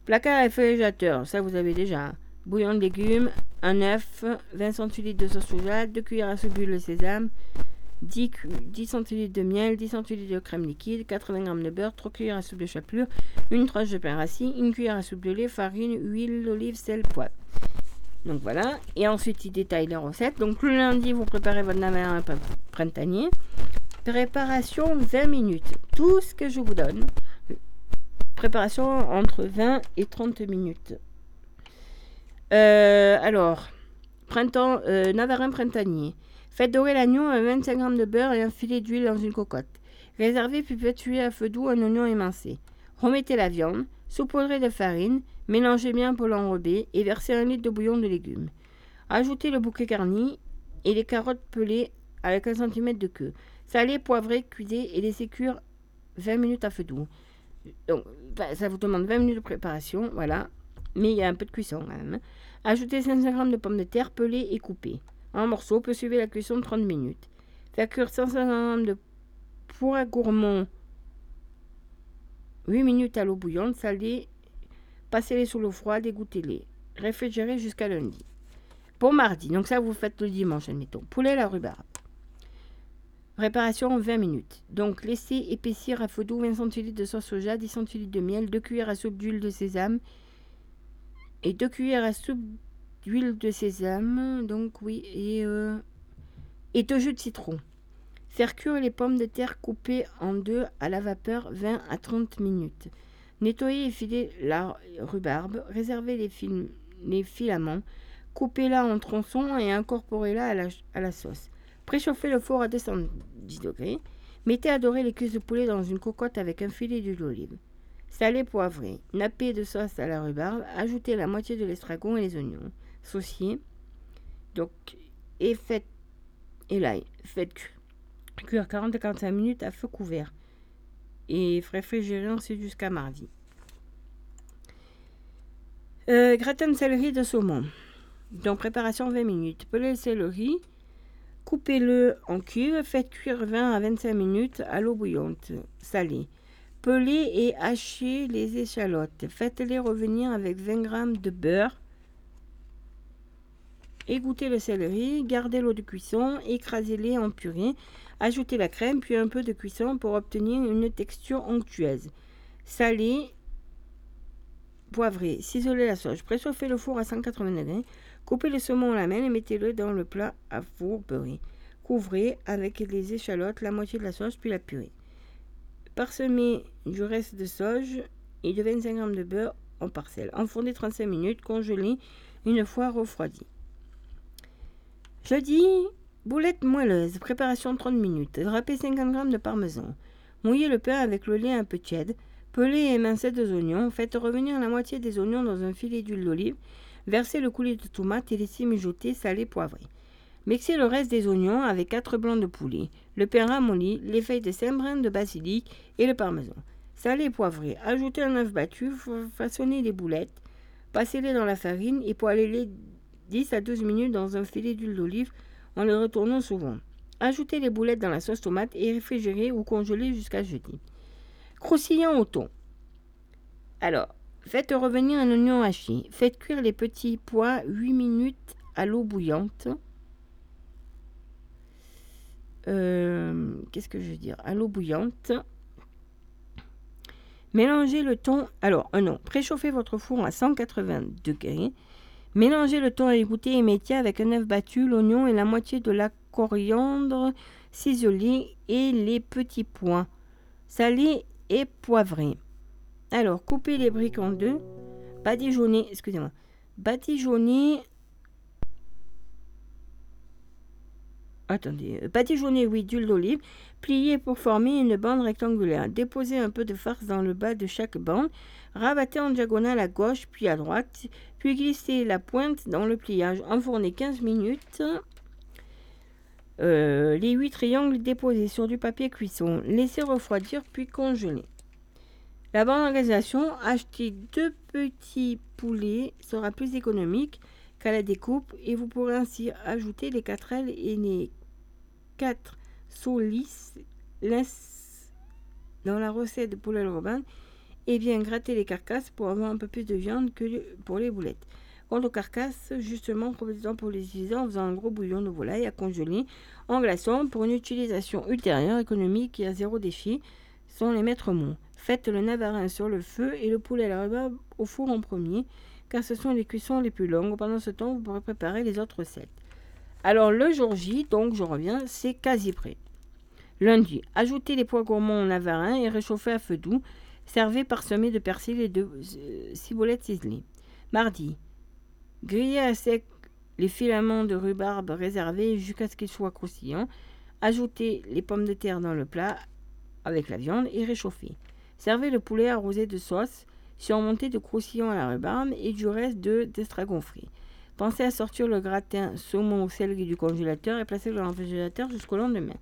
Placard réfrigérateur, ça vous avez déjà. Bouillon de légumes, un œuf, 20 centilitres de sauce soja, 2 cuillères à soupe de sésame, 10, cu- 10 centilitres de miel, 10 centilitres de crème liquide, 80 g de beurre, 3 cuillères à soupe de chapelure, une tranche de pain rassis, une cuillère à soupe de lait, farine, huile, olive, sel, poivre. Donc voilà. Et ensuite, il détaille les recettes. Donc le lundi, vous préparez votre pr- printanier. Préparation 20 minutes. Tout ce que je vous donne. Préparation entre 20 et 30 minutes. Euh, alors, printemps, euh, navarin printanier. Faites dorer l'agneau à 25 g de beurre et un filet d'huile dans une cocotte. Réservez puis cuire à feu doux un oignon émincé. Remettez la viande, saupoudrez de farine, mélangez bien pour l'enrober et versez un litre de bouillon de légumes. Ajoutez le bouquet garni et les carottes pelées avec un centimètre de queue. Salez, poivrez, cuisez et laissez cuire 20 minutes à feu doux. Donc, bah, ça vous demande 20 minutes de préparation, voilà. Mais il y a un peu de cuisson quand même. Ajoutez 500 g de pommes de terre pelées et coupées. En morceaux, peut suivre la cuisson de 30 minutes. Faire cuire 150 g de pois gourmands 8 minutes à l'eau bouillante, salez, passez-les sous l'eau froide, égouttez-les. Réfrigérez jusqu'à lundi. Pour mardi, donc ça vous faites le dimanche, admettons. Poulet la rhubarbe. Préparation en 20 minutes. Donc laissez épaissir à feu doux 20 centilitres de sauce soja, 10 centilitres de miel, 2 cuillères à soupe d'huile de sésame et 2 cuillères à soupe d'huile de sésame. Donc oui, et, euh, et de jus de citron. Faire cuire les pommes de terre coupées en deux à la vapeur 20 à 30 minutes. Nettoyer et filer la rhubarbe. Réservez les filaments. Coupez-la en tronçons et incorporez-la à la, à la sauce. Préchauffez le four à 210 degrés. Mettez à dorer les cuisses de poulet dans une cocotte avec un filet d'huile d'olive. Salez, poivrez. Nappez de sauce à la rhubarbe. Ajoutez la moitié de l'estragon et les oignons. Sauciez. Donc, et faites, et l'ail. Faites cu- cuire 40 à 45 minutes à feu couvert. Et réfrigérer ensuite jusqu'à mardi. Euh, gratin de céleri de saumon. Donc, préparation 20 minutes. Pelez le céleri. Coupez-le en cubes. Faites cuire 20 à 25 minutes à l'eau bouillante, salée. Pelez et hachez les échalotes. Faites-les revenir avec 20 g de beurre. Égouttez le céleri, gardez l'eau de cuisson, écrasez-les en purée, ajoutez la crème puis un peu de cuisson pour obtenir une texture onctueuse. Salez, poivrez, ciselez la sauce, préchauffez le four à 180 degrés, coupez le saumon à la main et mettez-le dans le plat à four beurré. Couvrez avec les échalotes, la moitié de la sauce puis la purée. Parsemez du reste de sauge et de 25 g de beurre en parcelles. Enfondez 35 minutes, congelez une fois refroidi. Jeudi, boulettes moelleuses, préparation 30 minutes. Râpez 50 g de parmesan. Mouillez le pain avec le lait un peu tiède. Pelez et émincez deux oignons. Faites revenir la moitié des oignons dans un filet d'huile d'olive. Versez le coulis de tomate et laissez mijoter, salé, poivré. Mixez le reste des oignons avec 4 blancs de poulet, le pain ramolli, les feuilles de saint-brin de basilic et le parmesan. salé et poivré. Ajoutez un œuf battu, fa- façonnez les boulettes, passez-les dans la farine et poêlez-les 10 à 12 minutes dans un filet d'huile d'olive en les retournant souvent. Ajoutez les boulettes dans la sauce tomate et réfrigérez ou congelez jusqu'à jeudi. Croustillant au thon. Alors, faites revenir un oignon haché. Faites cuire les petits pois 8 minutes à l'eau bouillante. Euh, Qu'est-ce que je veux dire? À l'eau bouillante. Mélangez le thon. Alors, euh, non, préchauffez votre four à 180 degrés. Mélangez le thon égoutté et métier avec un œuf battu, l'oignon et la moitié de la coriandre ciselée et les petits pois salés et poivrés. Alors, coupez les briques en deux. Badigeonnez, excusez-moi. Badigeonnez. Attendez, badigeonnez, oui, d'huile d'olive. Pliez pour former une bande rectangulaire. Déposez un peu de farce dans le bas de chaque bande. Rabattez en diagonale à gauche puis à droite. Puis glissez la pointe dans le pliage. Enfournez 15 minutes. Euh, les 8 triangles déposés sur du papier cuisson. Laissez refroidir puis congeler. La bonne organisation, acheter deux petits poulets sera plus économique qu'à la découpe et vous pourrez ainsi ajouter les 4 ailes et les 4 sauts lisses dans la recette de poulet Robin et bien gratter les carcasses pour avoir un peu plus de viande que pour les boulettes. Quant aux carcasses, justement, profitez-en pour les utiliser en faisant un gros bouillon de volaille à congeler en glaçant pour une utilisation ultérieure économique et à zéro défi sont les maîtres mots. Faites le navarin sur le feu et le poulet à la rhubarbe au four en premier, car ce sont les cuissons les plus longues. Pendant ce temps, vous pourrez préparer les autres recettes. Alors le jour J, donc je reviens, c'est quasi prêt. Lundi, ajoutez les pois gourmands au navarin et réchauffez à feu doux. Servez parsemé de persil et de euh, ciboulette ciselée. Mardi, grillez à sec les filaments de rhubarbe réservés jusqu'à ce qu'ils soient croustillants. Ajoutez les pommes de terre dans le plat avec la viande et réchauffez. Servez le poulet arrosé de sauce, surmonté de croustillants à la rhubarbe et du reste de d'estragon frit. Pensez à sortir le gratin saumon ou céleri du congélateur et placer-le dans le réfrigérateur jusqu'au lendemain.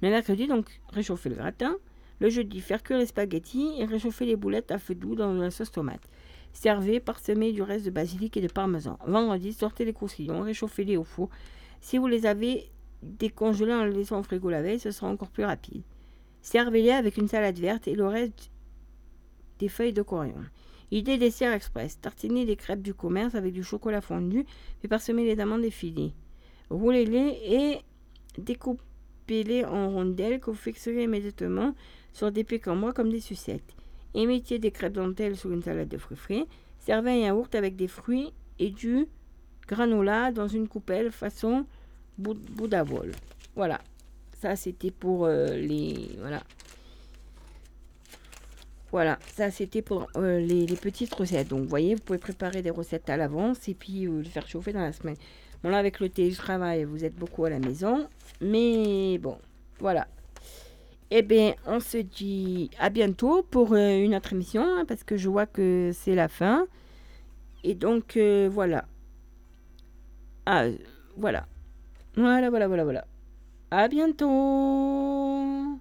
Le mercredi, donc, réchauffez le gratin. Le jeudi, faire cuire les spaghettis et réchauffer les boulettes à feu doux dans la sauce tomate. Servez parsemé du reste de basilic et de parmesan. Vendredi, sortez les croustillons, réchauffez-les au four. Si vous les avez décongelés en les laissant au frigo la veille, ce sera encore plus rapide. Servez-les avec une salade verte et le reste des feuilles de coriandre. Idée dessert express. Tartinez des crêpes du commerce avec du chocolat fondu, puis parsemez les d'amandes effilées. Roulez-les et découpez-les en rondelles que vous fixerez immédiatement sur des bois comme des sucettes. Émettez des crêpes dentelles sur une salade de fruits frais. Servez un yaourt avec des fruits et du granola dans une coupelle façon bout-. Voilà. Ça, c'était pour euh, les. Voilà. Voilà, ça c'était pour euh, les, les petites recettes. Donc, vous voyez, vous pouvez préparer des recettes à l'avance et puis euh, le faire chauffer dans la semaine. Bon, là, avec le télétravail, vous êtes beaucoup à la maison. Mais bon, voilà. Eh bien, on se dit à bientôt pour euh, une autre émission hein, parce que je vois que c'est la fin. Et donc, voilà. Ah, voilà. Voilà, voilà, voilà, voilà. À bientôt